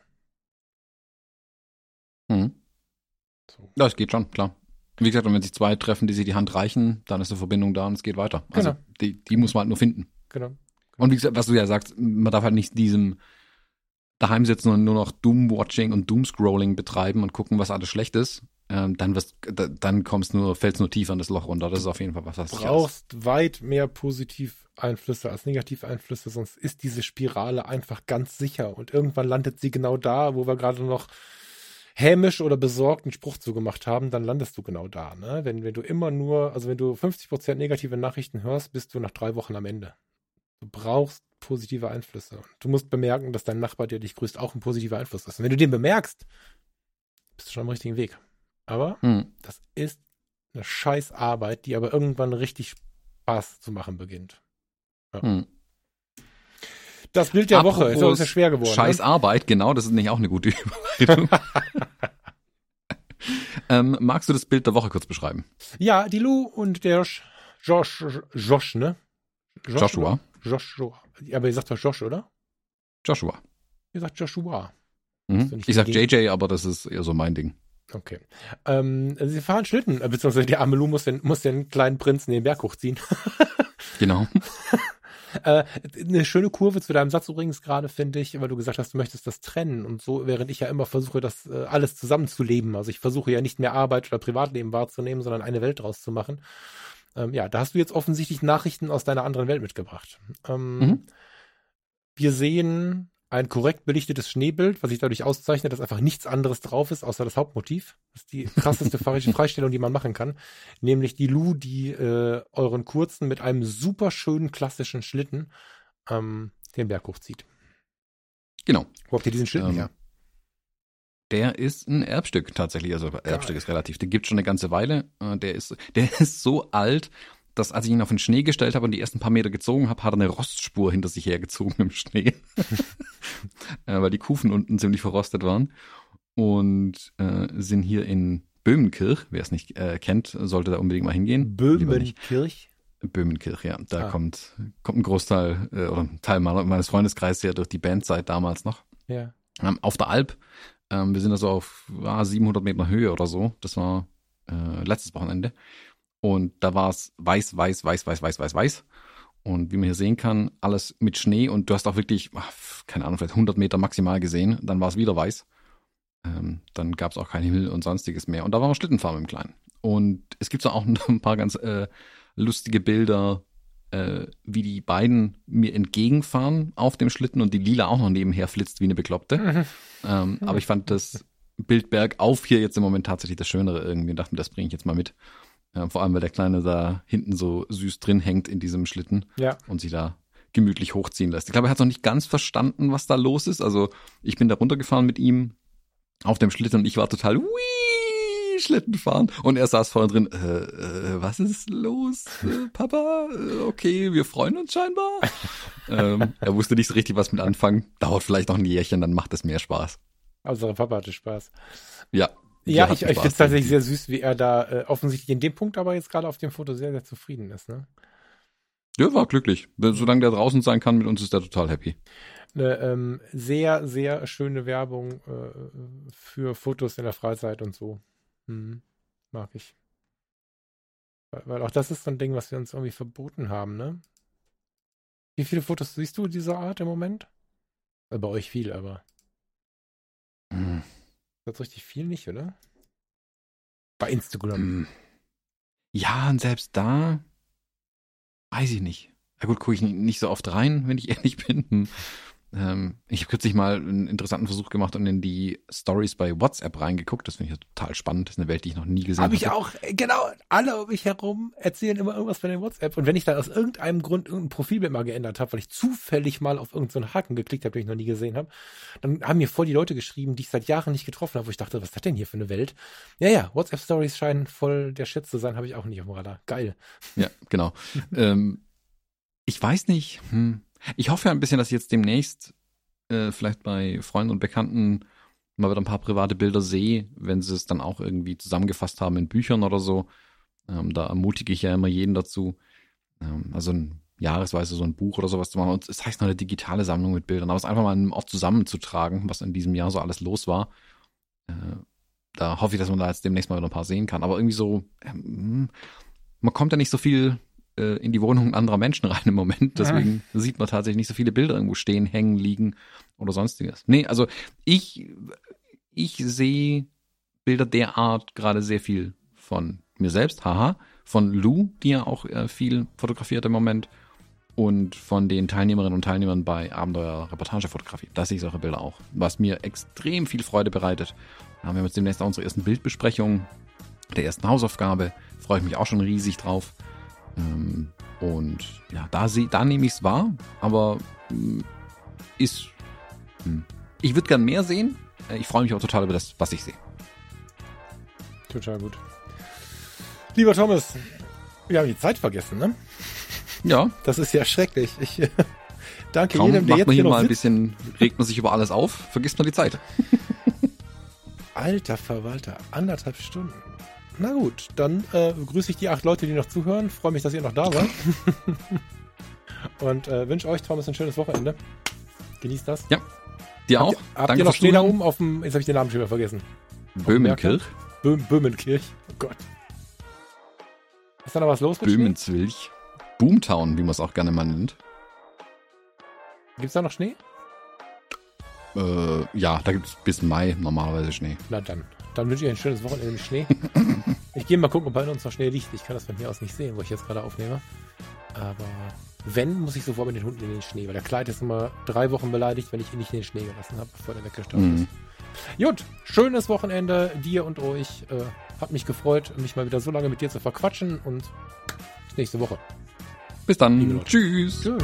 Mhm. So. Ja, es geht schon, klar. Wie gesagt, und wenn sich zwei treffen, die sich die Hand reichen, dann ist eine Verbindung da und es geht weiter. Also genau. die, die muss man halt nur finden. Genau. genau. Und wie gesagt, was du ja sagst, man darf halt nicht diesem daheim sitzen und nur noch Doom-Watching und Doom-Scrolling betreiben und gucken, was alles schlecht ist, ähm, dann wirst, dann kommst nur, fällst nur tiefer in das Loch runter. Das ist auf jeden Fall was, was Du brauchst weit mehr Positiveinflüsse als Negativeinflüsse, sonst ist diese Spirale einfach ganz sicher und irgendwann landet sie genau da, wo wir gerade noch hämisch oder besorgt einen Spruch zugemacht haben, dann landest du genau da. Ne? Wenn, wenn du immer nur, also wenn du 50% negative Nachrichten hörst, bist du nach drei Wochen am Ende. Du brauchst positive Einflüsse. Du musst bemerken, dass dein Nachbar, der dich grüßt, auch ein positiver Einfluss ist. Und wenn du den bemerkst, bist du schon am richtigen Weg. Aber hm. das ist eine scheiß Arbeit, die aber irgendwann richtig Spaß zu machen beginnt. Ja. Hm. Das Bild der Apropos Woche ist auch sehr schwer geworden. Scheiß ne? Arbeit, genau, das ist nicht auch eine gute Überleitung. ähm, magst du das Bild der Woche kurz beschreiben? Ja, die Lou und der Josh, Josh, ne? Josh, Joshua. Joshua. Aber ihr sagt doch Josh, oder? Joshua. Ihr sagt Joshua. Mhm. Ich sag JJ, aber das ist eher so mein Ding. Okay. Ähm, sie fahren Schlitten, beziehungsweise die arme Lou muss den, muss den kleinen Prinzen den Berg hochziehen. genau. Äh, eine schöne Kurve zu deinem Satz übrigens gerade, finde ich, weil du gesagt hast, du möchtest das trennen und so, während ich ja immer versuche, das äh, alles zusammenzuleben. Also ich versuche ja nicht mehr Arbeit oder Privatleben wahrzunehmen, sondern eine Welt draus zu machen. Ähm, ja, da hast du jetzt offensichtlich Nachrichten aus deiner anderen Welt mitgebracht. Ähm, mhm. Wir sehen ein korrekt belichtetes Schneebild, was sich dadurch auszeichnet, dass einfach nichts anderes drauf ist, außer das Hauptmotiv. Das ist die krasseste Freistellung, die man machen kann. Nämlich die Lu, die äh, euren kurzen mit einem super schönen klassischen Schlitten ähm, den Berg hochzieht. Genau. Wo habt ihr diesen Schlitten ähm, her? Der ist ein Erbstück tatsächlich. Also Erbstück Geil. ist relativ. Der gibt schon eine ganze Weile. Äh, der ist, der ist so alt, dass als ich ihn auf den Schnee gestellt habe und die ersten paar Meter gezogen habe, hat er eine Rostspur hinter sich hergezogen im Schnee. äh, weil die Kufen unten ziemlich verrostet waren. Und äh, sind hier in Böhmenkirch. Wer es nicht äh, kennt, sollte da unbedingt mal hingehen. Böhmenkirch? Böhmenkirch, ja. Da ah. kommt, kommt ein Großteil äh, oder ein Teil meines Freundeskreises ja durch die Bandzeit damals noch. Ja. Ähm, auf der Alp ähm, wir sind also auf ah, 700 Meter Höhe oder so. Das war äh, letztes Wochenende. Und da war es weiß, weiß, weiß, weiß, weiß, weiß, weiß. Und wie man hier sehen kann, alles mit Schnee und du hast auch wirklich, ach, keine Ahnung, vielleicht 100 Meter maximal gesehen. Dann war es wieder weiß. Ähm, dann gab es auch kein Himmel und sonstiges mehr. Und da war wir Schlittenfahren im Kleinen. Und es gibt so auch ein paar ganz äh, lustige Bilder äh, wie die beiden mir entgegenfahren auf dem Schlitten und die Lila auch noch nebenher flitzt wie eine Bekloppte. Ähm, aber ich fand das Bild bergauf hier jetzt im Moment tatsächlich das Schönere irgendwie und dachte mir, das bringe ich jetzt mal mit. Vor allem, weil der Kleine da hinten so süß drin hängt in diesem Schlitten ja. und sich da gemütlich hochziehen lässt. Ich glaube, er hat noch nicht ganz verstanden, was da los ist. Also ich bin da runtergefahren mit ihm auf dem Schlitten und ich war total, wii, Schlitten fahren. Und er saß vorne drin, äh, äh, was ist los, äh, Papa? Äh, okay, wir freuen uns scheinbar. ähm, er wusste nicht so richtig, was mit anfangen. Dauert vielleicht noch ein Jährchen, dann macht es mehr Spaß. Also Papa hatte Spaß. Ja. Ja, ich, ich finde es tatsächlich sehr süß, wie er da äh, offensichtlich in dem Punkt aber jetzt gerade auf dem Foto sehr, sehr zufrieden ist. Ne? Ja, war glücklich. Solange der draußen sein kann, mit uns ist er total happy. Eine ähm, sehr, sehr schöne Werbung äh, für Fotos in der Freizeit und so. Hm, mag ich. Weil, weil, auch das ist so ein Ding, was wir uns irgendwie verboten haben, ne? Wie viele Fotos siehst du dieser Art im Moment? Bei euch viel, aber. Hm. Das richtig viel nicht, oder? Bei Instagram. Hm. Ja, und selbst da weiß ich nicht. Ja gut, gucke ich nicht so oft rein, wenn ich ehrlich bin. Hm. Ähm, ich habe kürzlich mal einen interessanten Versuch gemacht und in die Stories bei WhatsApp reingeguckt. Das finde ich total spannend. Das ist eine Welt, die ich noch nie gesehen habe. Habe ich auch, genau. Alle um mich herum erzählen immer irgendwas von den WhatsApp. Und wenn ich dann aus irgendeinem Grund irgendein Profilbild mal geändert habe, weil ich zufällig mal auf irgendeinen so Haken geklickt habe, den ich noch nie gesehen habe, dann haben mir voll die Leute geschrieben, die ich seit Jahren nicht getroffen habe, wo ich dachte, was ist das denn hier für eine Welt? Ja, ja, WhatsApp-Stories scheinen voll der Shit zu sein, habe ich auch nicht auf dem Radar. Geil. Ja, genau. ähm, ich weiß nicht, hm, ich hoffe ja ein bisschen, dass ich jetzt demnächst äh, vielleicht bei Freunden und Bekannten mal wieder ein paar private Bilder sehe, wenn sie es dann auch irgendwie zusammengefasst haben in Büchern oder so. Ähm, da ermutige ich ja immer jeden dazu. Ähm, also ein jahresweise so ein Buch oder sowas zu machen. Und es heißt noch eine digitale Sammlung mit Bildern, aber es einfach mal in einem Ort zusammenzutragen, was in diesem Jahr so alles los war. Äh, da hoffe ich, dass man da jetzt demnächst mal wieder ein paar sehen kann. Aber irgendwie so, ähm, man kommt ja nicht so viel äh, in die Wohnungen anderer Menschen rein im Moment. Deswegen ja. sieht man tatsächlich nicht so viele Bilder irgendwo stehen, hängen, liegen. oder sonstiges. Nee, also ich, ich sehe Bilder der Art gerade sehr viel von mir selbst, haha, von Lou, die ja auch äh, viel fotografiert im Moment, und von den Teilnehmerinnen und Teilnehmern bei Abenteuer Reportagefotografie. Da sehe ich solche Bilder auch, was mir extrem viel Freude bereitet. Wir haben jetzt demnächst auch unsere ersten Bildbesprechungen der ersten Hausaufgabe. Freue ich mich auch schon riesig drauf. Ähm, und ja, da, da nehme ich es wahr, aber mh, ist. Mh. Ich würde gern mehr sehen. Äh, Ich freue mich auch total über das, was ich sehe. Total gut. Lieber Thomas, wir haben die Zeit vergessen, ne? Ja, Das ist ja schrecklich. Ich äh, danke kaum jedem, der macht jetzt man hier mal ein bisschen, regt man sich über alles auf, vergisst man die Zeit. Alter Verwalter, anderthalb Stunden. Na gut, dann äh, grüße ich die acht Leute, die noch zuhören. Freue mich, dass ihr noch da seid. Und äh, wünsche euch, Thomas, ein schönes Wochenende. Genießt das. Dir auch. Habt ihr, habt Danke ihr noch Schnee da oben auf dem, jetzt habe ich den Namen schon wieder vergessen. Böhmenkirch. Böhm, Böhmenkirch. Oh Gott. Ist da noch was los mit? Böhmenzwilch. Boomtown, wie man es auch gerne mal nennt. Gibt's da noch Schnee? Äh, ja, da gibt es bis Mai normalerweise Schnee. Na dann. Dann wünsche ich euch ein schönes Wochenende mit Schnee. ich gehe mal gucken, ob bei uns noch Schnee liegt. Ich kann das von hier aus nicht sehen, wo ich jetzt gerade aufnehme. Aber wenn, muss ich sofort mit den Hunden in den Schnee, weil der Kleid ist immer drei Wochen beleidigt, wenn ich ihn nicht in den Schnee gelassen habe, bevor der weggestaubt Mhm. ist. Gut, schönes Wochenende dir und euch. Äh, hat mich gefreut, mich mal wieder so lange mit dir zu verquatschen und bis nächste Woche. Bis dann. Tschüss. Tschüss.